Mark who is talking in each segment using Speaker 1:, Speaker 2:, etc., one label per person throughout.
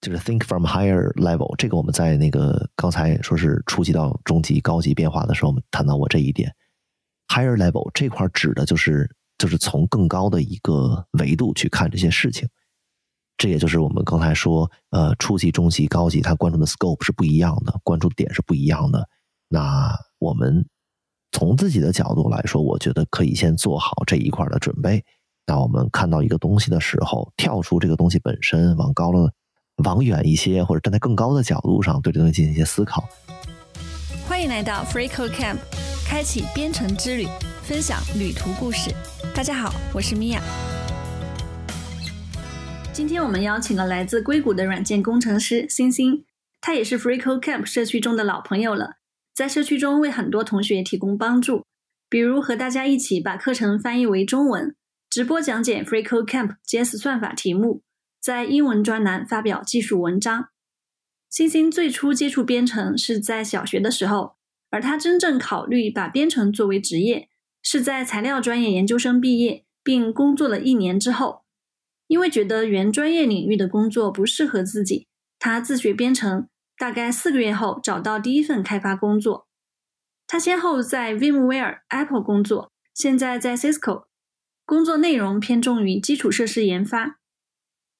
Speaker 1: 就是 think from higher level。这个我们在那个刚才说是初级到中级、高级变化的时候，我们谈到过这一点。higher level 这块指的就是就是从更高的一个维度去看这些事情。这也就是我们刚才说，呃，初级、中级、高级，它关注的 scope 是不一样的，关注点是不一样的。那我们从自己的角度来说，我觉得可以先做好这一块的准备。那我们看到一个东西的时候，跳出这个东西本身，往高了、往远一些，或者站在更高的角度上，对这东西进行一些思考。
Speaker 2: 欢迎来到 FreeCode Camp，开启编程之旅，分享旅途故事。大家好，我是米娅。今天我们邀请了来自硅谷的软件工程师星星，他也是 FreeCode Camp 社区中的老朋友了，在社区中为很多同学提供帮助，比如和大家一起把课程翻译为中文，直播讲解 FreeCode Camp JS 算法题目，在英文专栏发表技术文章。星星最初接触编程是在小学的时候，而他真正考虑把编程作为职业，是在材料专业研究生毕业并工作了一年之后。因为觉得原专业领域的工作不适合自己，他自学编程，大概四个月后找到第一份开发工作。他先后在 VMware、Apple 工作，现在在 Cisco，工作内容偏重于基础设施研发。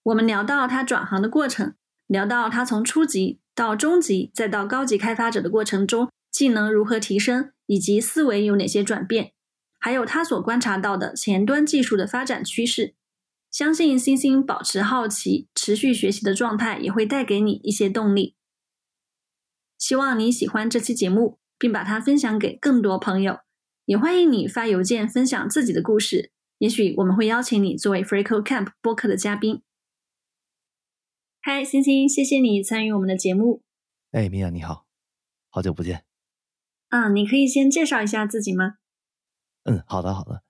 Speaker 2: 我们聊到他转行的过程，聊到他从初级到中级再到高级开发者的过程中，技能如何提升，以及思维有哪些转变，还有他所观察到的前端技术的发展趋势。相信星星保持好奇、持续学习的状态，也会带给你一些动力。希望你喜欢这期节目，并把它分享给更多朋友。也欢迎你发邮件分享自己的故事，也许我们会邀请你作为 Freecode Camp 播客的嘉宾。嗨，星星，谢谢你参与我们的节目。
Speaker 1: 哎，米娅你好，好久不见。
Speaker 2: 嗯，你可以先介绍一下自己吗？
Speaker 1: 嗯，好的，好的。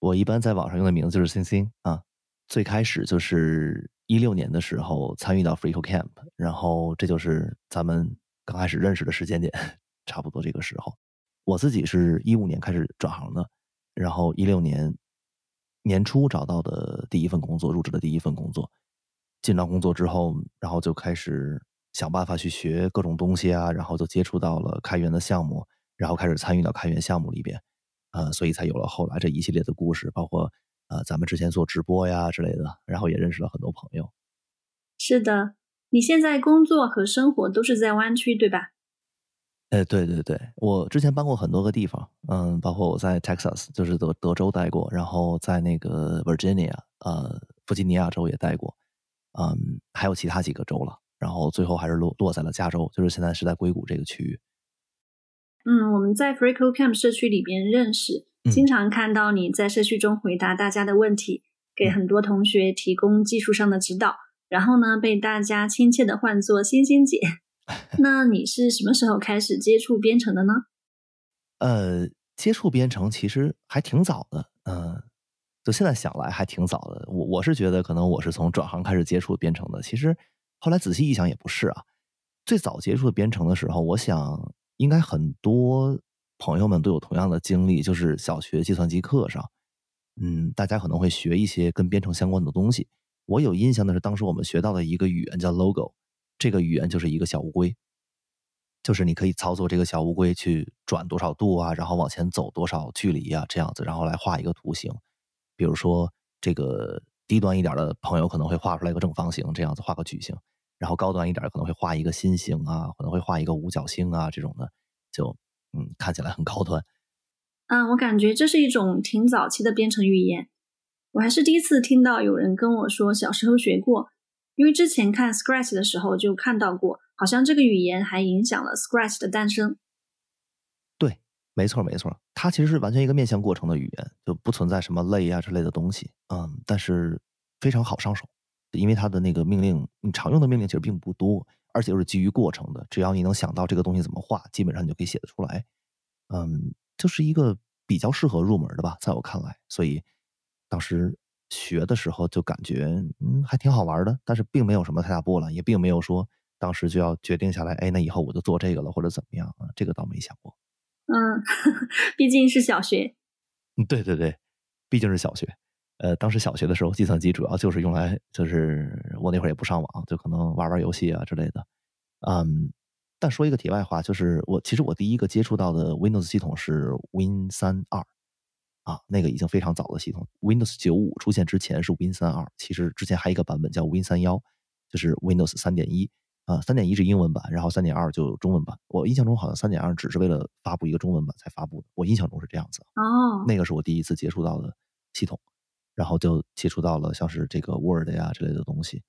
Speaker 1: 我一般在网上用的名字就是星星啊。最开始就是一六年的时候参与到 Freecode Camp，然后这就是咱们刚开始认识的时间点，差不多这个时候。我自己是一五年开始转行的，然后一六年年初找到的第一份工作，入职的第一份工作。进到工作之后，然后就开始想办法去学各种东西啊，然后就接触到了开源的项目，然后开始参与到开源项目里边。呃，所以才有了后来这一系列的故事，包括呃，咱们之前做直播呀之类的，然后也认识了很多朋友。
Speaker 2: 是的，你现在工作和生活都是在湾区，对吧？
Speaker 1: 哎，对对对，我之前搬过很多个地方，嗯，包括我在 Texas，就是德德州待过，然后在那个 Virginia，呃，弗吉尼亚州也待过，嗯，还有其他几个州了，然后最后还是落落在了加州，就是现在是在硅谷这个区域。
Speaker 2: 嗯，我们在 Freecode Camp 社区里边认识，经常看到你在社区中回答大家的问题，给很多同学提供技术上的指导，然后呢，被大家亲切的唤作“星星姐”。那你是什么时候开始接触编程的呢？
Speaker 1: 呃，接触编程其实还挺早的，嗯，就现在想来还挺早的。我我是觉得可能我是从转行开始接触编程的，其实后来仔细一想也不是啊。最早接触编程的时候，我想。应该很多朋友们都有同样的经历，就是小学计算机课上，嗯，大家可能会学一些跟编程相关的东西。我有印象的是，当时我们学到的一个语言叫 Logo，这个语言就是一个小乌龟，就是你可以操作这个小乌龟去转多少度啊，然后往前走多少距离啊，这样子，然后来画一个图形。比如说，这个低端一点的朋友可能会画出来一个正方形，这样子画个矩形。然后高端一点可能会画一个心形啊，可能会画一个五角星啊，这种的就嗯看起来很高端。
Speaker 2: 嗯，我感觉这是一种挺早期的编程语言。我还是第一次听到有人跟我说小时候学过，因为之前看 Scratch 的时候就看到过，好像这个语言还影响了 Scratch 的诞生。
Speaker 1: 对，没错没错，它其实是完全一个面向过程的语言，就不存在什么类啊之类的东西。嗯，但是非常好上手。因为它的那个命令，你常用的命令其实并不多，而且又是基于过程的。只要你能想到这个东西怎么画，基本上你就可以写得出来。嗯，就是一个比较适合入门的吧，在我看来。所以当时学的时候就感觉，嗯，还挺好玩的。但是并没有什么太大波澜，也并没有说当时就要决定下来，哎，那以后我就做这个了，或者怎么样啊？这个倒没想过。
Speaker 2: 嗯，毕竟是小学。
Speaker 1: 对对对，毕竟是小学。呃，当时小学的时候，计算机主要就是用来，就是我那会儿也不上网，就可能玩玩游戏啊之类的。嗯，但说一个题外话，就是我其实我第一个接触到的 Windows 系统是 Win 三二，啊，那个已经非常早的系统。Windows 九五出现之前是 Win 三二，其实之前还有一个版本叫 Win 三幺，就是 Windows 三点一啊，三点一是英文版，然后三点二就中文版。我印象中好像三点二只是为了发布一个中文版才发布的，我印象中是这样子。
Speaker 2: 哦，
Speaker 1: 那个是我第一次接触到的系统。然后就接触到了像是这个 Word 呀之类的东西，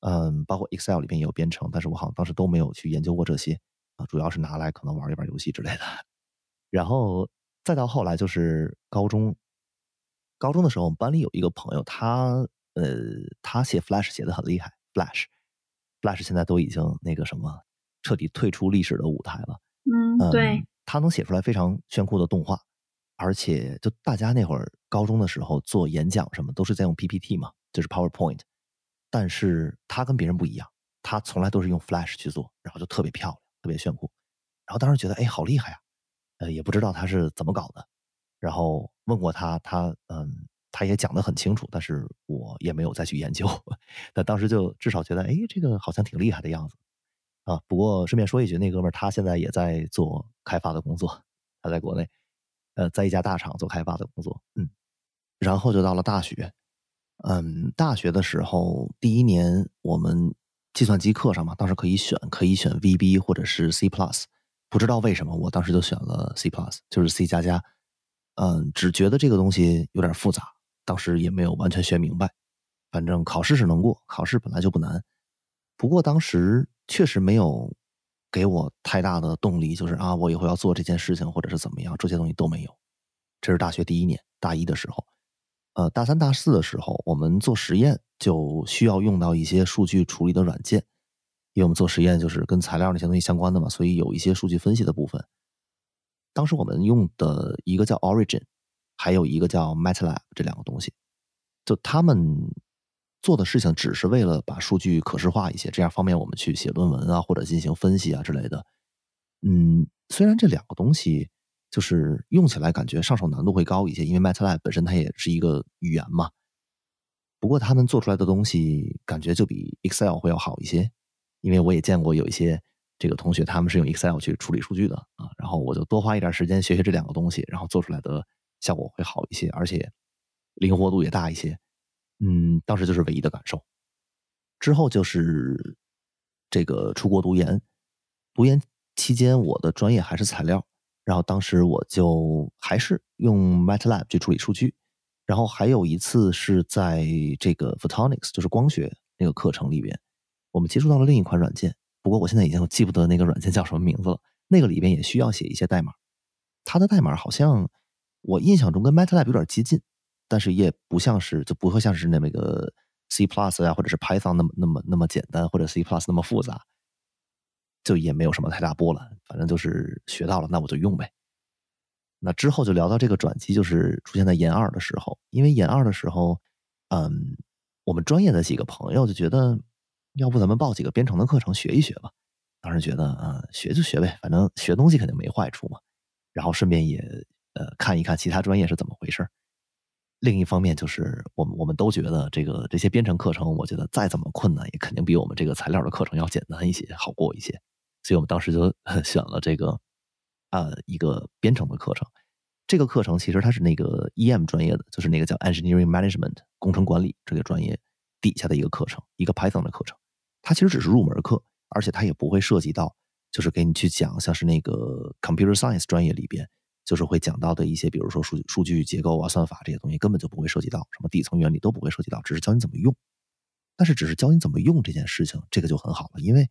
Speaker 1: 嗯，包括 Excel 里边也有编程，但是我好像当时都没有去研究过这些啊，主要是拿来可能玩一玩游戏之类的。然后再到后来就是高中，高中的时候我们班里有一个朋友，他呃他写 Flash 写的很厉害，Flash，Flash 现在都已经那个什么彻底退出历史的舞台了。
Speaker 2: 嗯，对，
Speaker 1: 他能写出来非常炫酷的动画。而且，就大家那会儿高中的时候做演讲什么，都是在用 PPT 嘛，就是 PowerPoint。但是他跟别人不一样，他从来都是用 Flash 去做，然后就特别漂亮，特别炫酷。然后当时觉得，哎，好厉害呀！呃，也不知道他是怎么搞的。然后问过他，他嗯，他也讲得很清楚，但是我也没有再去研究。但当时就至少觉得，哎，这个好像挺厉害的样子啊。不过顺便说一句，那哥们儿他现在也在做开发的工作，他在国内。呃，在一家大厂做开发的工作，嗯，然后就到了大学，嗯，大学的时候第一年我们计算机课上嘛，当时可以选，可以选 VB 或者是 C Plus，不知道为什么我当时就选了 C Plus，就是 C 加加，嗯，只觉得这个东西有点复杂，当时也没有完全学明白，反正考试是能过，考试本来就不难，不过当时确实没有。给我太大的动力，就是啊，我以后要做这件事情，或者是怎么样，这些东西都没有。这是大学第一年，大一的时候，呃，大三、大四的时候，我们做实验就需要用到一些数据处理的软件，因为我们做实验就是跟材料那些东西相关的嘛，所以有一些数据分析的部分。当时我们用的一个叫 Origin，还有一个叫 MATLAB 这两个东西，就他们。做的事情只是为了把数据可视化一些，这样方便我们去写论文啊，或者进行分析啊之类的。嗯，虽然这两个东西就是用起来感觉上手难度会高一些，因为 MATLAB 本身它也是一个语言嘛。不过他们做出来的东西感觉就比 Excel 会要好一些，因为我也见过有一些这个同学他们是用 Excel 去处理数据的啊，然后我就多花一点时间学学这两个东西，然后做出来的效果会好一些，而且灵活度也大一些。嗯，当时就是唯一的感受。之后就是这个出国读研，读研期间我的专业还是材料，然后当时我就还是用 MATLAB 去处理数据。然后还有一次是在这个 Photonics，就是光学那个课程里边，我们接触到了另一款软件。不过我现在已经记不得那个软件叫什么名字了。那个里边也需要写一些代码，它的代码好像我印象中跟 MATLAB 有点接近。但是也不像是，就不会像是那么个 C Plus 呀，或者是 Python 那么那么那么简单，或者 C Plus 那么复杂，就也没有什么太大波澜。反正就是学到了，那我就用呗。那之后就聊到这个转机，就是出现在研二的时候，因为研二的时候，嗯，我们专业的几个朋友就觉得，要不咱们报几个编程的课程学一学吧。当时觉得，嗯，学就学呗，反正学东西肯定没坏处嘛。然后顺便也呃看一看其他专业是怎么回事另一方面，就是我们我们都觉得这个这些编程课程，我觉得再怎么困难，也肯定比我们这个材料的课程要简单一些，好过一些。所以我们当时就 选了这个，呃，一个编程的课程。这个课程其实它是那个 EM 专业的，就是那个叫 Engineering Management 工程管理这个专业底下的一个课程，一个 Python 的课程。它其实只是入门课，而且它也不会涉及到，就是给你去讲像是那个 Computer Science 专业里边。就是会讲到的一些，比如说数数据结构啊、算法这些东西，根本就不会涉及到什么底层原理，都不会涉及到，只是教你怎么用。但是，只是教你怎么用这件事情，这个就很好了。因为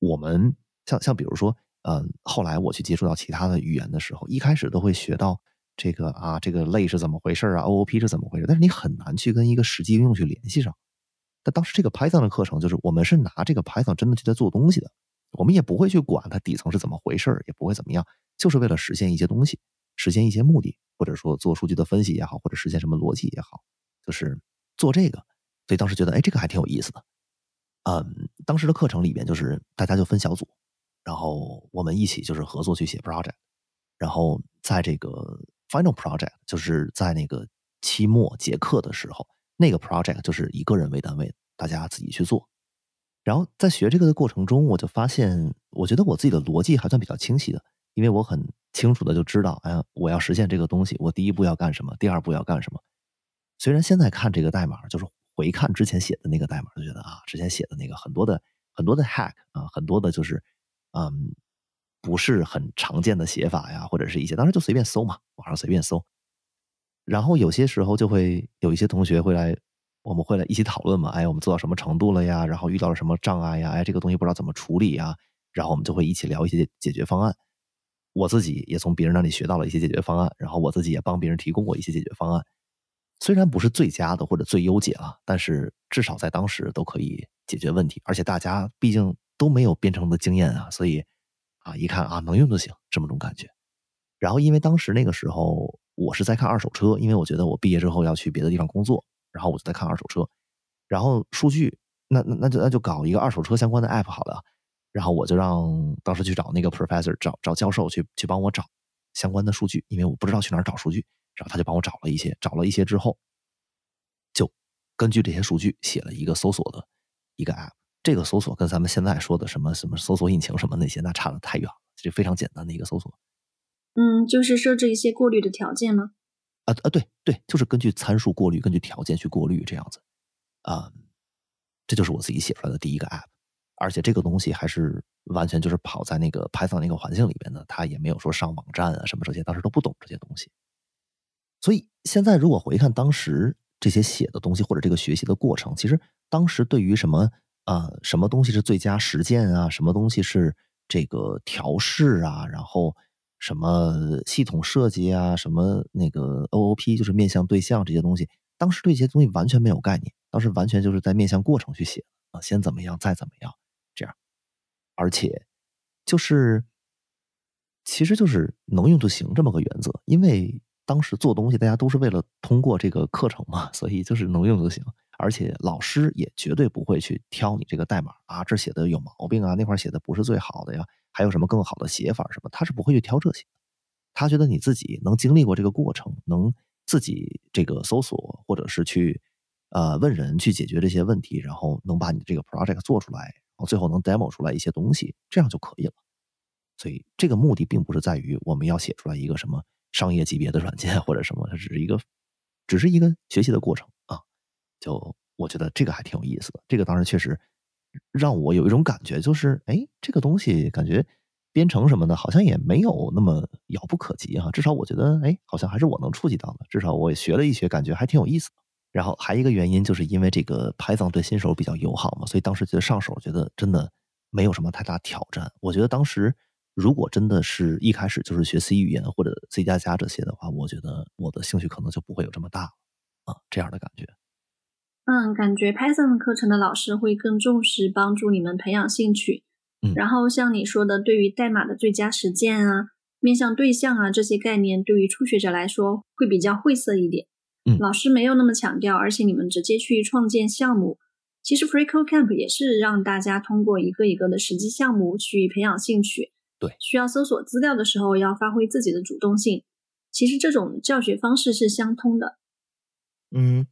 Speaker 1: 我们像像比如说，嗯，后来我去接触到其他的语言的时候，一开始都会学到这个啊，这个类是怎么回事啊，OOP 是怎么回事，但是你很难去跟一个实际应用去联系上。但当时这个 Python 的课程，就是我们是拿这个 Python 真的去在做东西的，我们也不会去管它底层是怎么回事，也不会怎么样。就是为了实现一些东西，实现一些目的，或者说做数据的分析也好，或者实现什么逻辑也好，就是做这个。所以当时觉得，哎，这个还挺有意思的。嗯，当时的课程里边就是大家就分小组，然后我们一起就是合作去写 project，然后在这个 final project，就是在那个期末结课的时候，那个 project 就是以个人为单位，大家自己去做。然后在学这个的过程中，我就发现，我觉得我自己的逻辑还算比较清晰的，因为我很清楚的就知道，哎，我要实现这个东西，我第一步要干什么，第二步要干什么。虽然现在看这个代码，就是回看之前写的那个代码，就觉得啊，之前写的那个很多的很多的 hack 啊，很多的就是嗯，不是很常见的写法呀，或者是一些当时就随便搜嘛，网上随便搜。然后有些时候就会有一些同学会来。我们会来一起讨论嘛？哎，我们做到什么程度了呀？然后遇到了什么障碍呀？哎，这个东西不知道怎么处理呀？然后我们就会一起聊一些解决方案。我自己也从别人那里学到了一些解决方案，然后我自己也帮别人提供过一些解决方案。虽然不是最佳的或者最优解啊，但是至少在当时都可以解决问题。而且大家毕竟都没有编程的经验啊，所以啊，一看啊能用就行，这么种感觉。然后因为当时那个时候我是在看二手车，因为我觉得我毕业之后要去别的地方工作。然后我就在看二手车，然后数据，那那那就那就搞一个二手车相关的 app 好了。然后我就让当时去找那个 professor，找找教授去去帮我找相关的数据，因为我不知道去哪儿找数据。然后他就帮我找了一些，找了一些之后，就根据这些数据写了一个搜索的一个 app。这个搜索跟咱们现在说的什么什么搜索引擎什么那些那差的太远了，就非常简单的一个搜索。
Speaker 2: 嗯，就是设置一些过滤的条件吗？
Speaker 1: 啊啊对对，就是根据参数过滤，根据条件去过滤这样子，啊，这就是我自己写出来的第一个 app，而且这个东西还是完全就是跑在那个 Python 那个环境里边的，他也没有说上网站啊什么这些，当时都不懂这些东西。所以现在如果回看当时这些写的东西或者这个学习的过程，其实当时对于什么啊什么东西是最佳实践啊，什么东西是这个调试啊，然后。什么系统设计啊，什么那个 OOP 就是面向对象这些东西，当时对这些东西完全没有概念，当时完全就是在面向过程去写啊，先怎么样，再怎么，样，而且就是其实就是能用就行这么个原则，因为当时做东西大家都是为了通过这个课程嘛，所以就是能用就行，而且老师也绝对不会去挑你这个代码啊，这写的有毛病啊，那块写的不是最好的呀。还有什么更好的写法什么？他是不会去挑这些，他觉得你自己能经历过这个过程，能自己这个搜索或者是去呃问人去解决这些问题，然后能把你这个 project 做出来，最后能 demo 出来一些东西，这样就可以了。所以这个目的并不是在于我们要写出来一个什么商业级别的软件或者什么，它只是一个只是一个学习的过程啊。就我觉得这个还挺有意思的，这个当时确实。让我有一种感觉，就是哎，这个东西感觉编程什么的，好像也没有那么遥不可及哈。至少我觉得，哎，好像还是我能触及到的。至少我也学了一学，感觉还挺有意思。然后还一个原因，就是因为这个 Python 对新手比较友好嘛，所以当时觉得上手，觉得真的没有什么太大挑战。我觉得当时如果真的是一开始就是学 C 语言或者 C 加加这些的话，我觉得我的兴趣可能就不会有这么大啊，这样的感觉。
Speaker 2: 嗯，感觉 Python 课程的老师会更重视帮助你们培养兴趣。
Speaker 1: 嗯，
Speaker 2: 然后像你说的，对于代码的最佳实践啊、面向对象啊这些概念，对于初学者来说会比较晦涩一点。
Speaker 1: 嗯，
Speaker 2: 老师没有那么强调，而且你们直接去创建项目。其实 FreeCodeCamp 也是让大家通过一个一个的实际项目去培养兴趣。
Speaker 1: 对，
Speaker 2: 需要搜索资料的时候要发挥自己的主动性。其实这种教学方式是相通的。
Speaker 1: 嗯，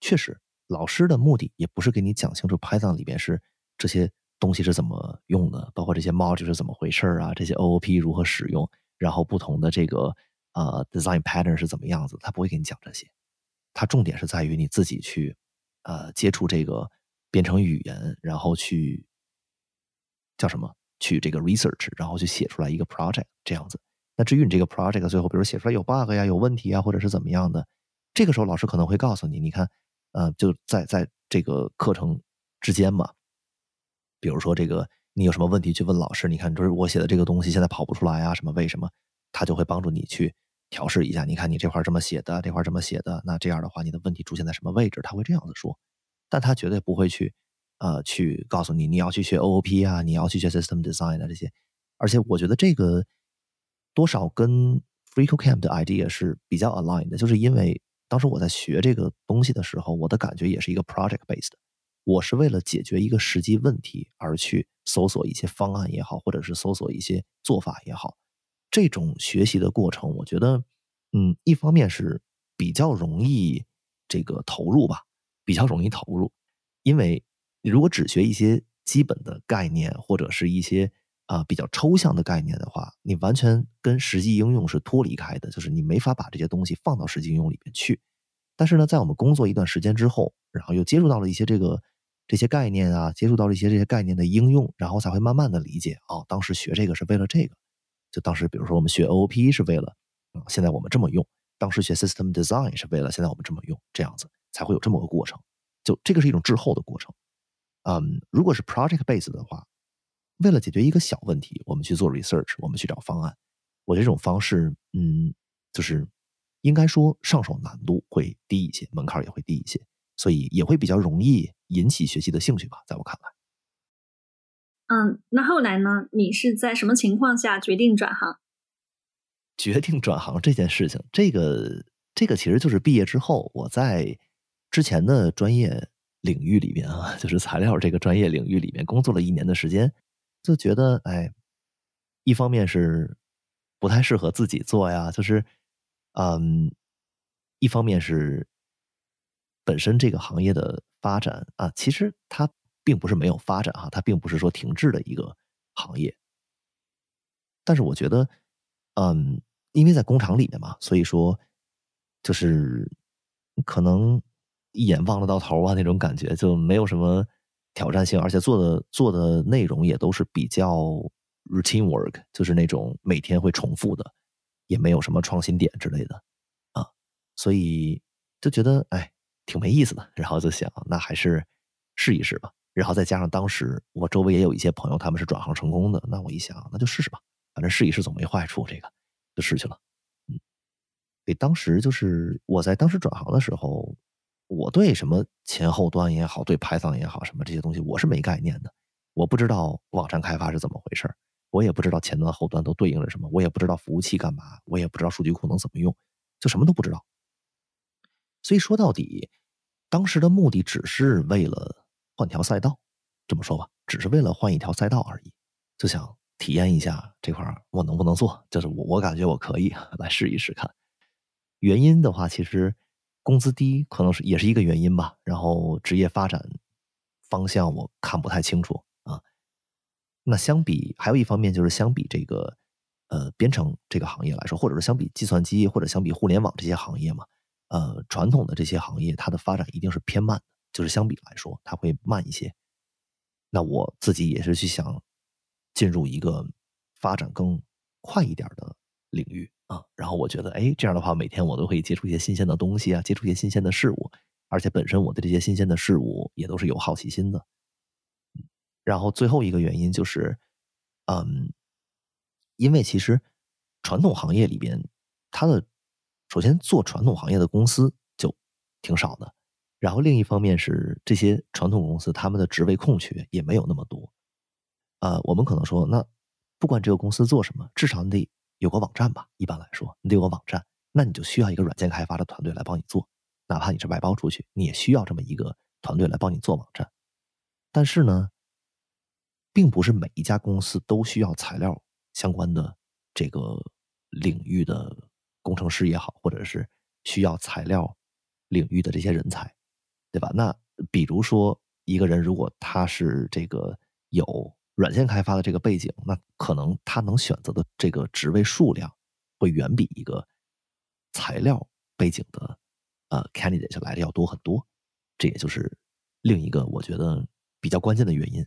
Speaker 1: 确实。老师的目的也不是给你讲清楚 Python 里边是这些东西是怎么用的，包括这些 module 是怎么回事啊，这些 OOP 如何使用，然后不同的这个呃 design pattern 是怎么样子，他不会给你讲这些。他重点是在于你自己去呃接触这个编程语言，然后去叫什么去这个 research，然后去写出来一个 project 这样子。那至于你这个 project 最后比如写出来有 bug 呀、有问题啊，或者是怎么样的，这个时候老师可能会告诉你，你看。呃，就在在这个课程之间嘛，比如说这个你有什么问题去问老师，你看就是我写的这个东西现在跑不出来啊，什么为什么？他就会帮助你去调试一下。你看你这块这么写的，这块这么写的，那这样的话你的问题出现在什么位置？他会这样子说，但他绝对不会去呃去告诉你你要去学 OOP 啊，你要去学 System Design 啊这些。而且我觉得这个多少跟 FreeCodeCamp 的 idea 是比较 aligned 的，就是因为。当时我在学这个东西的时候，我的感觉也是一个 project based。我是为了解决一个实际问题而去搜索一些方案也好，或者是搜索一些做法也好。这种学习的过程，我觉得，嗯，一方面是比较容易这个投入吧，比较容易投入，因为你如果只学一些基本的概念或者是一些啊比较抽象的概念的话，你完全跟实际应用是脱离开的，就是你没法把这些东西放到实际应用里面去。但是呢，在我们工作一段时间之后，然后又接触到了一些这个这些概念啊，接触到了一些这些概念的应用，然后才会慢慢的理解哦，当时学这个是为了这个。就当时比如说我们学 OOP 是为了，嗯，现在我们这么用；当时学 System Design 是为了，现在我们这么用，这样子才会有这么个过程。就这个是一种滞后的过程。嗯，如果是 Project Base 的话，为了解决一个小问题，我们去做 Research，我们去找方案。我觉得这种方式，嗯，就是。应该说上手难度会低一些，门槛也会低一些，所以也会比较容易引起学习的兴趣吧，在我看来。
Speaker 2: 嗯，那后来呢？你是在什么情况下决定转行？
Speaker 1: 决定转行这件事情，这个这个其实就是毕业之后，我在之前的专业领域里面啊，就是材料这个专业领域里面工作了一年的时间，就觉得哎，一方面是不太适合自己做呀，就是。嗯，一方面是本身这个行业的发展啊，其实它并不是没有发展哈，它并不是说停滞的一个行业。但是我觉得，嗯，因为在工厂里面嘛，所以说就是可能一眼望得到头啊那种感觉，就没有什么挑战性，而且做的做的内容也都是比较 routine work，就是那种每天会重复的。也没有什么创新点之类的，啊，所以就觉得哎挺没意思的，然后就想那还是试一试吧。然后再加上当时我周围也有一些朋友他们是转行成功的，那我一想那就试试吧，反正试一试总没坏处，这个就试去了。嗯，给当时就是我在当时转行的时候，我对什么前后端也好，对 Python 也好，什么这些东西我是没概念的，我不知道网站开发是怎么回事我也不知道前端后端都对应着什么，我也不知道服务器干嘛，我也不知道数据库能怎么用，就什么都不知道。所以说到底，当时的目的只是为了换条赛道，这么说吧，只是为了换一条赛道而已，就想体验一下这块儿我能不能做，就是我我感觉我可以 来试一试看。原因的话，其实工资低可能是也是一个原因吧，然后职业发展方向我看不太清楚啊。那相比，还有一方面就是相比这个，呃，编程这个行业来说，或者是相比计算机或者相比互联网这些行业嘛，呃，传统的这些行业它的发展一定是偏慢，就是相比来说它会慢一些。那我自己也是去想进入一个发展更快一点的领域啊，然后我觉得，哎，这样的话每天我都可以接触一些新鲜的东西啊，接触一些新鲜的事物，而且本身我对这些新鲜的事物也都是有好奇心的。然后最后一个原因就是，嗯，因为其实传统行业里边，它的首先做传统行业的公司就挺少的，然后另一方面是这些传统公司他们的职位空缺也没有那么多，啊，我们可能说，那不管这个公司做什么，至少你得有个网站吧？一般来说，你得有个网站，那你就需要一个软件开发的团队来帮你做，哪怕你是外包出去，你也需要这么一个团队来帮你做网站，但是呢？并不是每一家公司都需要材料相关的这个领域的工程师也好，或者是需要材料领域的这些人才，对吧？那比如说一个人如果他是这个有软件开发的这个背景，那可能他能选择的这个职位数量会远比一个材料背景的呃 candidate 来的要多很多。这也就是另一个我觉得比较关键的原因。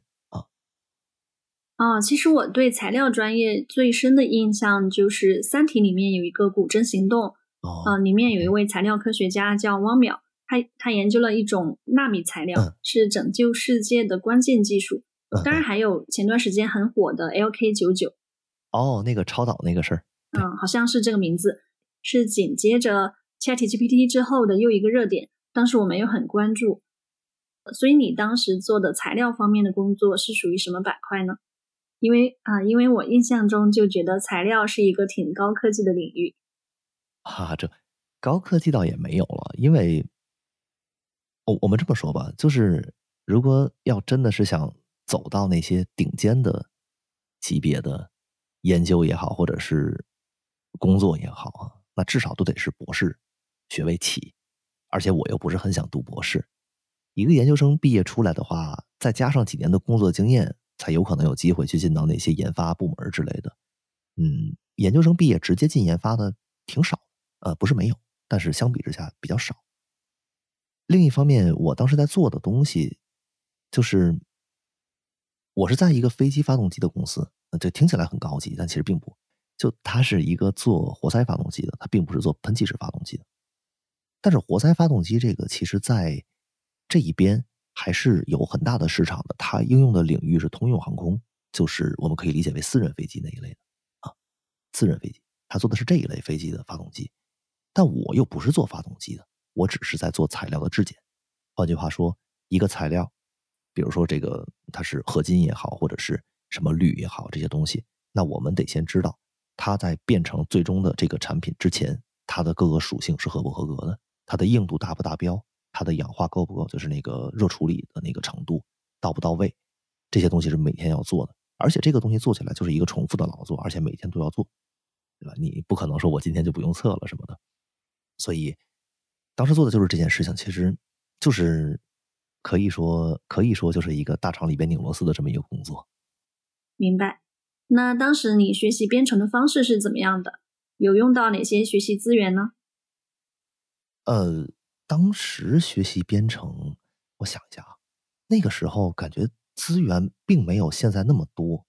Speaker 2: 啊，其实我对材料专业最深的印象就是《三体》里面有一个古筝行动，啊，里面有一位材料科学家叫汪淼，他他研究了一种纳米材料，是拯救世界的关键技术。当然还有前段时间很火的 LK 九九，
Speaker 1: 哦，那个超导那个事儿，
Speaker 2: 嗯，好像是这个名字，是紧接着 ChatGPT 之后的又一个热点。当时我没有很关注，所以你当时做的材料方面的工作是属于什么板块呢？因为啊，因为我印象中就觉得材料是一个挺高科技的领域，
Speaker 1: 啊，这高科技倒也没有了。因为，我我们这么说吧，就是如果要真的是想走到那些顶尖的级别的研究也好，或者是工作也好啊，那至少都得是博士学位起，而且我又不是很想读博士。一个研究生毕业出来的话，再加上几年的工作经验，才有可能有机会去进到那些研发部门之类的。嗯，研究生毕业直接进研发的挺少，呃，不是没有，但是相比之下比较少。另一方面，我当时在做的东西，就是我是在一个飞机发动机的公司，这听起来很高级，但其实并不。就它是一个做活塞发动机的，它并不是做喷气式发动机的。但是活塞发动机这个，其实在这一边还是有很大的市场的。它应用的领域是通用航空，就是我们可以理解为私人飞机那一类的啊，私人飞机，它做的是这一类飞机的发动机。但我又不是做发动机的。我只是在做材料的质检，换句话说，一个材料，比如说这个它是合金也好，或者是什么铝也好，这些东西，那我们得先知道它在变成最终的这个产品之前，它的各个属性是合不合格的，它的硬度达不达标，它的氧化够不够，就是那个热处理的那个程度到不到位，这些东西是每天要做的，而且这个东西做起来就是一个重复的劳作，而且每天都要做，对吧？你不可能说我今天就不用测了什么的，所以。当时做的就是这件事情，其实就是可以说可以说就是一个大厂里边拧螺丝的这么一个工作。
Speaker 2: 明白。那当时你学习编程的方式是怎么样的？有用到哪些学习资源呢？
Speaker 1: 呃，当时学习编程，我想一下啊，那个时候感觉资源并没有现在那么多。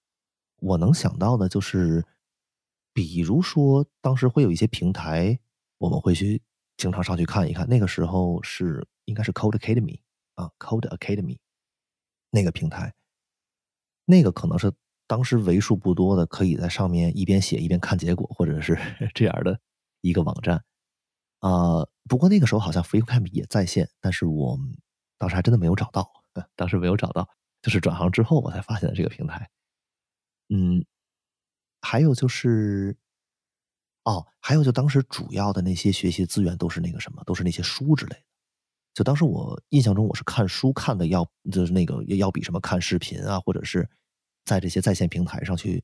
Speaker 1: 我能想到的就是，比如说当时会有一些平台，我们会去。经常上去看一看，那个时候是应该是 Code Academy 啊，Code Academy 那个平台，那个可能是当时为数不多的可以在上面一边写一边看结果，或者是 这样的一个网站啊。不过那个时候好像 FreeCamp 也在线，但是我当时还真的没有找到，当时没有找到，就是转行之后我才发现的这个平台。嗯，还有就是。哦，还有就当时主要的那些学习资源都是那个什么，都是那些书之类的。就当时我印象中，我是看书看的要就是那个要比什么看视频啊，或者是在这些在线平台上去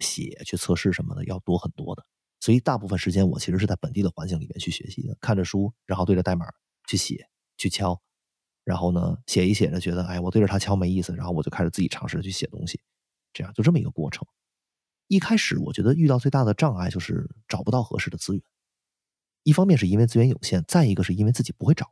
Speaker 1: 写、去测试什么的要多很多的。所以大部分时间我其实是在本地的环境里面去学习的，看着书，然后对着代码去写、去敲，然后呢写一写着觉得哎，我对着它敲没意思，然后我就开始自己尝试去写东西，这样就这么一个过程。一开始我觉得遇到最大的障碍就是找不到合适的资源，一方面是因为资源有限，再一个是因为自己不会找。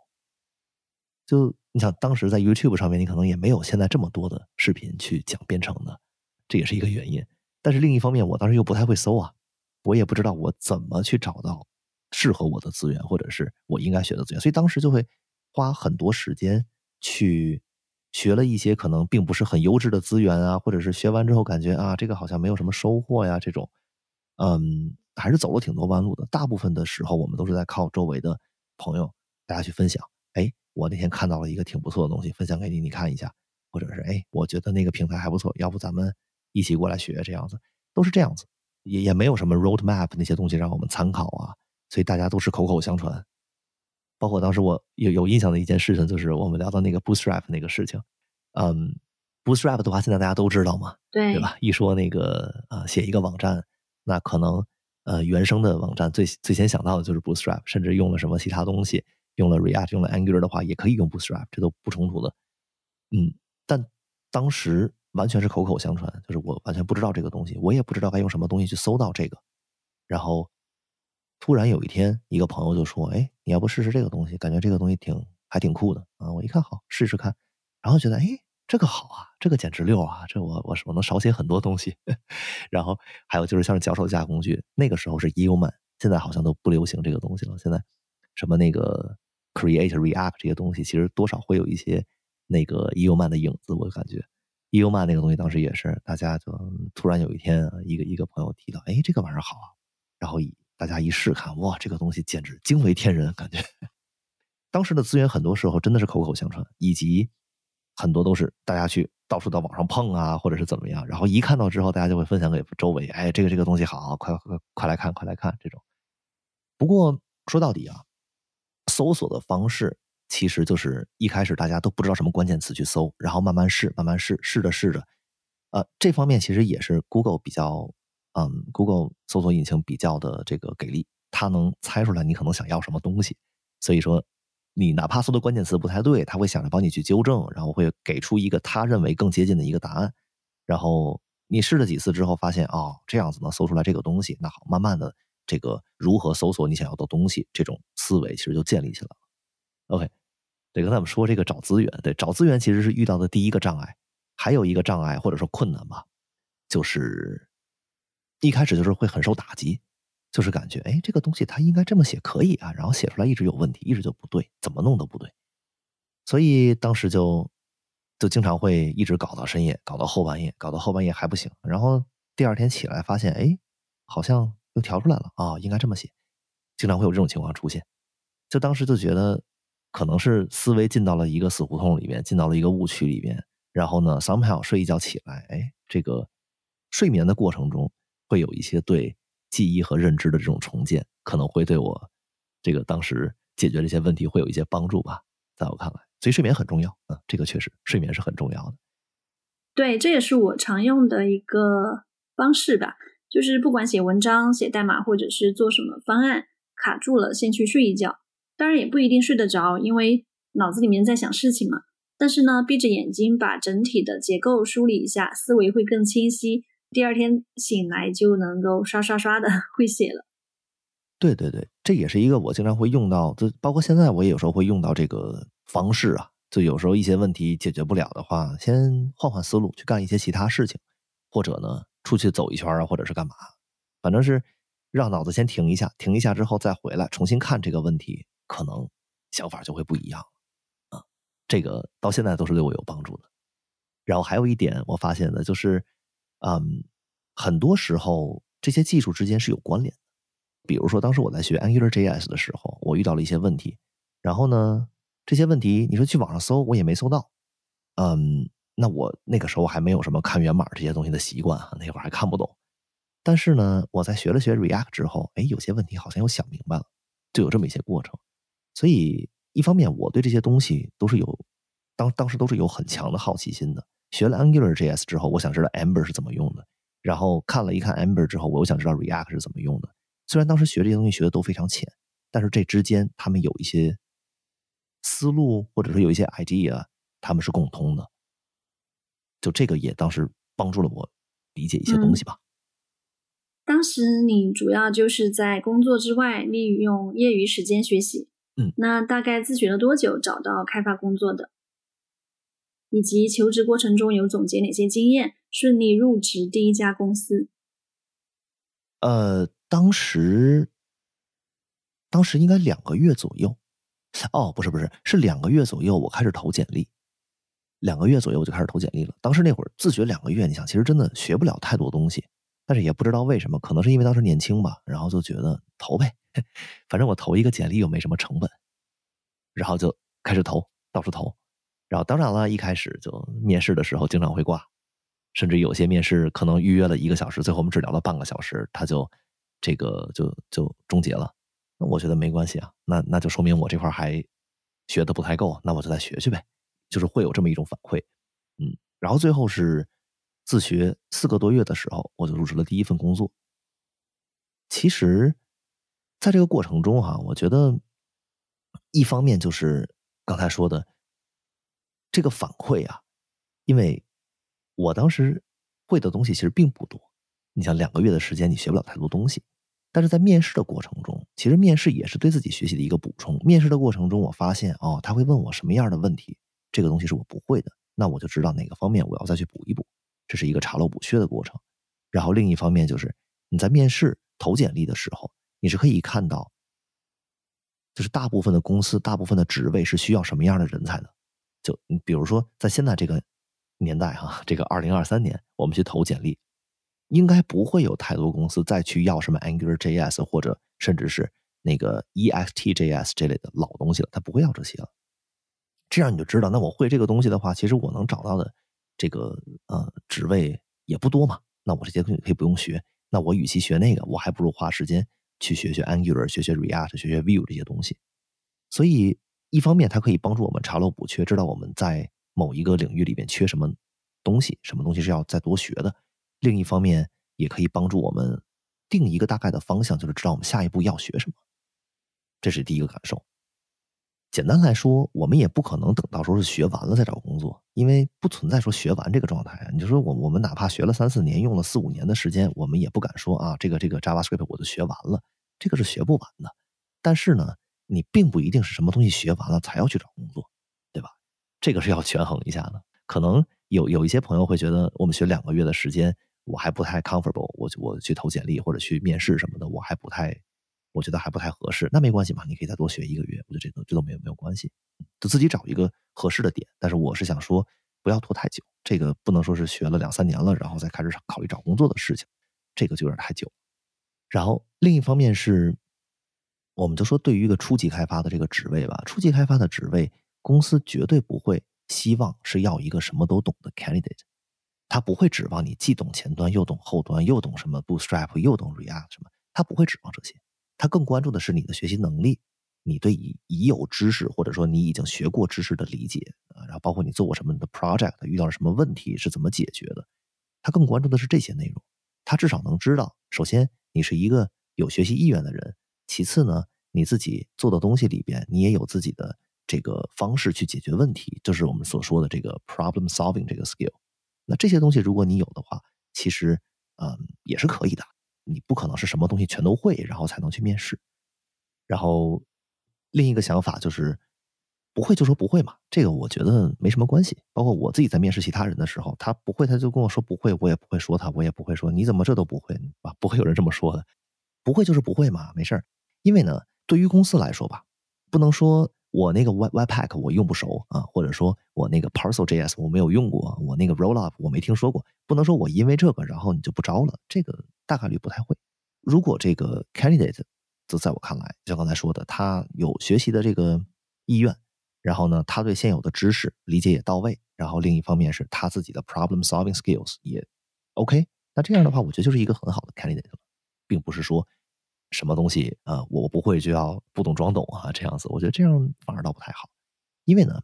Speaker 1: 就你想，当时在 YouTube 上面，你可能也没有现在这么多的视频去讲编程的，这也是一个原因。但是另一方面，我当时又不太会搜啊，我也不知道我怎么去找到适合我的资源，或者是我应该学的资源，所以当时就会花很多时间去。学了一些可能并不是很优质的资源啊，或者是学完之后感觉啊，这个好像没有什么收获呀，这种，嗯，还是走了挺多弯路的。大部分的时候，我们都是在靠周围的朋友，大家去分享。哎，我那天看到了一个挺不错的东西，分享给你，你看一下。或者是哎，我觉得那个平台还不错，要不咱们一起过来学这样子，都是这样子，也也没有什么 roadmap 那些东西让我们参考啊，所以大家都是口口相传。包括当时我有有印象的一件事情，就是我们聊到那个 Bootstrap 那个事情。嗯，Bootstrap 的话，现在大家都知道嘛，
Speaker 2: 对
Speaker 1: 对吧？一说那个呃，写一个网站，那可能呃，原生的网站最最先想到的就是 Bootstrap，甚至用了什么其他东西，用了 React，用了 Angular 的话，也可以用 Bootstrap，这都不冲突的。嗯，但当时完全是口口相传，就是我完全不知道这个东西，我也不知道该用什么东西去搜到这个，然后。突然有一天，一个朋友就说：“哎，你要不试试这个东西？感觉这个东西挺还挺酷的啊！”我一看，好试试看，然后觉得：“哎，这个好啊，这个简直溜啊！这我我我能少写很多东西。”然后还有就是像脚手架工具，那个时候是 Euman，现在好像都不流行这个东西了。现在什么那个 Create React 这些东西，其实多少会有一些那个 Euman 的影子。我感觉 Euman 那个东西当时也是，大家就突然有一天，一个一个朋友提到：“哎，这个玩意儿好啊！”然后以大家一试看，哇，这个东西简直惊为天人，感觉当时的资源很多时候真的是口口相传，以及很多都是大家去到处到网上碰啊，或者是怎么样，然后一看到之后，大家就会分享给周围，哎，这个这个东西好，快快快来看，快来看这种。不过说到底啊，搜索的方式其实就是一开始大家都不知道什么关键词去搜，然后慢慢试，慢慢试，试着试着，呃，这方面其实也是 Google 比较。嗯，Google 搜索引擎比较的这个给力，它能猜出来你可能想要什么东西，所以说，你哪怕搜的关键词不太对，它会想着帮你去纠正，然后会给出一个他认为更接近的一个答案。然后你试了几次之后，发现哦，这样子能搜出来这个东西，那好，慢慢的这个如何搜索你想要的东西，这种思维其实就建立起来了。OK，对，刚才我们说这个找资源，对，找资源其实是遇到的第一个障碍，还有一个障碍或者说困难吧，就是一开始就是会很受打击。就是感觉，哎，这个东西它应该这么写可以啊，然后写出来一直有问题，一直就不对，怎么弄都不对，所以当时就就经常会一直搞到深夜，搞到后半夜，搞到后半夜还不行，然后第二天起来发现，哎，好像又调出来了啊，应该这么写，经常会有这种情况出现，就当时就觉得可能是思维进到了一个死胡同里面，进到了一个误区里面，然后呢，somehow 睡一觉起来，哎，这个睡眠的过程中会有一些对。记忆和认知的这种重建，可能会对我这个当时解决这些问题会有一些帮助吧。在我看来，所以睡眠很重要啊，这个确实睡眠是很重要的。
Speaker 2: 对，这也是我常用的一个方式吧，就是不管写文章、写代码，或者是做什么方案卡住了，先去睡一觉。当然也不一定睡得着，因为脑子里面在想事情嘛。但是呢，闭着眼睛把整体的结构梳理一下，思维会更清晰。第二天醒来就能够刷刷刷的 会写了。
Speaker 1: 对对对，这也是一个我经常会用到，就包括现在我也有时候会用到这个方式啊。就有时候一些问题解决不了的话，先换换思路，去干一些其他事情，或者呢出去走一圈啊，或者是干嘛，反正是让脑子先停一下，停一下之后再回来重新看这个问题，可能想法就会不一样啊。这个到现在都是对我有帮助的。然后还有一点我发现的就是。嗯，很多时候这些技术之间是有关联的。比如说，当时我在学 Angular JS 的时候，我遇到了一些问题。然后呢，这些问题你说去网上搜，我也没搜到。嗯，那我那个时候还没有什么看源码这些东西的习惯，那会儿还看不懂。但是呢，我在学了学 React 之后，哎，有些问题好像又想明白了，就有这么一些过程。所以，一方面我对这些东西都是有当当时都是有很强的好奇心的。学了 Angular JS 之后，我想知道 Ember 是怎么用的。然后看了一看 Ember 之后，我又想知道 React 是怎么用的。虽然当时学这些东西学的都非常浅，但是这之间他们有一些思路，或者说有一些 idea，他们是共通的。就这个也当时帮助了我理解一些东西吧。
Speaker 2: 当时你主要就是在工作之外利用业余时间学习。
Speaker 1: 嗯，
Speaker 2: 那大概自学了多久找到开发工作的？以及求职过程中有总结哪些经验，顺利入职第一家公司？
Speaker 1: 呃，当时，当时应该两个月左右。哦，不是不是，是两个月左右，我开始投简历。两个月左右我就开始投简历了。当时那会儿自学两个月，你想，其实真的学不了太多东西，但是也不知道为什么，可能是因为当时年轻吧，然后就觉得投呗，反正我投一个简历又没什么成本，然后就开始投，到处投。然后当然了，一开始就面试的时候经常会挂，甚至有些面试可能预约了一个小时，最后我们只聊了半个小时，他就这个就就终结了。那我觉得没关系啊，那那就说明我这块还学的不太够，那我就再学去呗。就是会有这么一种反馈，嗯。然后最后是自学四个多月的时候，我就入职了第一份工作。其实，在这个过程中哈，我觉得一方面就是刚才说的。这个反馈啊，因为我当时会的东西其实并不多。你想两个月的时间，你学不了太多东西。但是在面试的过程中，其实面试也是对自己学习的一个补充。面试的过程中，我发现哦，他会问我什么样的问题，这个东西是我不会的，那我就知道哪个方面我要再去补一补。这是一个查漏补缺的过程。然后另一方面就是你在面试投简历的时候，你是可以看到，就是大部分的公司、大部分的职位是需要什么样的人才的。就你比如说，在现在这个年代哈，这个二零二三年，我们去投简历，应该不会有太多公司再去要什么 Angular JS 或者甚至是那个 Ext JS 这类的老东西了，他不会要这些了。这样你就知道，那我会这个东西的话，其实我能找到的这个呃职位也不多嘛。那我这些东西可以不用学。那我与其学那个，我还不如花时间去学学 Angular，学学 React，学学 Vue 这些东西。所以。一方面，它可以帮助我们查漏补缺，知道我们在某一个领域里面缺什么东西，什么东西是要再多学的；另一方面，也可以帮助我们定一个大概的方向，就是知道我们下一步要学什么。这是第一个感受。简单来说，我们也不可能等到时候是学完了再找工作，因为不存在说学完这个状态啊。你就说我我们哪怕学了三四年，用了四五年的时间，我们也不敢说啊，这个这个 JavaScript 我就学完了，这个是学不完的。但是呢，你并不一定是什么东西学完了才要去找工作，对吧？这个是要权衡一下的。可能有有一些朋友会觉得，我们学两个月的时间，我还不太 comfortable，我我去投简历或者去面试什么的，我还不太。我觉得还不太合适，那没关系嘛，你可以再多学一个月，我觉得这都这都没有没有关系，就自己找一个合适的点。但是我是想说，不要拖太久，这个不能说是学了两三年了，然后再开始考虑找工作的事情，这个就有点太久。然后另一方面是，我们就说对于一个初级开发的这个职位吧，初级开发的职位，公司绝对不会希望是要一个什么都懂的 candidate，他不会指望你既懂前端又懂后端，又懂什么 Bootstrap 又懂 React 什么，他不会指望这些。他更关注的是你的学习能力，你对已已有知识或者说你已经学过知识的理解啊，然后包括你做过什么的 project，遇到了什么问题是怎么解决的，他更关注的是这些内容。他至少能知道，首先你是一个有学习意愿的人，其次呢，你自己做的东西里边你也有自己的这个方式去解决问题，就是我们所说的这个 problem solving 这个 skill。那这些东西如果你有的话，其实嗯也是可以的。你不可能是什么东西全都会，然后才能去面试。然后另一个想法就是，不会就说不会嘛，这个我觉得没什么关系。包括我自己在面试其他人的时候，他不会他就跟我说不会，我也不会说他，我也不会说你怎么这都不会啊，不会有人这么说的。不会就是不会嘛，没事儿。因为呢，对于公司来说吧，不能说。我那个 Web Webpack 我用不熟啊，或者说我那个 Parcel JS 我没有用过，我那个 Rollup 我没听说过，不能说我因为这个然后你就不招了，这个大概率不太会。如果这个 candidate 就在我看来，就刚才说的，他有学习的这个意愿，然后呢，他对现有的知识理解也到位，然后另一方面是他自己的 problem solving skills 也 OK，那这样的话，我觉得就是一个很好的 candidate 了，并不是说。什么东西啊？我不会就要不懂装懂啊？这样子，我觉得这样反而倒不太好。因为呢，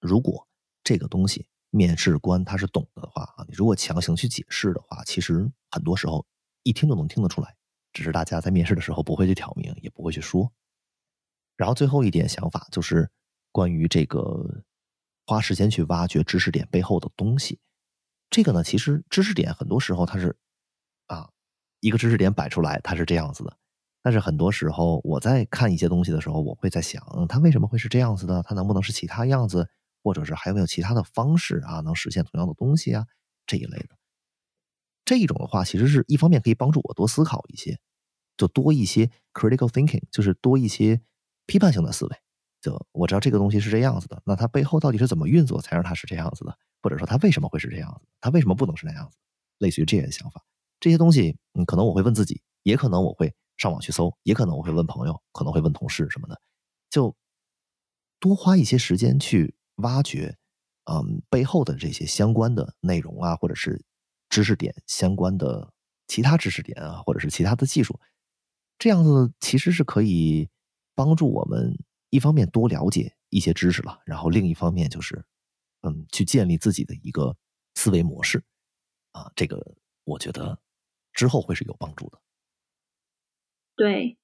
Speaker 1: 如果这个东西面试官他是懂的话啊，你如果强行去解释的话，其实很多时候一听就能听得出来，只是大家在面试的时候不会去挑明，也不会去说。然后最后一点想法就是关于这个花时间去挖掘知识点背后的东西。这个呢，其实知识点很多时候它是。一个知识点摆出来，它是这样子的，但是很多时候我在看一些东西的时候，我会在想，它为什么会是这样子的？它能不能是其他样子，或者是还有没有其他的方式啊，能实现同样的东西啊？这一类的，这一种的话，其实是一方面可以帮助我多思考一些，就多一些 critical thinking，就是多一些批判性的思维。就我知道这个东西是这样子的，那它背后到底是怎么运作才让它是这样子的？或者说它为什么会是这样子？它为什么不能是那样子？类似于这些想法。这些东西，嗯，可能我会问自己，也可能我会上网去搜，也可能我会问朋友，可能会问同事什么的，就多花一些时间去挖掘，嗯，背后的这些相关的内容啊，或者是知识点相关的其他知识点啊，或者是其他的技术，这样子其实是可以帮助我们一方面多了解一些知识了，然后另一方面就是，嗯，去建立自己的一个思维模式，啊，这个我觉得。之后会是有帮助的。
Speaker 2: 对，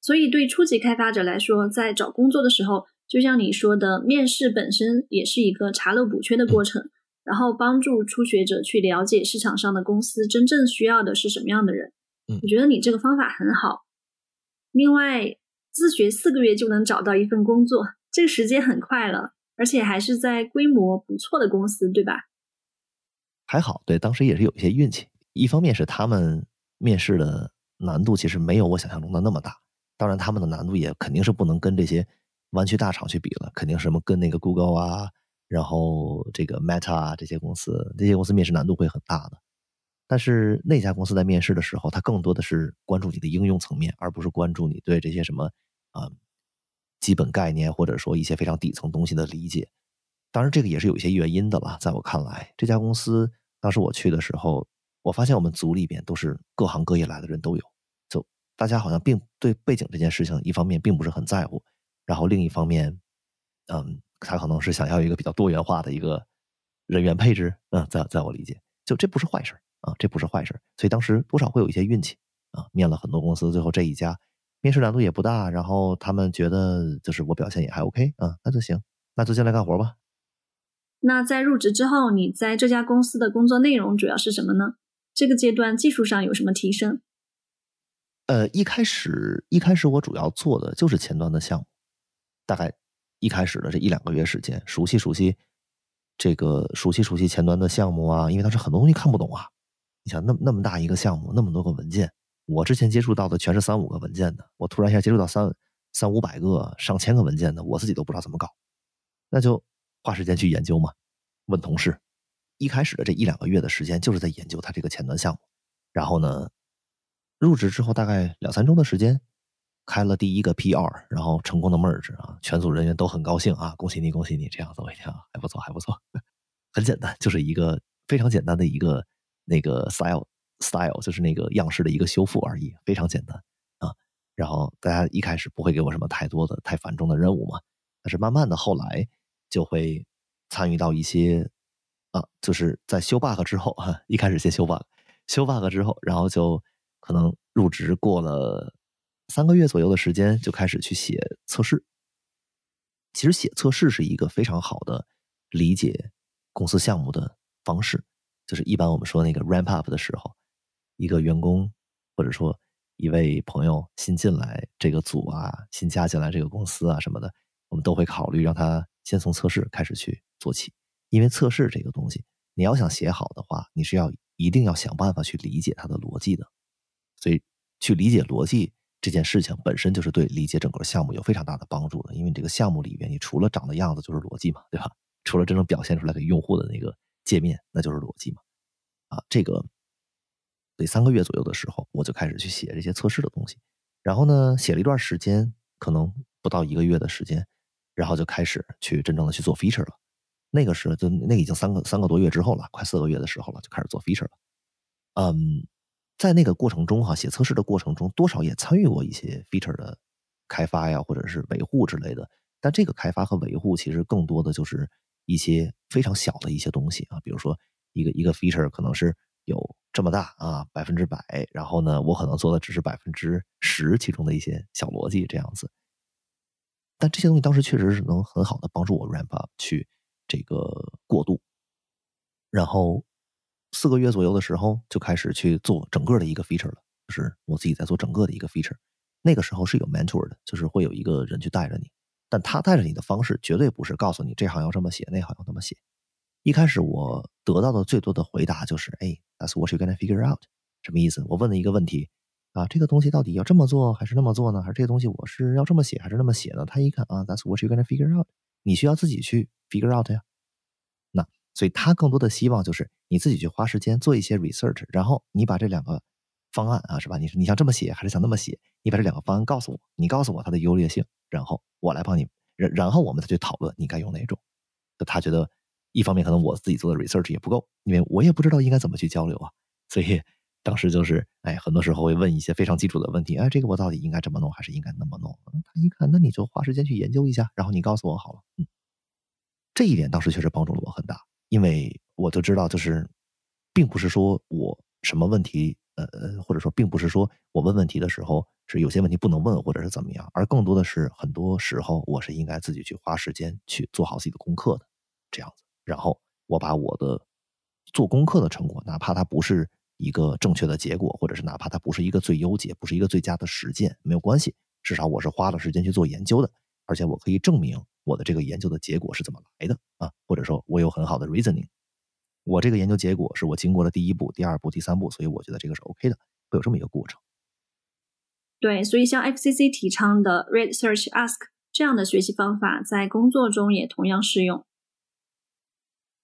Speaker 2: 所以对初级开发者来说，在找工作的时候，就像你说的，面试本身也是一个查漏补缺的过程，然后帮助初学者去了解市场上的公司真正需要的是什么样的人。
Speaker 1: 嗯，
Speaker 2: 我觉得你这个方法很好。另外，自学四个月就能找到一份工作，这个时间很快了，而且还是在规模不错的公司，对吧？
Speaker 1: 还好，对，当时也是有一些运气。一方面是他们面试的难度其实没有我想象中的那么大，当然他们的难度也肯定是不能跟这些湾区大厂去比了，肯定什么跟那个 Google 啊，然后这个 Meta 啊这些公司，这些公司面试难度会很大的。但是那家公司在面试的时候，他更多的是关注你的应用层面，而不是关注你对这些什么啊基本概念或者说一些非常底层东西的理解。当然这个也是有一些原因的了，在我看来，这家公司当时我去的时候。我发现我们组里边都是各行各业来的人都有，就大家好像并对背景这件事情，一方面并不是很在乎，然后另一方面，嗯，他可能是想要一个比较多元化的一个人员配置，嗯，在在我理解，就这不是坏事啊，这不是坏事，所以当时多少会有一些运气啊，面了很多公司，最后这一家面试难度也不大，然后他们觉得就是我表现也还 OK 啊，那就行，那就进来干活吧。
Speaker 2: 那在入职之后，你在这家公司的工作内容主要是什么呢？这个阶段技术上有什么提升？
Speaker 1: 呃，一开始一开始我主要做的就是前端的项目，大概一开始的这一两个月时间，熟悉熟悉这个熟悉熟悉前端的项目啊，因为当时很多东西看不懂啊。你想，那那么大一个项目，那么多个文件，我之前接触到的全是三五个文件的，我突然一下接触到三三五百个、上千个文件的，我自己都不知道怎么搞，那就花时间去研究嘛，问同事。一开始的这一两个月的时间，就是在研究他这个前端项目，然后呢。入职之后大概两三周的时间，开了第一个 PR，然后成功的 merge 啊，全组人员都很高兴啊，恭喜你，恭喜你，这样子我一听还不错，还不错，很简单，就是一个非常简单的一个那个 style style，就是那个样式的一个修复而已，非常简单啊。然后大家一开始不会给我什么太多的太繁重的任务嘛，但是慢慢的后来就会参与到一些啊，就是在修 bug 之后哈，一开始先修 bug，修 bug 之后，然后就。可能入职过了三个月左右的时间，就开始去写测试。其实写测试是一个非常好的理解公司项目的方式。就是一般我们说那个 ramp up 的时候，一个员工或者说一位朋友新进来这个组啊，新加进来这个公司啊什么的，我们都会考虑让他先从测试开始去做起。因为测试这个东西，你要想写好的话，你是要一定要想办法去理解它的逻辑的。所以，去理解逻辑这件事情本身就是对理解整个项目有非常大的帮助的。因为你这个项目里面，你除了长的样子就是逻辑嘛，对吧？除了真正表现出来给用户的那个界面，那就是逻辑嘛。啊，这个得三个月左右的时候，我就开始去写这些测试的东西。然后呢，写了一段时间，可能不到一个月的时间，然后就开始去真正的去做 feature 了。那个时候就那已经三个三个多月之后了，快四个月的时候了，就开始做 feature 了。嗯。在那个过程中，哈，写测试的过程中，多少也参与过一些 feature 的开发呀，或者是维护之类的。但这个开发和维护，其实更多的就是一些非常小的一些东西啊，比如说一个一个 feature 可能是有这么大啊，百分之百，然后呢，我可能做的只是百分之十其中的一些小逻辑这样子。但这些东西当时确实是能很好的帮助我 ramp up 去这个过渡，然后。四个月左右的时候，就开始去做整个的一个 feature 了，就是我自己在做整个的一个 feature。那个时候是有 mentor 的，就是会有一个人去带着你，但他带着你的方式绝对不是告诉你这行要这么写，那行要那么写。一开始我得到的最多的回答就是：“哎，That's what you gonna figure out？” 什么意思？我问了一个问题啊，这个东西到底要这么做还是那么做呢？还是这个东西我是要这么写还是那么写呢？他一看啊，That's what you gonna figure out？你需要自己去 figure out 呀。那所以他更多的希望就是。你自己去花时间做一些 research，然后你把这两个方案啊，是吧？你你想这么写还是想那么写？你把这两个方案告诉我，你告诉我它的优劣性，然后我来帮你，然然后我们再去讨论你该用哪种。就他觉得一方面可能我自己做的 research 也不够，因为我也不知道应该怎么去交流啊。所以当时就是哎，很多时候会问一些非常基础的问题，哎，这个我到底应该这么弄还是应该那么弄？他一看，那你就花时间去研究一下，然后你告诉我好了。嗯，这一点当时确实帮助了我很大，因为。我就知道，就是，并不是说我什么问题，呃呃，或者说，并不是说我问问题的时候是有些问题不能问，或者是怎么样，而更多的是很多时候我是应该自己去花时间去做好自己的功课的，这样子。然后我把我的做功课的成果，哪怕它不是一个正确的结果，或者是哪怕它不是一个最优解，不是一个最佳的实践，没有关系，至少我是花了时间去做研究的，而且我可以证明我的这个研究的结果是怎么来的啊，或者说我有很好的 reasoning。我这个研究结果是我经过了第一步、第二步、第三步，所以我觉得这个是 OK 的，会有这么一个过程。
Speaker 2: 对，所以像 FCC 提倡的 Read, Search, Ask 这样的学习方法，在工作中也同样适用。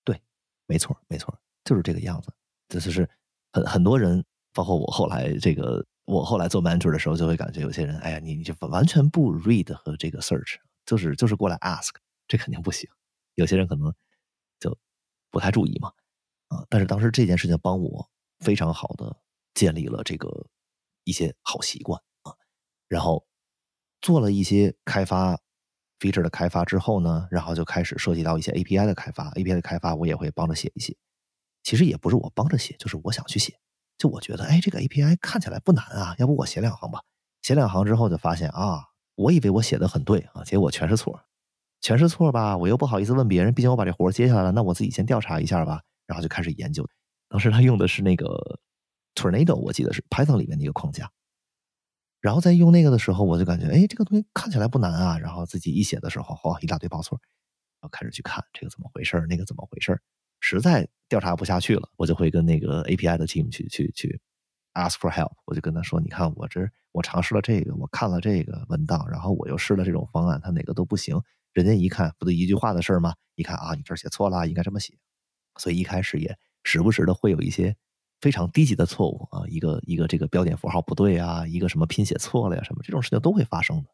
Speaker 1: 对，没错，没错，就是这个样子。这就是很很多人，包括我后来这个，我后来做 manager 的时候，就会感觉有些人，哎呀，你你就完全不 read 和这个 search，就是就是过来 ask，这肯定不行。有些人可能就不太注意嘛。啊！但是当时这件事情帮我非常好的建立了这个一些好习惯啊，然后做了一些开发 feature 的开发之后呢，然后就开始涉及到一些 API 的开发，API 的开发我也会帮着写一写。其实也不是我帮着写，就是我想去写。就我觉得，哎，这个 API 看起来不难啊，要不我写两行吧。写两行之后就发现啊，我以为我写的很对啊，结果全是错，全是错吧？我又不好意思问别人，毕竟我把这活接下来了，那我自己先调查一下吧。然后就开始研究。当时他用的是那个 Tornado，我记得是 Python 里面的一个框架。然后在用那个的时候，我就感觉，哎，这个东西看起来不难啊。然后自己一写的时候，哇，一大堆报错。然后开始去看这个怎么回事那个怎么回事实在调查不下去了，我就会跟那个 API 的 team 去去去 ask for help。我就跟他说，你看我这我尝试了这个，我看了这个文档，然后我又试了这种方案，它哪个都不行。人家一看，不就一句话的事儿吗？一看啊，你这写错了，应该这么写。所以一开始也时不时的会有一些非常低级的错误啊，一个一个这个标点符号不对啊，一个什么拼写错了呀，什么这种事情都会发生的。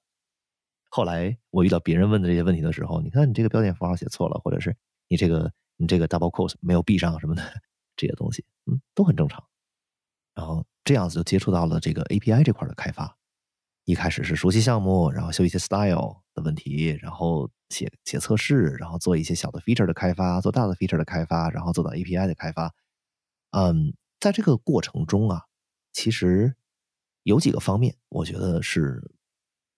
Speaker 1: 后来我遇到别人问的这些问题的时候，你看你这个标点符号写错了，或者是你这个这个 double quote 没有闭上什么的这些东西，嗯，都很正常。然后这样子就接触到了这个 API 这块的开发。一开始是熟悉项目，然后修一些 style 的问题，然后写写测试，然后做一些小的 feature 的开发，做大的 feature 的开发，然后做到 API 的开发。嗯，在这个过程中啊，其实有几个方面，我觉得是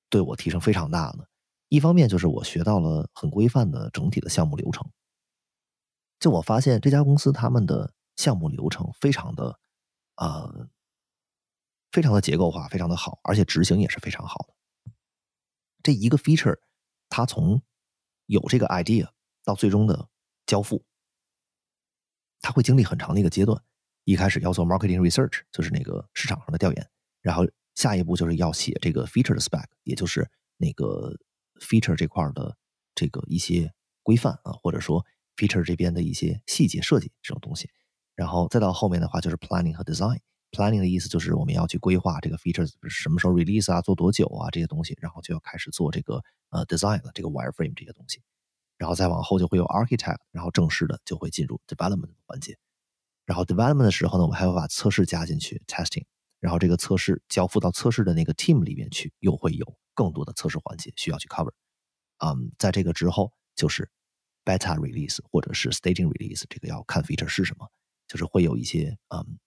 Speaker 1: 对我提升非常大的。一方面就是我学到了很规范的整体的项目流程。就我发现这家公司他们的项目流程非常的啊。非常的结构化，非常的好，而且执行也是非常好的。这一个 feature，它从有这个 idea 到最终的交付，它会经历很长的一个阶段。一开始要做 marketing research，就是那个市场上的调研，然后下一步就是要写这个 feature 的 spec，也就是那个 feature 这块的这个一些规范啊，或者说 feature 这边的一些细节设计这种东西。然后再到后面的话，就是 planning 和 design。Planning 的意思就是我们要去规划这个 feature 什么时候 release 啊，做多久啊这些东西，然后就要开始做这个呃 design 了，这个 wireframe 这些东西，然后再往后就会有 architect，然后正式的就会进入 development 环节。然后 development 的时候呢，我们还会把测试加进去 testing，然后这个测试交付到测试的那个 team 里面去，又会有更多的测试环节需要去 cover。嗯，在这个之后就是 beta release 或者是 staging release，这个要看 feature 是什么，就是会有一些嗯。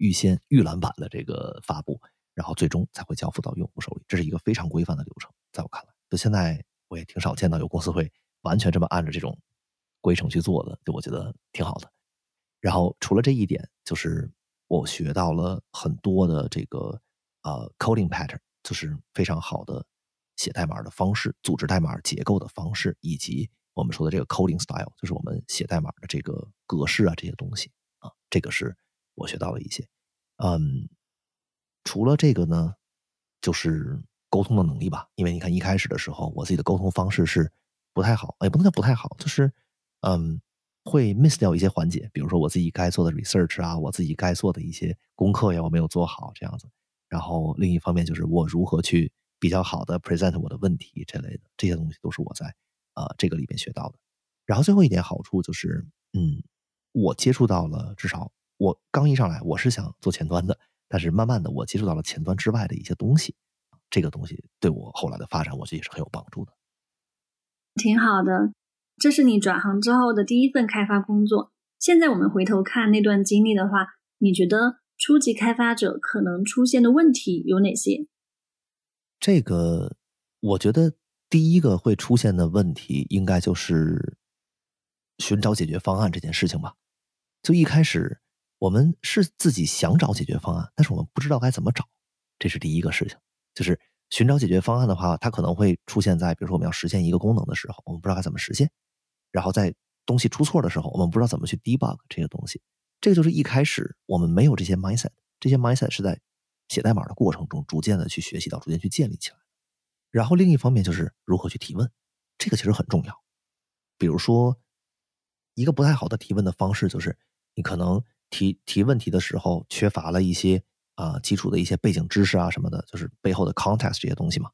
Speaker 1: 预先预览版的这个发布，然后最终才会交付到用户手里，这是一个非常规范的流程。在我看来，就现在我也挺少见到有公司会完全这么按照这种规程去做的，就我觉得挺好的。然后除了这一点，就是我学到了很多的这个呃 coding pattern，就是非常好的写代码的方式、组织代码结构的方式，以及我们说的这个 coding style，就是我们写代码的这个格式啊这些东西啊，这个是。我学到了一些，嗯，除了这个呢，就是沟通的能力吧。因为你看一开始的时候，我自己的沟通方式是不太好，也不能叫不太好，就是嗯，会 miss 掉一些环节。比如说我自己该做的 research 啊，我自己该做的一些功课呀，我没有做好这样子。然后另一方面就是我如何去比较好的 present 我的问题这类的这些东西，都是我在啊这个里面学到的。然后最后一点好处就是，嗯，我接触到了至少。我刚一上来，我是想做前端的，但是慢慢的，我接触到了前端之外的一些东西，这个东西对我后来的发展，我觉得也是很有帮助的。
Speaker 2: 挺好的，这是你转行之后的第一份开发工作。现在我们回头看那段经历的话，你觉得初级开发者可能出现的问题有哪些？
Speaker 1: 这个，我觉得第一个会出现的问题，应该就是寻找解决方案这件事情吧。就一开始。我们是自己想找解决方案，但是我们不知道该怎么找，这是第一个事情。就是寻找解决方案的话，它可能会出现在，比如说我们要实现一个功能的时候，我们不知道该怎么实现；然后在东西出错的时候，我们不知道怎么去 debug 这些东西。这个就是一开始我们没有这些 mindset，这些 mindset 是在写代码的过程中逐渐的去学习到，逐渐去建立起来。然后另一方面就是如何去提问，这个其实很重要。比如说一个不太好的提问的方式，就是你可能。提提问题的时候缺乏了一些啊基础的一些背景知识啊什么的，就是背后的 context 这些东西嘛。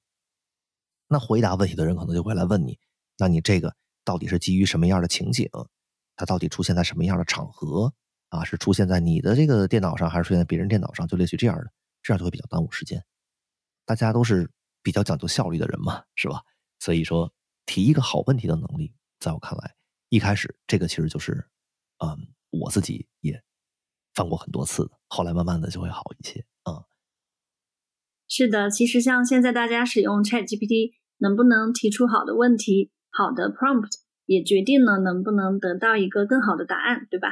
Speaker 1: 那回答问题的人可能就会来问你，那你这个到底是基于什么样的情景？它到底出现在什么样的场合？啊，是出现在你的这个电脑上，还是出现在别人电脑上？就类似于这样的，这样就会比较耽误时间。大家都是比较讲究效率的人嘛，是吧？所以说提一个好问题的能力，在我看来，一开始这个其实就是，嗯，我自己也。犯过很多次，后来慢慢的就会好一些啊。
Speaker 2: 是的，其实像现在大家使用 ChatGPT，能不能提出好的问题、好的 prompt，也决定了能不能得到一个更好的答案，对吧？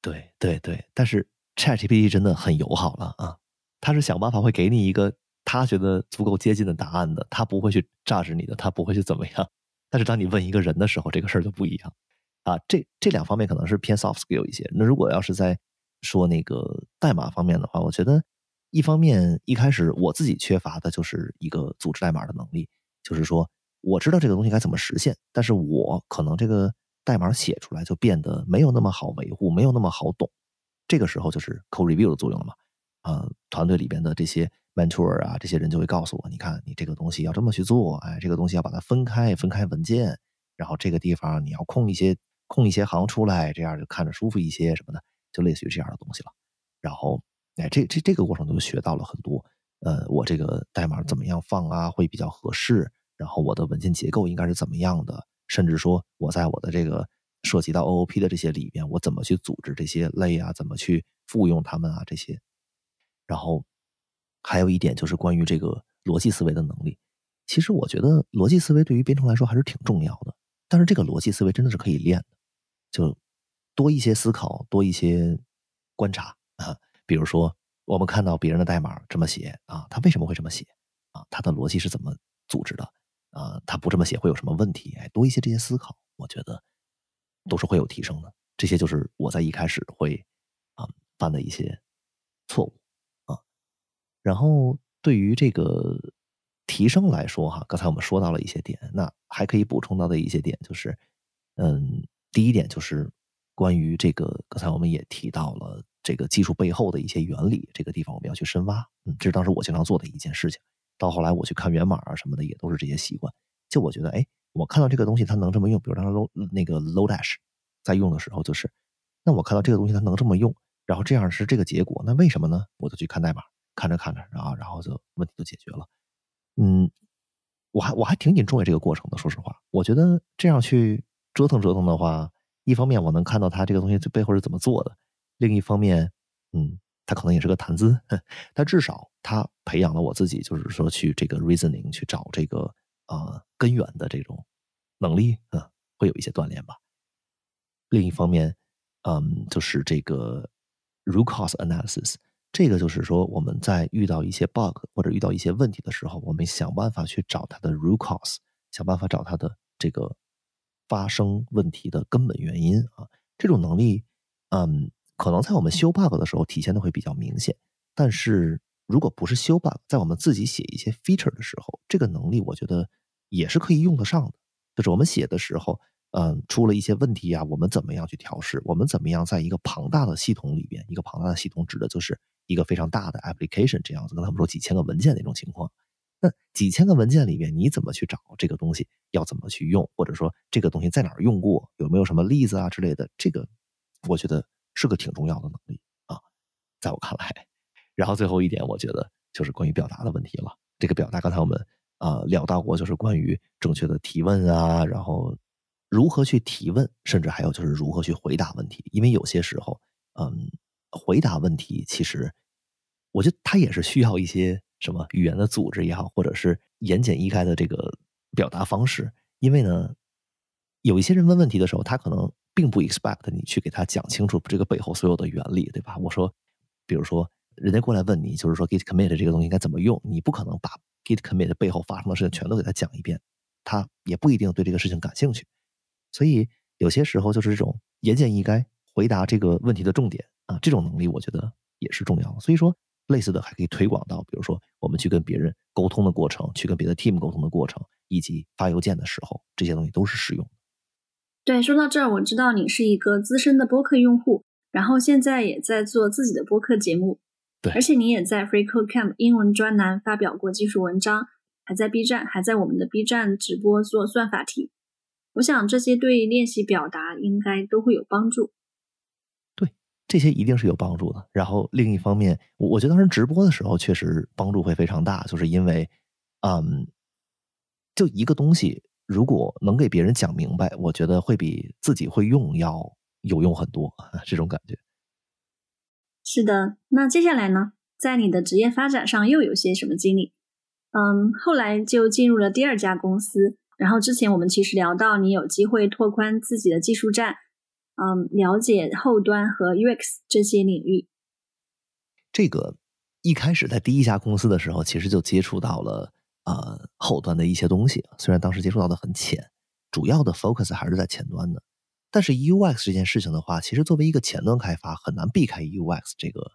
Speaker 1: 对对对，但是 ChatGPT 真的很友好了啊，他是想办法会给你一个他觉得足够接近的答案的，他不会去榨制你的，他不会去怎么样。但是当你问一个人的时候，这个事儿就不一样啊。这这两方面可能是偏 soft skill 一些。那如果要是在说那个代码方面的话，我觉得一方面一开始我自己缺乏的就是一个组织代码的能力，就是说我知道这个东西该怎么实现，但是我可能这个代码写出来就变得没有那么好维护，没有那么好懂。这个时候就是 co review 的作用了嘛？啊，团队里边的这些。Mentor 啊，这些人就会告诉我，你看，你这个东西要这么去做，哎，这个东西要把它分开，分开文件，然后这个地方你要空一些，空一些行出来，这样就看着舒服一些什么的，就类似于这样的东西了。然后，哎，这这这个过程中学到了很多，呃，我这个代码怎么样放啊，会比较合适，然后我的文件结构应该是怎么样的，甚至说我在我的这个涉及到 OOP 的这些里边，我怎么去组织这些类啊，怎么去复用它们啊，这些，然后。还有一点就是关于这个逻辑思维的能力。其实我觉得逻辑思维对于编程来说还是挺重要的。但是这个逻辑思维真的是可以练的，就多一些思考，多一些观察啊。比如说，我们看到别人的代码这么写啊，他为什么会这么写啊？他的逻辑是怎么组织的啊？他不这么写会有什么问题？哎，多一些这些思考，我觉得都是会有提升的。这些就是我在一开始会啊犯的一些错误。然后对于这个提升来说，哈，刚才我们说到了一些点，那还可以补充到的一些点就是，嗯，第一点就是关于这个，刚才我们也提到了这个技术背后的一些原理，这个地方我们要去深挖。嗯，这是当时我经常做的一件事情。到后来我去看源码啊什么的，也都是这些习惯。就我觉得，哎，我看到这个东西它能这么用，比如当时 low 那个 lodash 在用的时候，就是那我看到这个东西它能这么用，然后这样是这个结果，那为什么呢？我就去看代码。看着看着，然后然后就问题就解决了。嗯，我还我还挺 enjoy 这个过程的。说实话，我觉得这样去折腾折腾的话，一方面我能看到他这个东西背后是怎么做的，另一方面，嗯，他可能也是个谈资，但至少他培养了我自己，就是说去这个 reasoning 去找这个呃根源的这种能力，嗯，会有一些锻炼吧。另一方面，嗯，就是这个 root cause analysis。这个就是说，我们在遇到一些 bug 或者遇到一些问题的时候，我们想办法去找它的 root cause，想办法找它的这个发生问题的根本原因啊。这种能力，嗯，可能在我们修 bug 的时候体现的会比较明显。但是如果不是修 bug，在我们自己写一些 feature 的时候，这个能力我觉得也是可以用得上的。就是我们写的时候。嗯，出了一些问题啊，我们怎么样去调试？我们怎么样在一个庞大的系统里边？一个庞大的系统指的就是一个非常大的 application 这样子。跟他们说几千个文件那种情况，那几千个文件里面，你怎么去找这个东西？要怎么去用？或者说这个东西在哪儿用过？有没有什么例子啊之类的？这个我觉得是个挺重要的能力啊，在我看来。然后最后一点，我觉得就是关于表达的问题了。这个表达，刚才我们啊聊到过，就是关于正确的提问啊，然后。如何去提问，甚至还有就是如何去回答问题，因为有些时候，嗯，回答问题其实，我觉得它也是需要一些什么语言的组织也好，或者是言简意赅的这个表达方式。因为呢，有一些人问问题的时候，他可能并不 expect 你去给他讲清楚这个背后所有的原理，对吧？我说，比如说，人家过来问你，就是说 git commit 这个东西应该怎么用，你不可能把 git commit 的背后发生的事情全都给他讲一遍，他也不一定对这个事情感兴趣。所以有些时候就是这种言简意赅回答这个问题的重点啊，这种能力我觉得也是重要的。所以说，类似的还可以推广到，比如说我们去跟别人沟通的过程，去跟别的 team 沟通的过程，以及发邮件的时候，这些东西都是适用。
Speaker 2: 对，说到这儿，我知道你是一个资深的播客用户，然后现在也在做自己的播客节目，
Speaker 1: 对，
Speaker 2: 而且你也在 FreeCodeCamp 英文专栏发表过技术文章，还在 B 站，还在我们的 B 站直播做算法题。我想这些对练习表达应该都会有帮助。
Speaker 1: 这些一定是有帮助的。然后另一方面，我我觉得当时直播的时候确实帮助会非常大，就是因为，嗯，就一个东西，如果能给别人讲明白，我觉得会比自己会用要有用很多。这种感觉。
Speaker 2: 是的，那接下来呢？在你的职业发展上又有些什么经历？嗯，后来就进入了第二家公司。然后之前我们其实聊到，你有机会拓宽自己的技术站，嗯，了解后端和 UX 这些领域。
Speaker 1: 这个一开始在第一家公司的时候，其实就接触到了呃后端的一些东西，虽然当时接触到的很浅，主要的 focus 还是在前端的。但是 UX 这件事情的话，其实作为一个前端开发，很难避开 UX 这个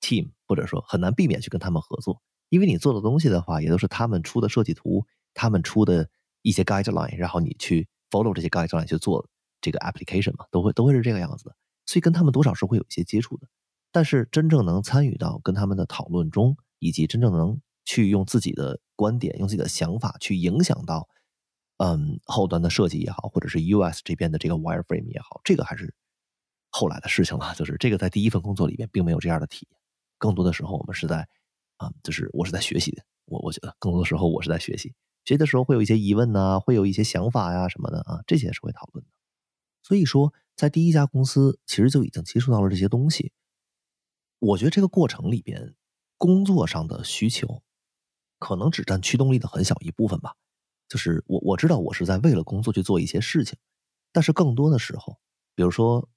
Speaker 1: team，或者说很难避免去跟他们合作，因为你做的东西的话，也都是他们出的设计图，他们出的一些 guideline，然后你去 follow 这些 guideline 去做这个 application 嘛，都会都会是这个样子的，所以跟他们多少是会有一些接触的。但是真正能参与到跟他们的讨论中，以及真正能去用自己的观点、用自己的想法去影响到。嗯，后端的设计也好，或者是 US 这边的这个 wireframe 也好，这个还是后来的事情了。就是这个在第一份工作里面并没有这样的体验，更多的时候我们是在啊，就是我是在学习的。我我觉得更多的时候我是在学习，学习的时候会有一些疑问呐，会有一些想法呀什么的啊，这些是会讨论的。所以说，在第一家公司其实就已经接触到了这些东西。我觉得这个过程里边，工作上的需求可能只占驱动力的很小一部分吧。就是我我知道我是在为了工作去做一些事情，但是更多的时候，比如说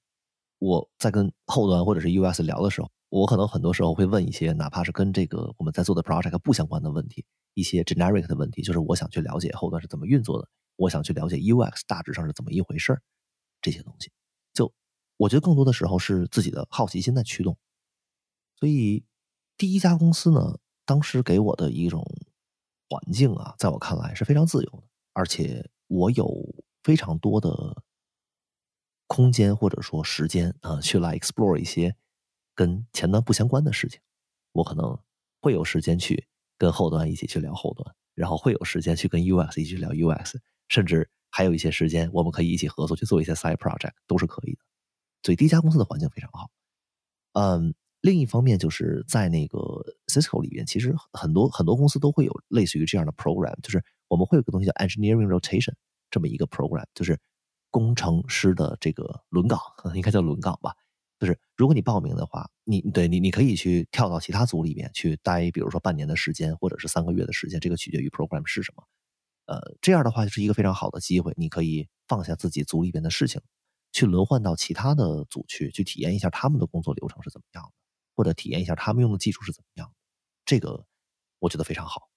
Speaker 1: 我在跟后端或者是 US 聊的时候，我可能很多时候会问一些哪怕是跟这个我们在做的 project 不相关的问题，一些 generic 的问题，就是我想去了解后端是怎么运作的，我想去了解 UX 大致上是怎么一回事儿，这些东西，就我觉得更多的时候是自己的好奇心在驱动。所以第一家公司呢，当时给我的一种。环境啊，在我看来是非常自由的，而且我有非常多的空间或者说时间啊，去来 explore 一些跟前端不相关的事情。我可能会有时间去跟后端一起去聊后端，然后会有时间去跟 UX 一起去聊 UX，甚至还有一些时间我们可以一起合作去做一些 side project，都是可以的。所以第一家公司的环境非常好，嗯。另一方面，就是在那个 Cisco 里边，其实很多很多公司都会有类似于这样的 program，就是我们会有个东西叫 engineering rotation 这么一个 program，就是工程师的这个轮岗，应该叫轮岗吧。就是如果你报名的话，你对你你可以去跳到其他组里面去待，比如说半年的时间，或者是三个月的时间，这个取决于 program 是什么。呃，这样的话就是一个非常好的机会，你可以放下自己组里边的事情，去轮换到其他的组去，去体验一下他们的工作流程是怎么样的。或者体验一下他们用的技术是怎么样的，这个我觉得非常好。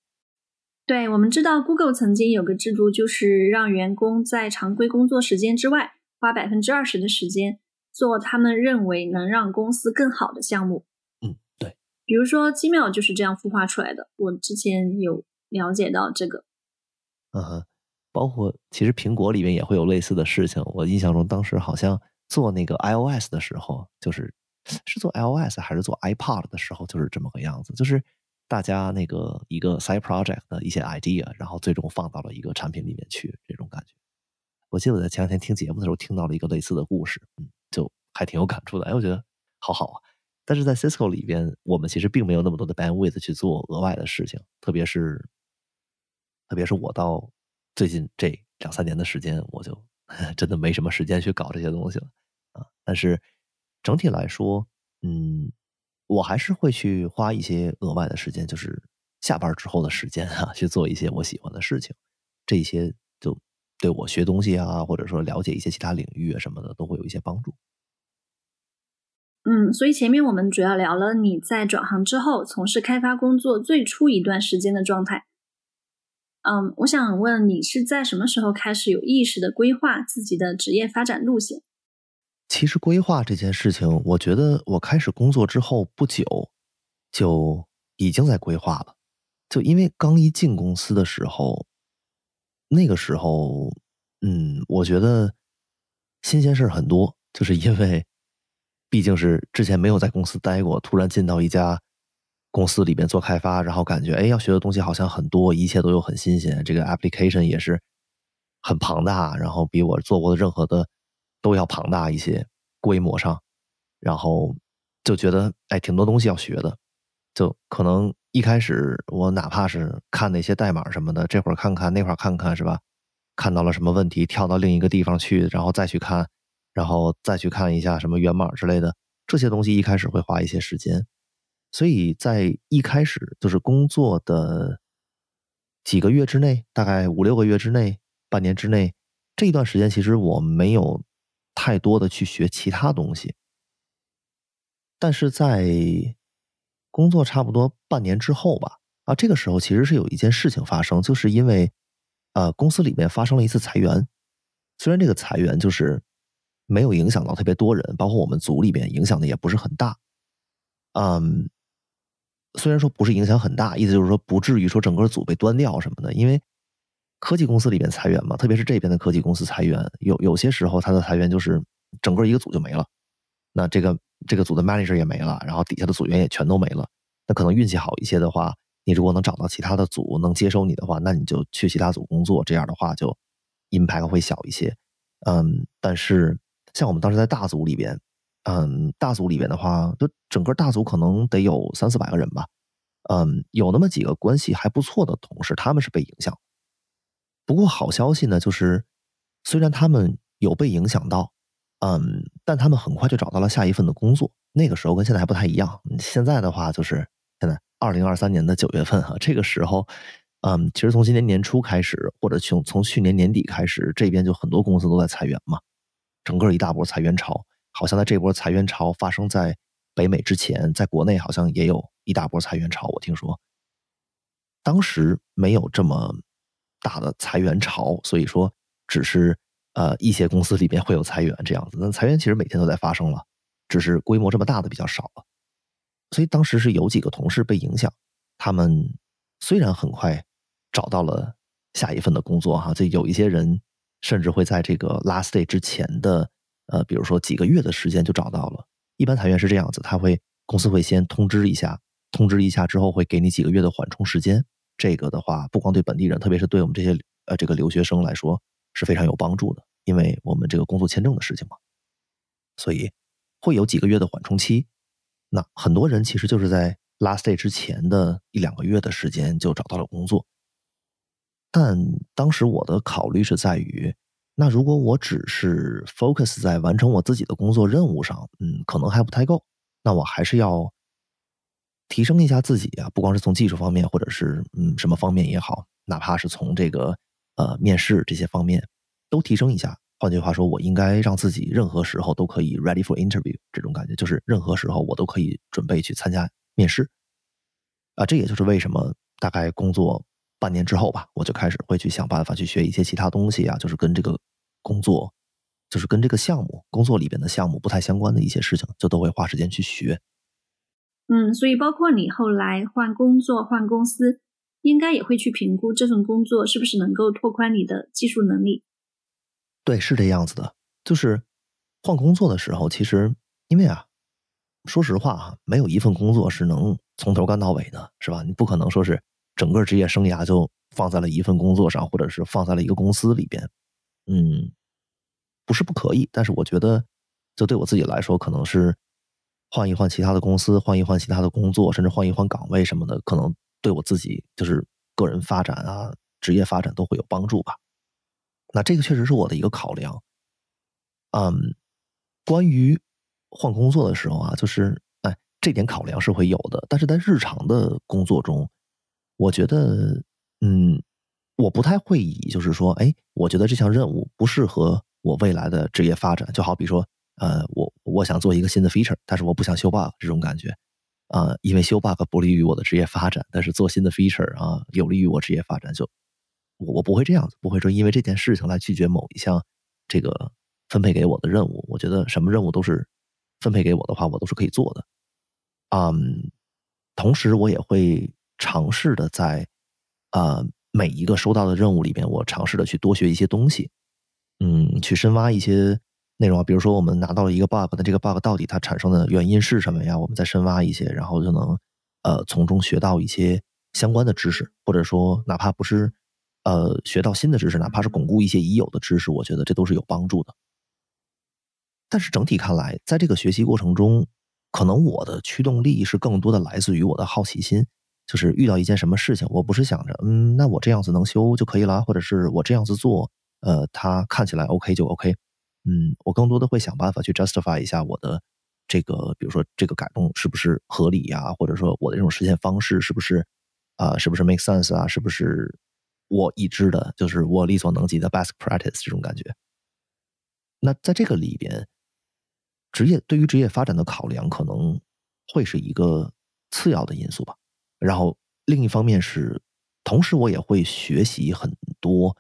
Speaker 2: 对我们知道，Google 曾经有个制度，就是让员工在常规工作时间之外，花百分之二十的时间做他们认为能让公司更好的项目。
Speaker 1: 嗯，对。
Speaker 2: 比如说，Gmail 就是这样孵化出来的。我之前有了解到这个。
Speaker 1: 嗯，包括其实苹果里面也会有类似的事情。我印象中，当时好像做那个 iOS 的时候，就是。是做 iOS 还是做 iPod 的时候，就是这么个样子。就是大家那个一个 side project 的一些 idea，然后最终放到了一个产品里面去，这种感觉。我记得我在前两天听节目的时候听到了一个类似的故事，嗯，就还挺有感触的。哎，我觉得好好啊。但是在 Cisco 里边，我们其实并没有那么多的 bandwidth 去做额外的事情，特别是特别是我到最近这两三年的时间，我就 真的没什么时间去搞这些东西了啊。但是。整体来说，嗯，我还是会去花一些额外的时间，就是下班之后的时间啊，去做一些我喜欢的事情。这些就对我学东西啊，或者说了解一些其他领域啊什么的，都会有一些帮助。
Speaker 2: 嗯，所以前面我们主要聊了你在转行之后从事开发工作最初一段时间的状态。嗯，我想问你是在什么时候开始有意识的规划自己的职业发展路线？
Speaker 1: 其实规划这件事情，我觉得我开始工作之后不久，就已经在规划了。就因为刚一进公司的时候，那个时候，嗯，我觉得新鲜事儿很多，就是因为毕竟是之前没有在公司待过，突然进到一家公司里边做开发，然后感觉哎，要学的东西好像很多，一切都有很新鲜，这个 application 也是很庞大，然后比我做过的任何的。都要庞大一些规模上，然后就觉得哎，挺多东西要学的，就可能一开始我哪怕是看那些代码什么的，这会儿看看那会儿看看是吧？看到了什么问题，跳到另一个地方去，然后再去看，然后再去看一下什么源码之类的，这些东西一开始会花一些时间。所以在一开始就是工作的几个月之内，大概五六个月之内，半年之内，这一段时间其实我没有太多的去学其他东西。但是在工作差不多半年之后吧，啊，这个时候其实是有一件事情发生，就是因为呃公司里面发生了一次裁员，虽然这个裁员就是没有影响到特别多人，包括我们组里面影响的也不是很大，嗯，虽然说不是影响很大，意思就是说不至于说整个组被端掉什么的，因为科技公司里面裁员嘛，特别是这边的科技公司裁员，有有些时候他的裁员就是整个一个组就没了，那这个。这个组的 manager 也没了，然后底下的组员也全都没了。那可能运气好一些的话，你如果能找到其他的组能接收你的话，那你就去其他组工作。这样的话就 impact 会小一些。嗯，但是像我们当时在大组里边，嗯，大组里边的话，就整个大组可能得有三四百个人吧。嗯，有那么几个关系还不错的同事，他们是被影响。不过好消息呢，就是虽然他们有被影响到。嗯，但他们很快就找到了下一份的工作。那个时候跟现在还不太一样。现在的话，就是现在二零二三年的九月份哈，这个时候，嗯，其实从今年年初开始，或者从从去年年底开始，这边就很多公司都在裁员嘛，整个一大波裁员潮。好像在这波裁员潮发生在北美之前，在国内好像也有一大波裁员潮。我听说，当时没有这么大的裁员潮，所以说只是。呃，一些公司里面会有裁员这样子，那裁员其实每天都在发生了，只是规模这么大的比较少了。所以当时是有几个同事被影响，他们虽然很快找到了下一份的工作哈，就有一些人甚至会在这个 last day 之前的呃，比如说几个月的时间就找到了。一般裁员是这样子，他会公司会先通知一下，通知一下之后会给你几个月的缓冲时间。这个的话，不光对本地人，特别是对我们这些呃这个留学生来说。是非常有帮助的，因为我们这个工作签证的事情嘛，所以会有几个月的缓冲期。那很多人其实就是在 last day 之前的一两个月的时间就找到了工作。但当时我的考虑是在于，那如果我只是 focus 在完成我自己的工作任务上，嗯，可能还不太够。那我还是要提升一下自己啊，不光是从技术方面，或者是嗯什么方面也好，哪怕是从这个。呃，面试这些方面都提升一下。换句话说，我应该让自己任何时候都可以 ready for interview，这种感觉就是任何时候我都可以准备去参加面试。啊，这也就是为什么大概工作半年之后吧，我就开始会去想办法去学一些其他东西啊，就是跟这个工作，就是跟这个项目工作里边的项目不太相关的一些事情，就都会花时间去学。
Speaker 2: 嗯，所以包括你后来换工作、换公司。应该也会去评估这份工作是不是能够拓宽你的技术能力。
Speaker 1: 对，是这样子的。就是换工作的时候，其实因为啊，说实话啊，没有一份工作是能从头干到尾的，是吧？你不可能说是整个职业生涯就放在了一份工作上，或者是放在了一个公司里边。嗯，不是不可以，但是我觉得，就对我自己来说，可能是换一换其他的公司，换一换其他的工作，甚至换一换岗位什么的，可能。对我自己就是个人发展啊，职业发展都会有帮助吧。那这个确实是我的一个考量。嗯，关于换工作的时候啊，就是哎，这点考量是会有的。但是在日常的工作中，我觉得，嗯，我不太会以就是说，哎，我觉得这项任务不适合我未来的职业发展。就好比说，呃，我我想做一个新的 feature，但是我不想修 bug 这种感觉。啊，因为修 bug 不利于我的职业发展，但是做新的 feature 啊，有利于我职业发展。就我我不会这样子，不会说因为这件事情来拒绝某一项这个分配给我的任务。我觉得什么任务都是分配给我的话，我都是可以做的。嗯，同时我也会尝试的在啊每一个收到的任务里边，我尝试的去多学一些东西，嗯，去深挖一些。内容，比如说我们拿到了一个 bug，那这个 bug 到底它产生的原因是什么呀？我们再深挖一些，然后就能呃从中学到一些相关的知识，或者说哪怕不是呃学到新的知识，哪怕是巩固一些已有的知识，我觉得这都是有帮助的。但是整体看来，在这个学习过程中，可能我的驱动力是更多的来自于我的好奇心，就是遇到一件什么事情，我不是想着嗯，那我这样子能修就可以了，或者是我这样子做，呃，它看起来 OK 就 OK。嗯，我更多的会想办法去 justify 一下我的这个，比如说这个改动是不是合理呀？或者说我的这种实现方式是不是啊？是不是 make sense 啊？是不是我已知的，就是我力所能及的 best practice 这种感觉？那在这个里边，职业对于职业发展的考量可能会是一个次要的因素吧。然后另一方面是，同时我也会学习很多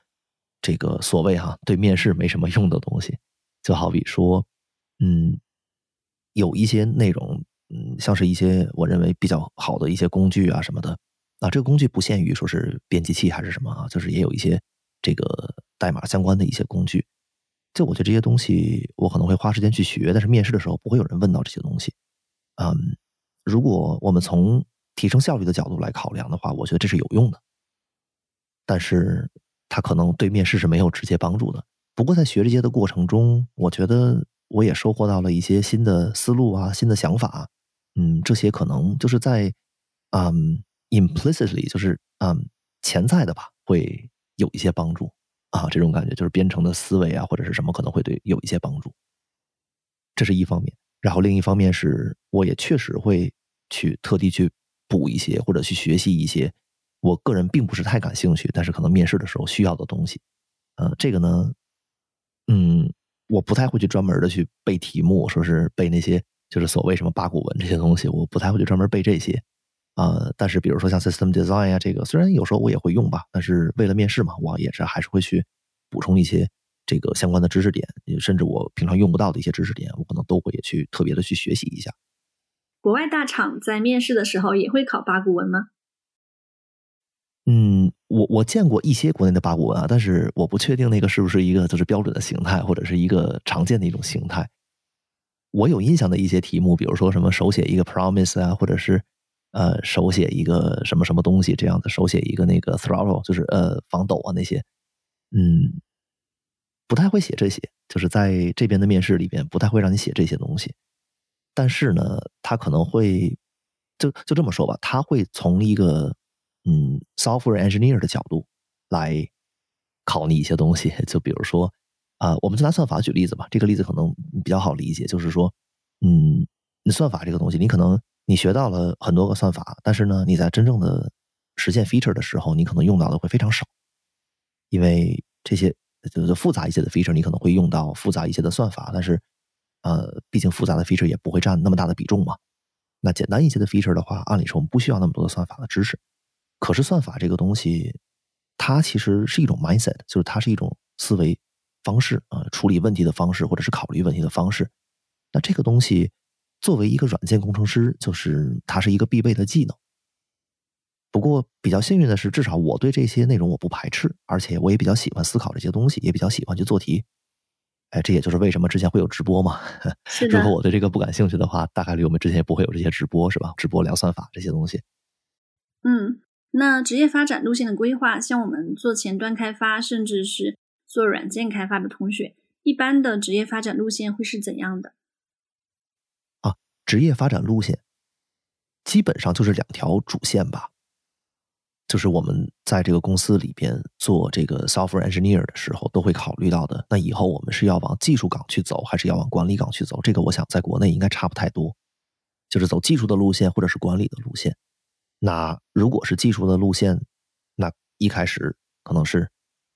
Speaker 1: 这个所谓哈对面试没什么用的东西，就好比说，嗯，有一些内容，嗯，像是一些我认为比较好的一些工具啊什么的啊，这个工具不限于说是编辑器还是什么啊，就是也有一些这个代码相关的一些工具。就我觉得这些东西，我可能会花时间去学，但是面试的时候不会有人问到这些东西。嗯，如果我们从提升效率的角度来考量的话，我觉得这是有用的。但是它可能对面试是没有直接帮助的。不过在学这些的过程中，我觉得我也收获到了一些新的思路啊，新的想法。嗯，这些可能就是在嗯 implicitly 就是嗯潜在的吧，会有一些帮助。啊，这种感觉就是编程的思维啊，或者是什么可能会对有一些帮助，这是一方面。然后另一方面是，我也确实会去特地去补一些或者去学习一些我个人并不是太感兴趣，但是可能面试的时候需要的东西。呃，这个呢，嗯，我不太会去专门的去背题目，说是背那些就是所谓什么八股文这些东西，我不太会去专门背这些。啊，但是比如说像 system design 呀，这个虽然有时候我也会用吧，但是为了面试嘛，我也是还是会去补充一些这个相关的知识点，甚至我平常用不到的一些知识点，我可能都会也去特别的去学习一下。
Speaker 2: 国外大厂在面试的时候也会考八股文吗？
Speaker 1: 嗯，我我见过一些国内的八股文啊，但是我不确定那个是不是一个就是标准的形态，或者是一个常见的一种形态。我有印象的一些题目，比如说什么手写一个 promise 啊，或者是。呃，手写一个什么什么东西这样的，手写一个那个 throttle，就是呃防抖啊那些，嗯，不太会写这些，就是在这边的面试里边不太会让你写这些东西。但是呢，他可能会就就这么说吧，他会从一个嗯 software engineer 的角度来考你一些东西。就比如说啊，我们就拿算法举例子吧，这个例子可能比较好理解，就是说，嗯，算法这个东西，你可能。你学到了很多个算法，但是呢，你在真正的实现 feature 的时候，你可能用到的会非常少，因为这些就是复杂一些的 feature，你可能会用到复杂一些的算法，但是呃，毕竟复杂的 feature 也不会占那么大的比重嘛。那简单一些的 feature 的话，按理说我们不需要那么多的算法的知识。可是算法这个东西，它其实是一种 mindset，就是它是一种思维方式啊，处理问题的方式，或者是考虑问题的方式。那这个东西。作为一个软件工程师，就是它是一个必备的技能。不过比较幸运的是，至少我对这些内容我不排斥，而且我也比较喜欢思考这些东西，也比较喜欢去做题。哎，这也就是为什么之前会有直播嘛。如果我对这个不感兴趣的话，大概率我们之前也不会有这些直播，是吧？直播聊算法这些东西。
Speaker 2: 嗯，那职业发展路线的规划，像我们做前端开发，甚至是做软件开发的同学，一般的职业发展路线会是怎样的？
Speaker 1: 啊职业发展路线基本上就是两条主线吧，就是我们在这个公司里边做这个 software engineer 的时候都会考虑到的。那以后我们是要往技术岗去走，还是要往管理岗去走？这个我想在国内应该差不太多，就是走技术的路线或者是管理的路线。那如果是技术的路线，那一开始可能是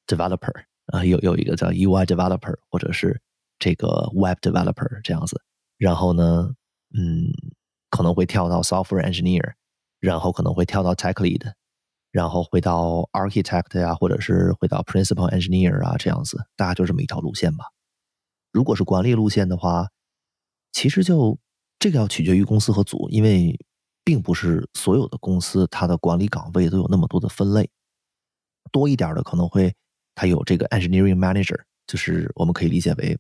Speaker 1: developer 啊，有有一个叫 UI developer 或者是这个 web developer 这样子，然后呢？嗯，可能会跳到 software engineer，然后可能会跳到 tech lead，然后回到 architect 呀，或者是回到 principal engineer 啊，这样子，大概就这么一条路线吧。如果是管理路线的话，其实就这个要取决于公司和组，因为并不是所有的公司它的管理岗位都有那么多的分类，多一点的可能会它有这个 engineering manager，就是我们可以理解为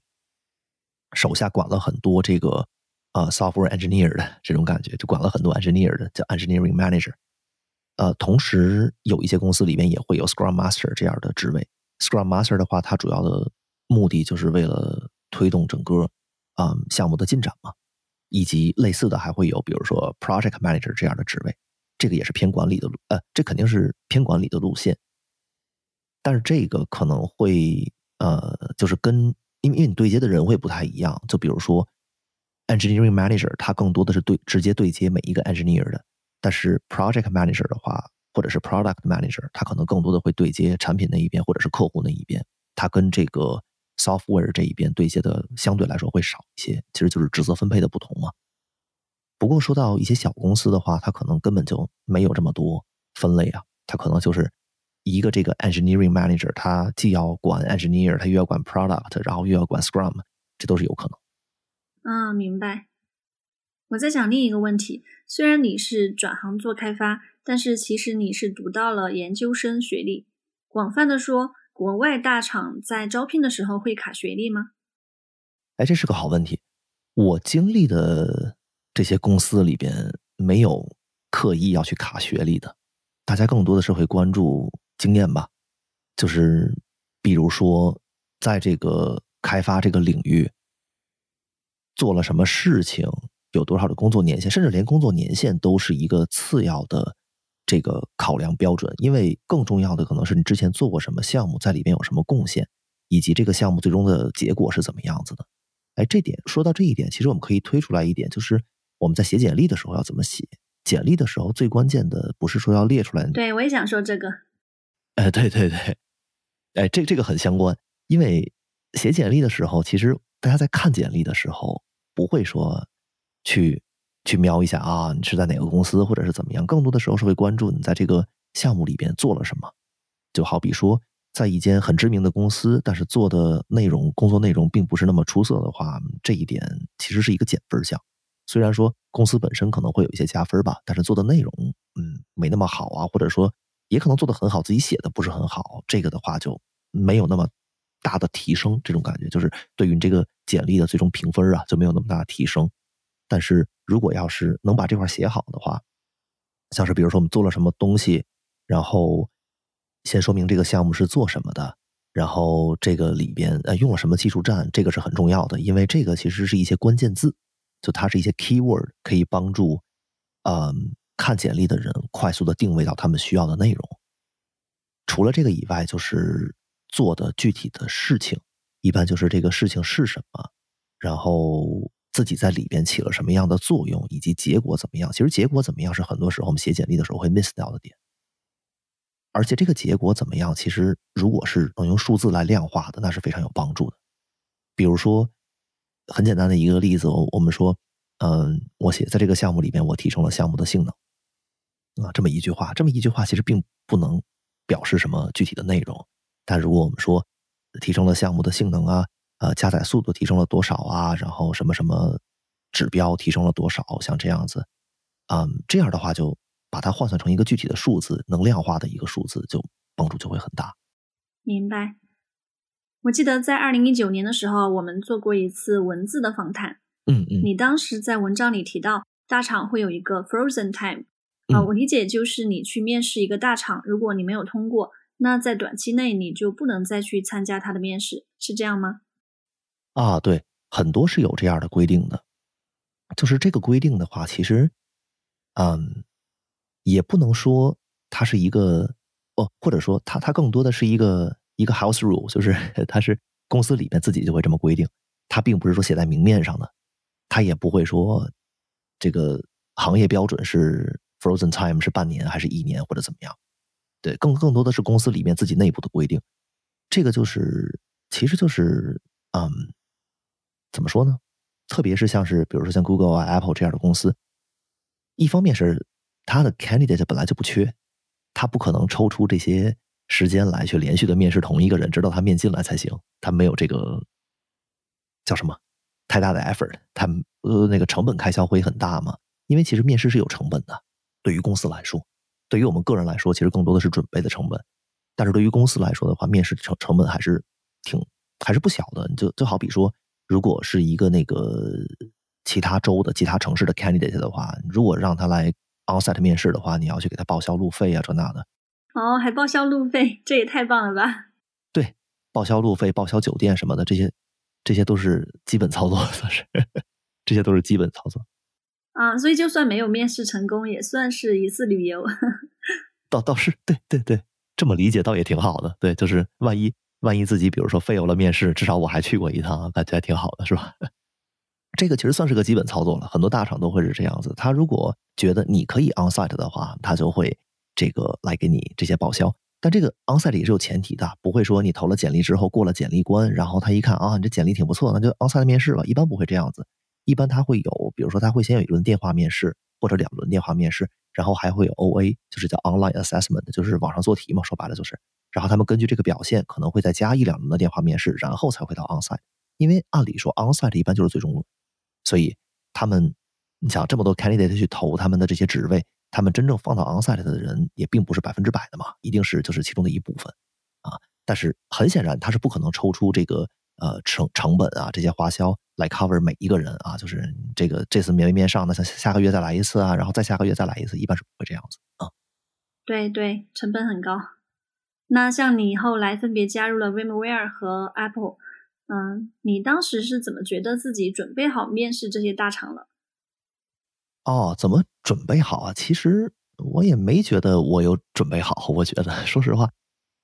Speaker 1: 手下管了很多这个。啊，software engineer 的这种感觉，就管了很多 engineer 的，叫 engineering manager。呃，同时有一些公司里面也会有 scrum master 这样的职位。scrum master 的话，它主要的目的就是为了推动整个啊项目的进展嘛。以及类似的还会有，比如说 project manager 这样的职位，这个也是偏管理的路，呃，这肯定是偏管理的路线。但是这个可能会呃，就是跟因为因为你对接的人会不太一样，就比如说。engineering manager 他更多的是对直接对接每一个 engineer 的，但是 project manager 的话，或者是 product manager，他可能更多的会对接产品那一边或者是客户那一边，他跟这个 software 这一边对接的相对来说会少一些，其实就是职责分配的不同嘛。不过说到一些小公司的话，它可能根本就没有这么多分类啊，它可能就是一个这个 engineering manager，他既要管 engineer，他又要管 product，然后又要管 scrum，这都是有可能。
Speaker 2: 嗯，明白。我在想另一个问题，虽然你是转行做开发，但是其实你是读到了研究生学历。广泛的说，国外大厂在招聘的时候会卡学历吗？
Speaker 1: 哎，这是个好问题。我经历的。这些公司里边没有刻意要去卡学历的，大家更多的是会关注经验吧。就是比如说，在这个开发这个领域做了什么事情，有多少的工作年限，甚至连工作年限都是一个次要的这个考量标准。因为更重要的可能是你之前做过什么项目，在里边有什么贡献，以及这个项目最终的结果是怎么样子的。哎，这点说到这一点，其实我们可以推出来一点，就是。我们在写简历的时候要怎么写？简历的时候最关键的不是说要列出来。
Speaker 2: 对，我也想说这个。
Speaker 1: 哎，对对对，哎，这这个很相关，因为写简历的时候，其实大家在看简历的时候不会说去去瞄一下啊，你是在哪个公司或者是怎么样，更多的时候是会关注你在这个项目里边做了什么。就好比说，在一间很知名的公司，但是做的内容工作内容并不是那么出色的话，这一点其实是一个减分项。虽然说公司本身可能会有一些加分吧，但是做的内容，嗯，没那么好啊，或者说也可能做的很好，自己写的不是很好，这个的话就没有那么大的提升。这种感觉就是对于你这个简历的最终评分啊，就没有那么大的提升。但是如果要是能把这块写好的话，像是比如说我们做了什么东西，然后先说明这个项目是做什么的，然后这个里边呃用了什么技术栈，这个是很重要的，因为这个其实是一些关键字。就它是一些 keyword，可以帮助，嗯，看简历的人快速的定位到他们需要的内容。除了这个以外，就是做的具体的事情，一般就是这个事情是什么，然后自己在里边起了什么样的作用，以及结果怎么样。其实结果怎么样是很多时候我们写简历的时候会 miss 掉的点。而且这个结果怎么样，其实如果是能用数字来量化的，那是非常有帮助的。比如说。很简单的一个例子，我我们说，嗯，我写在这个项目里面，我提升了项目的性能，啊，这么一句话，这么一句话其实并不能表示什么具体的内容。但如果我们说提升了项目的性能啊，呃，加载速度提升了多少啊，然后什么什么指标提升了多少，像这样子，嗯，这样的话就把它换算成一个具体的数字，能量化的一个数字，就帮助就会很大。
Speaker 2: 明白。我记得在二零一九年的时候，我们做过一次文字的访谈。
Speaker 1: 嗯嗯，
Speaker 2: 你当时在文章里提到，大厂会有一个 frozen time，啊，我理解就是你去面试一个大厂，如果你没有通过，那在短期内你就不能再去参加他的面试，是这样吗？
Speaker 1: 啊，对，很多是有这样的规定的。就是这个规定的话，其实，嗯，也不能说它是一个，哦，或者说它它更多的是一个。一个 house rule 就是 它是公司里面自己就会这么规定，它并不是说写在明面上的，它也不会说这个行业标准是 frozen time 是半年还是一年或者怎么样，对，更更多的是公司里面自己内部的规定。这个就是其实就是嗯，怎么说呢？特别是像是比如说像 Google 啊、Apple 这样的公司，一方面是他的 candidate 本来就不缺，他不可能抽出这些。时间来去连续的面试同一个人，直到他面进来才行。他没有这个叫什么太大的 effort，他呃那个成本开销会很大嘛？因为其实面试是有成本的，对于公司来说，对于我们个人来说，其实更多的是准备的成本。但是对于公司来说的话，面试成成本还是挺还是不小的。就就好比说，如果是一个那个其他州的其他城市的 candidate 的话，如果让他来 onsite 面试的话，你要去给他报销路费啊，这那的。
Speaker 2: 哦，还报销路费，这也太棒了吧！
Speaker 1: 对，报销路费、报销酒店什么的，这些这些都是基本操作，算是 这些都是基本操作。
Speaker 2: 啊，所以就算没有面试成功，也算是一次旅游。
Speaker 1: 倒倒是，对对对，这么理解倒也挺好的。对，就是万一万一自己比如说 fail 了面试，至少我还去过一趟，感觉还挺好的，是吧？这个其实算是个基本操作了，很多大厂都会是这样子。他如果觉得你可以 onsite 的话，他就会这个来给你这些报销。但这个 onsite 也是有前提的，不会说你投了简历之后过了简历关，然后他一看啊，你这简历挺不错，那就 onsite 面试吧。一般不会这样子，一般他会有，比如说他会先有一轮电话面试或者两轮电话面试，然后还会有 OA，就是叫 online assessment，就是网上做题嘛，说白了就是。然后他们根据这个表现，可能会再加一两轮的电话面试，然后才会到 onsite。因为按理说 onsite 一般就是最终论。所以他们，你想这么多 candidate 去投他们的这些职位，他们真正放到 onsite 的人也并不是百分之百的嘛，一定是就是其中的一部分啊。但是很显然，他是不可能抽出这个呃成成本啊这些花销来 cover 每一个人啊，就是这个这次没面上，那下下个月再来一次啊，然后再下个月再来一次，一般是不会这样子啊。
Speaker 2: 对对，成本很高。那像你后来分别加入了 VMware 和 Apple。嗯，你当时是怎么觉得自己准备好面试这些大厂了？
Speaker 1: 哦，怎么准备好啊？其实我也没觉得我有准备好。我觉得，说实话，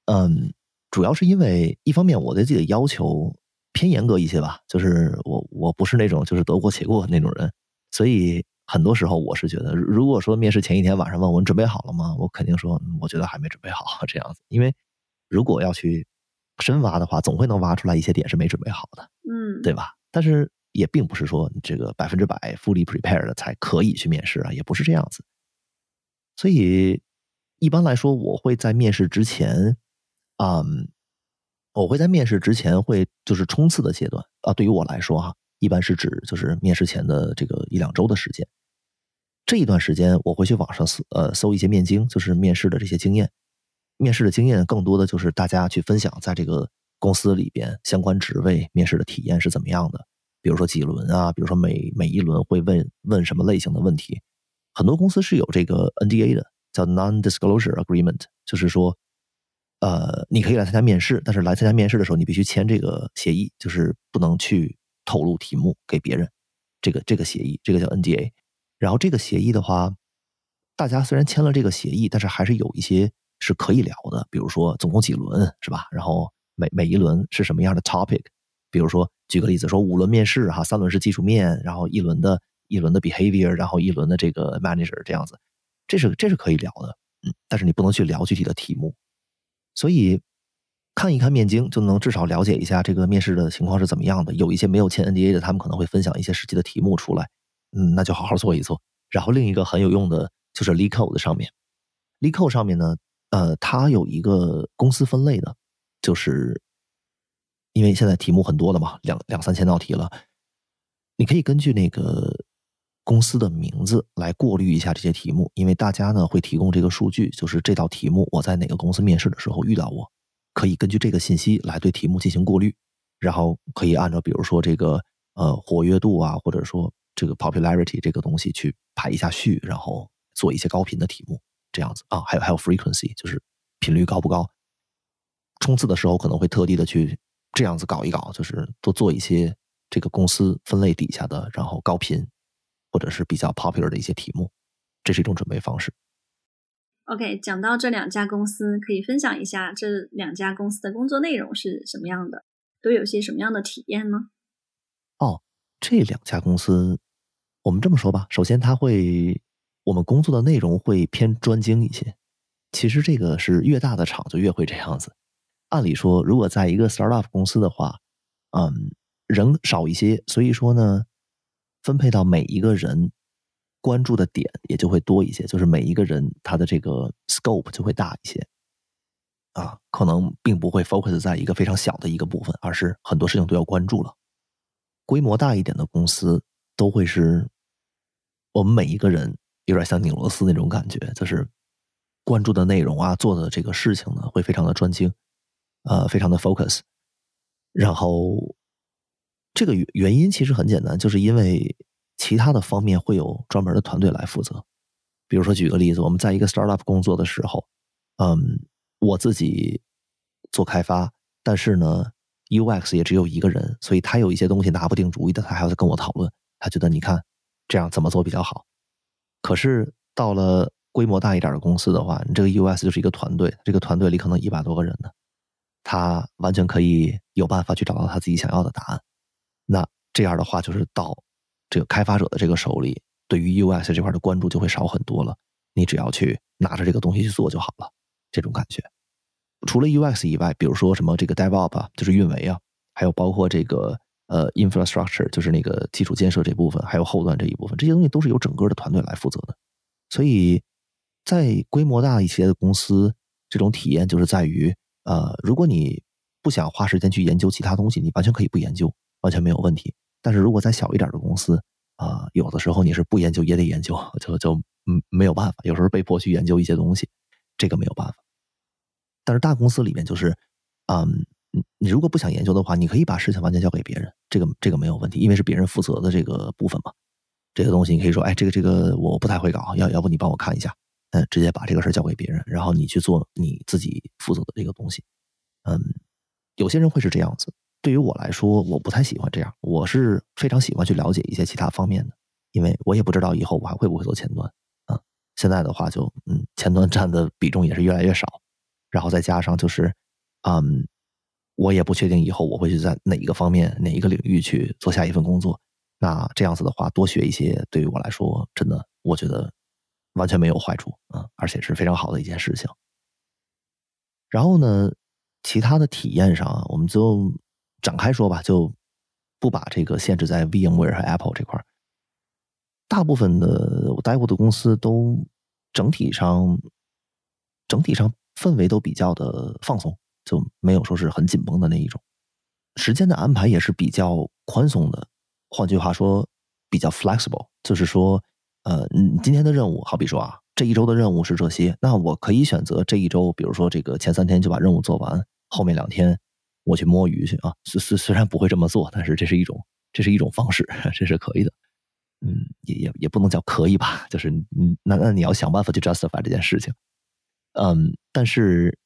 Speaker 1: 嗯，主要是因为一方面我对自己的要求偏严格一些吧，就是我我不是那种就是得过且过那种人，所以很多时候我是觉得，如果说面试前一天晚上问我你准备好了吗？我肯定说我觉得还没准备好 这样子，因为如果要去。深挖的话，总会能挖出来一些点是没准备好的，
Speaker 2: 嗯，
Speaker 1: 对吧？但是也并不是说你这个百分之百 fully prepared 才可以去面试啊，也不是这样子。所以一般来说，我会在面试之前，嗯，我会在面试之前会就是冲刺的阶段啊。对于我来说哈，一般是指就是面试前的这个一两周的时间，这一段时间我会去网上搜呃搜一些面经，就是面试的这些经验。面试的经验更多的就是大家去分享，在这个公司里边相关职位面试的体验是怎么样的。比如说几轮啊，比如说每每一轮会问问什么类型的问题。很多公司是有这个 NDA 的，叫 Non-Disclosure Agreement，就是说，呃，你可以来参加面试，但是来参加面试的时候，你必须签这个协议，就是不能去透露题目给别人。这个这个协议，这个叫 NDA。然后这个协议的话，大家虽然签了这个协议，但是还是有一些。是可以聊的，比如说总共几轮是吧？然后每每一轮是什么样的 topic？比如说举个例子，说五轮面试哈，三轮是技术面，然后一轮的一轮的 behavior，然后一轮的这个 manager 这样子，这是这是可以聊的，嗯，但是你不能去聊具体的题目。所以看一看面经，就能至少了解一下这个面试的情况是怎么样的。有一些没有签 NDA 的，他们可能会分享一些实际的题目出来，嗯，那就好好做一做。然后另一个很有用的就是 LeetCode 上面，LeetCode 上面呢。呃，它有一个公司分类的，就是因为现在题目很多了嘛，两两三千道题了，你可以根据那个公司的名字来过滤一下这些题目，因为大家呢会提供这个数据，就是这道题目我在哪个公司面试的时候遇到过，可以根据这个信息来对题目进行过滤，然后可以按照比如说这个呃活跃度啊，或者说这个 popularity 这个东西去排一下序，然后做一些高频的题目。这样子啊，还有还有 frequency，就是频率高不高？冲刺的时候可能会特地的去这样子搞一搞，就是多做一些这个公司分类底下的，然后高频或者是比较 popular 的一些题目，这是一种准备方式。
Speaker 2: OK，讲到这两家公司，可以分享一下这两家公司的工作内容是什么样的，都有些什么样的体验呢？
Speaker 1: 哦，这两家公司，我们这么说吧，首先它会。我们工作的内容会偏专精一些，其实这个是越大的厂就越会这样子。按理说，如果在一个 startup 公司的话，嗯，人少一些，所以说呢，分配到每一个人关注的点也就会多一些，就是每一个人他的这个 scope 就会大一些。啊，可能并不会 focus 在一个非常小的一个部分，而是很多事情都要关注了。规模大一点的公司都会是我们每一个人。有点像拧螺丝那种感觉，就是关注的内容啊，做的这个事情呢，会非常的专精，呃，非常的 focus。然后这个原原因其实很简单，就是因为其他的方面会有专门的团队来负责。比如说，举个例子，我们在一个 startup 工作的时候，嗯，我自己做开发，但是呢，UX 也只有一个人，所以他有一些东西拿不定主意的，他还要跟我讨论。他觉得你看这样怎么做比较好。可是到了规模大一点的公司的话，你这个 US 就是一个团队，这个团队里可能一百多个人呢，他完全可以有办法去找到他自己想要的答案。那这样的话，就是到这个开发者的这个手里，对于 UX 这块的关注就会少很多了。你只要去拿着这个东西去做就好了，这种感觉。除了 UX 以外，比如说什么这个 DevOps 啊，就是运维啊，还有包括这个呃 Infrastructure，就是那个基础建设这部分，还有后端这一部分，这些东西都是由整个的团队来负责的。所以在规模大一些的公司，这种体验就是在于，呃，如果你不想花时间去研究其他东西，你完全可以不研究，完全没有问题。但是如果在小一点的公司，啊，有的时候你是不研究也得研究，就就嗯没有办法，有时候被迫去研究一些东西，这个没有办法。但是大公司里面就是，嗯，你如果不想研究的话，你可以把事情完全交给别人，这个这个没有问题，因为是别人负责的这个部分嘛。这个东西你可以说，哎，这个这个我不太会搞，要要不你帮我看一下，嗯，直接把这个事交给别人，然后你去做你自己负责的这个东西。嗯，有些人会是这样子。对于我来说，我不太喜欢这样。我是非常喜欢去了解一些其他方面的，因为我也不知道以后我还会不会做前端。啊，现在的话就嗯，前端占的比重也是越来越少。然后再加上就是，嗯，我也不确定以后我会去在哪一个方面、哪一个领域去做下一份工作。那这样子的话，多学一些对于我来说，真的我觉得完全没有坏处啊，而且是非常好的一件事情。然后呢，其他的体验上，我们就。展开说吧，就不把这个限制在 VMware 和 Apple 这块儿。大部分的我待过的公司都整体上整体上氛围都比较的放松，就没有说是很紧绷的那一种。时间的安排也是比较宽松的，换句话说，比较 flexible，就是说，呃，你今天的任务，好比说啊，这一周的任务是这些，那我可以选择这一周，比如说这个前三天就把任务做完，后面两天。我去摸鱼去啊！虽虽虽然不会这么做，但是这是一种这是一种方式，这是可以的。嗯，也也也不能叫可以吧，就是嗯，那那你要想办法去 justify 这件事情。嗯，但是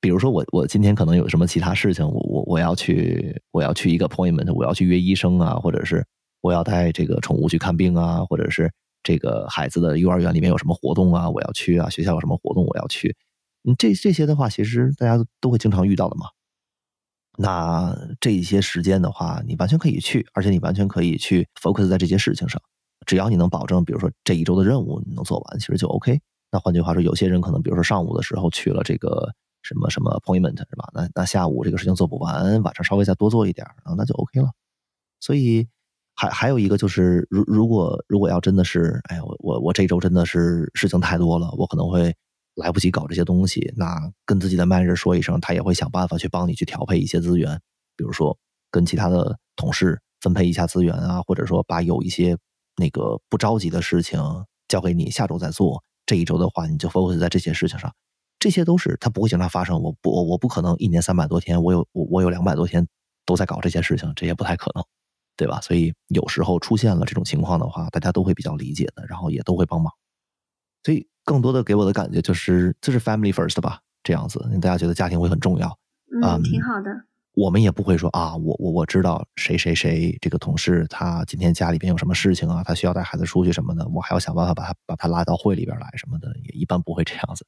Speaker 1: 比如说我我今天可能有什么其他事情，我我我要去我要去一个 appointment，我要去约医生啊，或者是我要带这个宠物去看病啊，或者是这个孩子的幼儿园里面有什么活动啊，我要去啊，学校有什么活动我要去。嗯，这这些的话，其实大家都会经常遇到的嘛。那这一些时间的话，你完全可以去，而且你完全可以去 focus 在这些事情上。只要你能保证，比如说这一周的任务你能做完，其实就 OK。那换句话说，有些人可能，比如说上午的时候去了这个什么什么 appointment 是吧？那那下午这个事情做不完，晚上稍微再多做一点，然后那就 OK 了。所以还还有一个就是，如如果如果要真的是，哎呀，我我我这周真的是事情太多了，我可能会。来不及搞这些东西，那跟自己的 manager 说一声，他也会想办法去帮你去调配一些资源，比如说跟其他的同事分配一下资源啊，或者说把有一些那个不着急的事情交给你，下周再做。这一周的话，你就 focus 在这些事情上，这些都是它不会经常发生。我不，我不可能一年三百多天，我有我我有两百多天都在搞这些事情，这也不太可能，对吧？所以有时候出现了这种情况的话，大家都会比较理解的，然后也都会帮忙，所以。更多的给我的感觉就是，就是 family first 吧，这样子，大家觉得家庭会很重要，
Speaker 2: 嗯，挺好的。
Speaker 1: 我们也不会说啊，我我我知道谁谁谁这个同事，他今天家里边有什么事情啊，他需要带孩子出去什么的，我还要想办法把他把他拉到会里边来什么的，也一般不会这样子。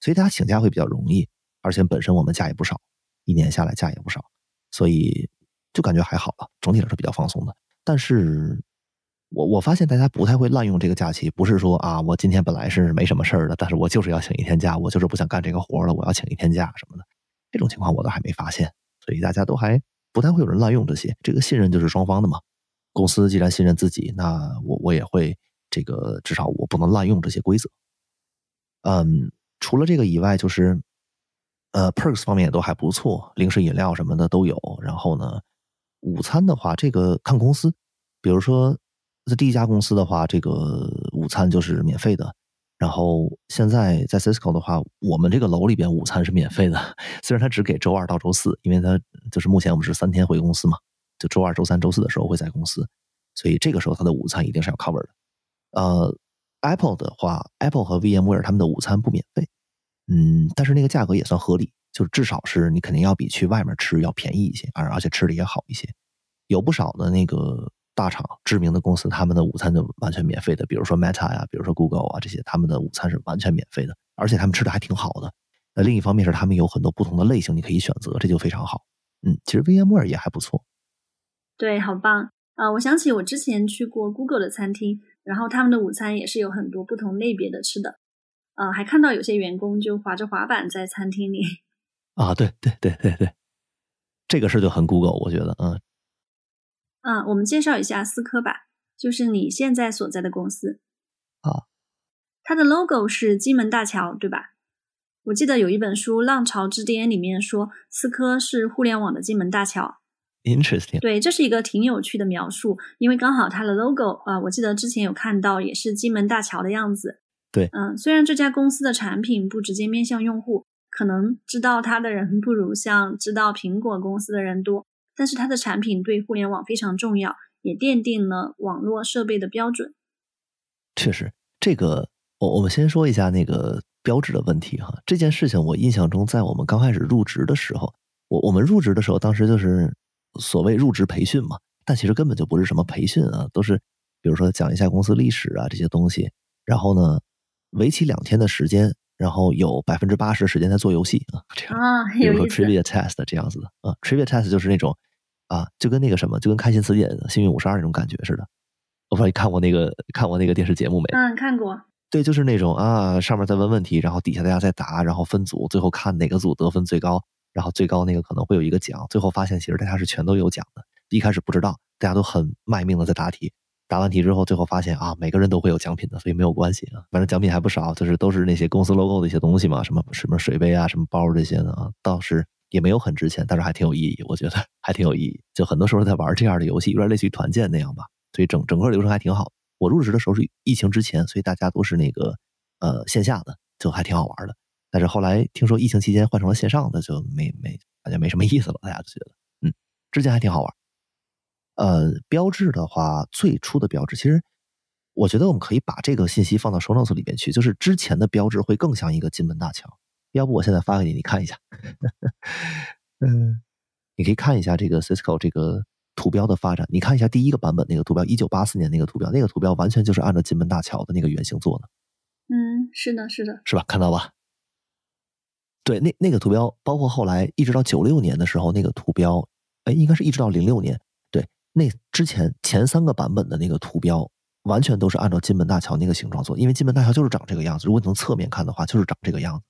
Speaker 1: 所以大家请假会比较容易，而且本身我们假也不少，一年下来假也不少，所以就感觉还好了，整体上是比较放松的。但是。我我发现大家不太会滥用这个假期，不是说啊，我今天本来是没什么事儿的，但是我就是要请一天假，我就是不想干这个活了，我要请一天假什么的，这种情况我都还没发现，所以大家都还不太会有人滥用这些。这个信任就是双方的嘛，公司既然信任自己，那我我也会这个至少我不能滥用这些规则。嗯，除了这个以外，就是呃，perks 方面也都还不错，零食饮料什么的都有。然后呢，午餐的话，这个看公司，比如说。在第一家公司的话，这个午餐就是免费的。然后现在在 Cisco 的话，我们这个楼里边午餐是免费的，虽然他只给周二到周四，因为他就是目前我们是三天回公司嘛，就周二、周三、周四的时候会在公司，所以这个时候他的午餐一定是要 cover 的。呃，Apple 的话，Apple 和 VMware 他们的午餐不免费，嗯，但是那个价格也算合理，就是至少是你肯定要比去外面吃要便宜一些，而而且吃的也好一些，有不少的那个。大厂知名的公司，他们的午餐就完全免费的，比如说 Meta 呀，比如说 Google 啊，这些他们的午餐是完全免费的，而且他们吃的还挺好的。那另一方面是他们有很多不同的类型，你可以选择，这就非常好。嗯，其实 VMware 也还不错。
Speaker 2: 对，好棒。啊，我想起我之前去过 Google 的餐厅，然后他们的午餐也是有很多不同类别的吃的。呃，还看到有些员工就滑着滑板在餐厅里。
Speaker 1: 啊，对对对对对，这个事就很 Google，我觉得，嗯。
Speaker 2: 嗯，我们介绍一下思科吧，就是你现在所在的公司。
Speaker 1: 啊。
Speaker 2: 它的 logo 是金门大桥，对吧？我记得有一本书《浪潮之巅》里面说，思科是互联网的金门大桥。
Speaker 1: Interesting。
Speaker 2: 对，这是一个挺有趣的描述，因为刚好它的 logo 啊，我记得之前有看到也是金门大桥的样子。
Speaker 1: 对，
Speaker 2: 嗯，虽然这家公司的产品不直接面向用户，可能知道它的人不如像知道苹果公司的人多，但是它的产品对互联网非常重要，也奠定了网络设备的标准。
Speaker 1: 确实，这个我我们先说一下那个标志的问题哈。这件事情我印象中，在我们刚开始入职的时候，我我们入职的时候，当时就是所谓入职培训嘛，但其实根本就不是什么培训啊，都是比如说讲一下公司历史啊这些东西，然后呢。为期两天的时间，然后有百分之八十时间在做游戏啊，这样
Speaker 2: 啊，
Speaker 1: 比如说 trivia test 这样子的啊，trivia test 就是那种啊，就跟那个什么，就跟开心词典、幸运五十二那种感觉似的。我不知道你看过那个看过那个电视节目没？
Speaker 2: 嗯，看过。
Speaker 1: 对，就是那种啊，上面在问问题，然后底下大家在答，然后分组，最后看哪个组得分最高，然后最高那个可能会有一个奖。最后发现其实大家是全都有奖的，一开始不知道，大家都很卖命的在答题。答完题之后，最后发现啊，每个人都会有奖品的，所以没有关系啊。反正奖品还不少，就是都是那些公司 logo 的一些东西嘛，什么什么水杯啊，什么包这些的啊，倒是也没有很值钱，但是还挺有意义，我觉得 还挺有意义。就很多时候在玩这样的游戏，有点类似于团建那样吧。所以整整个流程还挺好。我入职的时候是疫情之前，所以大家都是那个呃线下的，就还挺好玩的。但是后来听说疫情期间换成了线上的，就没没感觉没什么意思了，大家都觉得嗯，之前还挺好玩。呃，标志的话，最初的标志，其实我觉得我们可以把这个信息放到 show notes 里面去，就是之前的标志会更像一个金门大桥。要不我现在发给你，你看一下。嗯，你可以看一下这个 Cisco 这个图标的发展，你看一下第一个版本那个图标，一九八四年那个图标，那个图标完全就是按照金门大桥的那个原型做的。
Speaker 2: 嗯，是的，是的，
Speaker 1: 是吧？看到吧？对，那那个图标，包括后来一直到九六年的时候，那个图标，哎，应该是一直到零六年。对那之前前三个版本的那个图标，完全都是按照金门大桥那个形状做，因为金门大桥就是长这个样子。如果你从侧面看的话，就是长这个样子。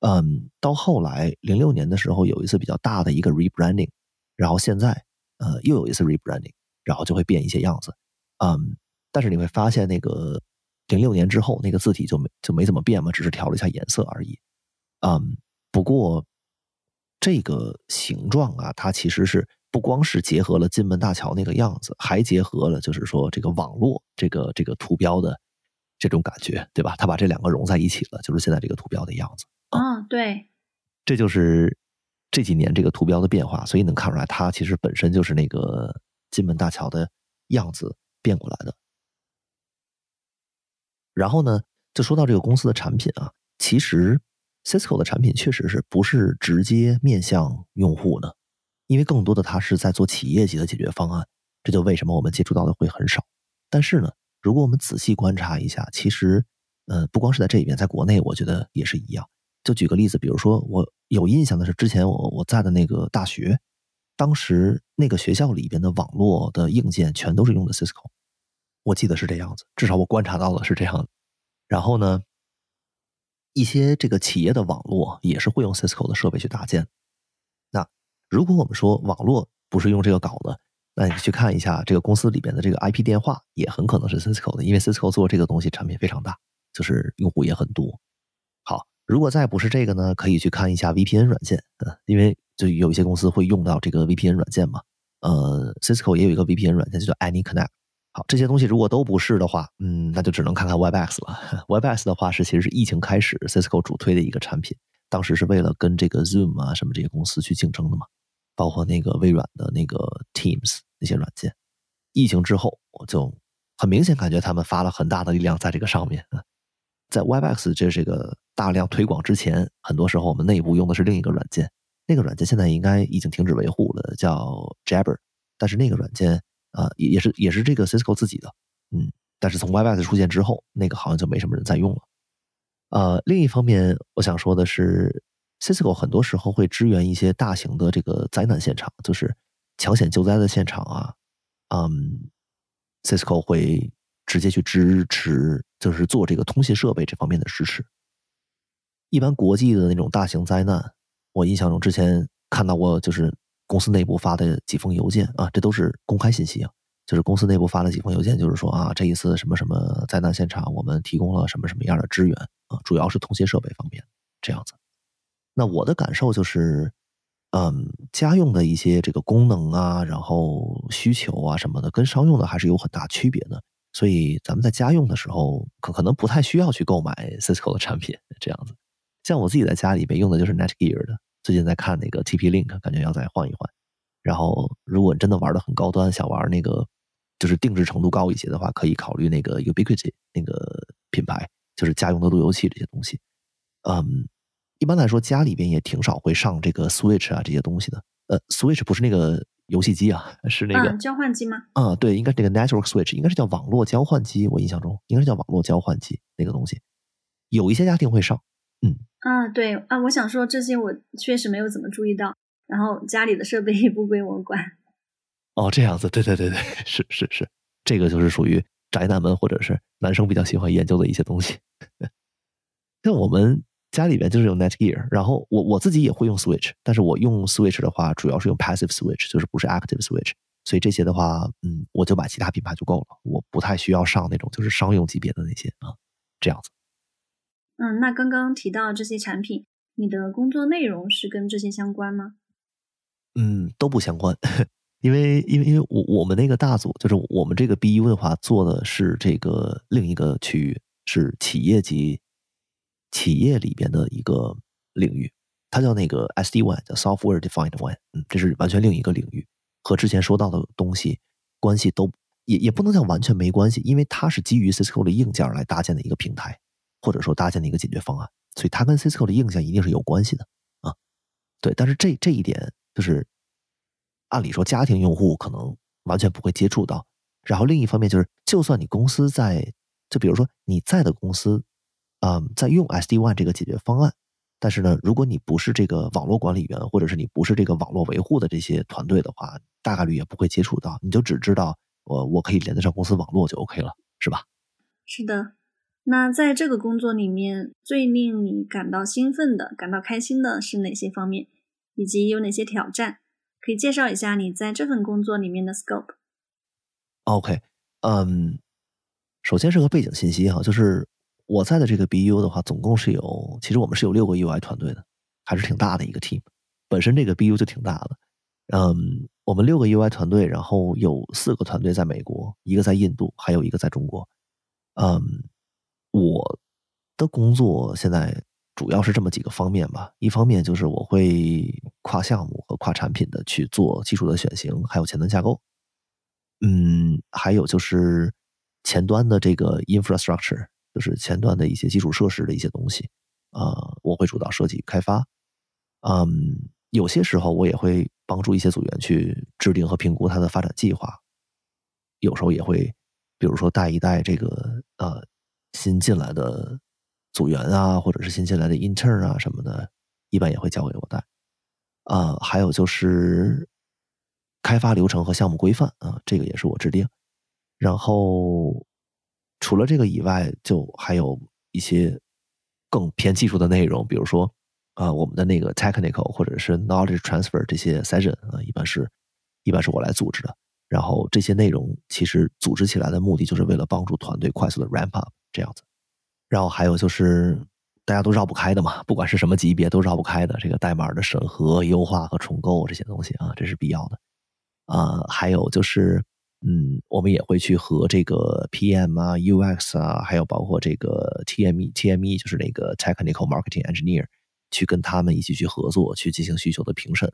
Speaker 1: 嗯，到后来零六年的时候，有一次比较大的一个 rebranding，然后现在呃又有一次 rebranding，然后就会变一些样子。嗯，但是你会发现那个零六年之后那个字体就没就没怎么变嘛，只是调了一下颜色而已。嗯，不过这个形状啊，它其实是。不光是结合了金门大桥那个样子，还结合了就是说这个网络这个这个图标的这种感觉，对吧？它把这两个融在一起了，就是现在这个图标的样子。
Speaker 2: 嗯，对，
Speaker 1: 这就是这几年这个图标的变化，所以能看出来，它其实本身就是那个金门大桥的样子变过来的。然后呢，就说到这个公司的产品啊，其实 Cisco 的产品确实是不是直接面向用户的。因为更多的它是在做企业级的解决方案，这就为什么我们接触到的会很少。但是呢，如果我们仔细观察一下，其实，呃，不光是在这边，在国内，我觉得也是一样。就举个例子，比如说我有印象的是，之前我我在的那个大学，当时那个学校里边的网络的硬件全都是用的 Cisco，我记得是这样子，至少我观察到的是这样。然后呢，一些这个企业的网络也是会用 Cisco 的设备去搭建。那如果我们说网络不是用这个搞的，那你去看一下这个公司里边的这个 IP 电话，也很可能是 Cisco 的，因为 Cisco 做这个东西产品非常大，就是用户也很多。好，如果再不是这个呢，可以去看一下 VPN 软件，嗯，因为就有一些公司会用到这个 VPN 软件嘛。呃，Cisco 也有一个 VPN 软件，就叫 AnyConnect。好，这些东西如果都不是的话，嗯，那就只能看看 Webex 了。Webex 的话是其实是疫情开始 Cisco 主推的一个产品，当时是为了跟这个 Zoom 啊什么这些公司去竞争的嘛。包括那个微软的那个 Teams 那些软件，疫情之后，我就很明显感觉他们发了很大的力量在这个上面。在 Webex 这这个大量推广之前，很多时候我们内部用的是另一个软件，那个软件现在应该已经停止维护了，叫 Jabber。但是那个软件啊，也也是也是这个 Cisco 自己的，嗯。但是从 Webex 出现之后，那个好像就没什么人在用了。呃，另一方面，我想说的是。Cisco 很多时候会支援一些大型的这个灾难现场，就是抢险救灾的现场啊，嗯，Cisco 会直接去支持，就是做这个通信设备这方面的支持。一般国际的那种大型灾难，我印象中之前看到过，就是公司内部发的几封邮件啊，这都是公开信息啊，就是公司内部发了几封邮件，就是说啊，这一次什么什么灾难现场，我们提供了什么什么样的支援啊，主要是通信设备方面这样子。那我的感受就是。嗯，家用的一些这个功能啊，然后需求啊什么的，跟商用的还是有很大区别的。所以咱们在家用的时候，可可能不太需要去购买 Cisco 的产品这样子。像我自己在家里边用的就是 Netgear 的，最近在看那个 TP-Link，感觉要再换一换。然后，如果真的玩的很高端，想玩那个就是定制程度高一些的话，可以考虑那个 Ubiquiti 那个品牌，就是家用的路由器这些东西。嗯。一般来说，家里边也挺少会上这个 Switch 啊这些东西的。呃，Switch 不是那个游戏机啊，是那个
Speaker 2: 交换机吗？
Speaker 1: 啊，对，应该是那个 Network Switch，应该是叫网络交换机。我印象中应该是叫网络交换机那个东西，有一些家庭会上。嗯，
Speaker 2: 啊，对啊，我想说这些我确实没有怎么注意到，然后家里的设备也不归我管。
Speaker 1: 哦，这样子，对对对对，是是是，这个就是属于宅男们或者是男生比较喜欢研究的一些东西。像我们。家里边就是有 Netgear，然后我我自己也会用 Switch，但是我用 Switch 的话，主要是用 Passive Switch，就是不是 Active Switch，所以这些的话，嗯，我就买其他品牌就够了，我不太需要上那种就是商用级别的那些啊，这样子。
Speaker 2: 嗯，那刚刚提到这些产品，你的工作内容是跟这些相关吗？
Speaker 1: 嗯，都不相关，因为因为因为我我们那个大组就是我们这个 BU 的话，做的是这个另一个区域是企业级。企业里边的一个领域，它叫那个 S D One，叫 Software Defined One，嗯，这是完全另一个领域，和之前说到的东西关系都也也不能叫完全没关系，因为它是基于 Cisco 的硬件来搭建的一个平台，或者说搭建的一个解决方案，所以它跟 Cisco 的硬件一定是有关系的啊。对，但是这这一点就是，按理说家庭用户可能完全不会接触到。然后另一方面就是，就算你公司在，就比如说你在的公司。嗯，在用 SD-WAN 这个解决方案，但是呢，如果你不是这个网络管理员，或者是你不是这个网络维护的这些团队的话，大概率也不会接触到。你就只知道我我可以连得上公司网络就 OK 了，是吧？
Speaker 2: 是的。那在这个工作里面，最令你感到兴奋的、感到开心的是哪些方面，以及有哪些挑战？可以介绍一下你在这份工作里面的 scope？OK，
Speaker 1: 嗯，首先是个背景信息哈，就是。我在的这个 BU 的话，总共是有，其实我们是有六个 UI 团队的，还是挺大的一个 team。本身这个 BU 就挺大的，嗯，我们六个 UI 团队，然后有四个团队在美国，一个在印度，还有一个在中国。嗯，我的工作现在主要是这么几个方面吧，一方面就是我会跨项目和跨产品的去做技术的选型，还有前端架构。嗯，还有就是前端的这个 infrastructure。就是前端的一些基础设施的一些东西，啊，我会主导设计开发，嗯，有些时候我也会帮助一些组员去制定和评估它的发展计划，有时候也会，比如说带一带这个呃新进来的组员啊，或者是新进来的 intern 啊什么的，一般也会交给我带，啊，还有就是开发流程和项目规范啊，这个也是我制定，然后。除了这个以外，就还有一些更偏技术的内容，比如说啊，我们的那个 technical 或者是 knowledge transfer 这些 session 啊，一般是一般是我来组织的。然后这些内容其实组织起来的目的，就是为了帮助团队快速的 ramp up 这样子。然后还有就是大家都绕不开的嘛，不管是什么级别都绕不开的这个代码的审核、优化和重构这些东西啊，这是必要的。啊，还有就是。嗯，我们也会去和这个 PM 啊、UX 啊，还有包括这个 TME、TME 就是那个 Technical Marketing Engineer，去跟他们一起去合作，去进行需求的评审。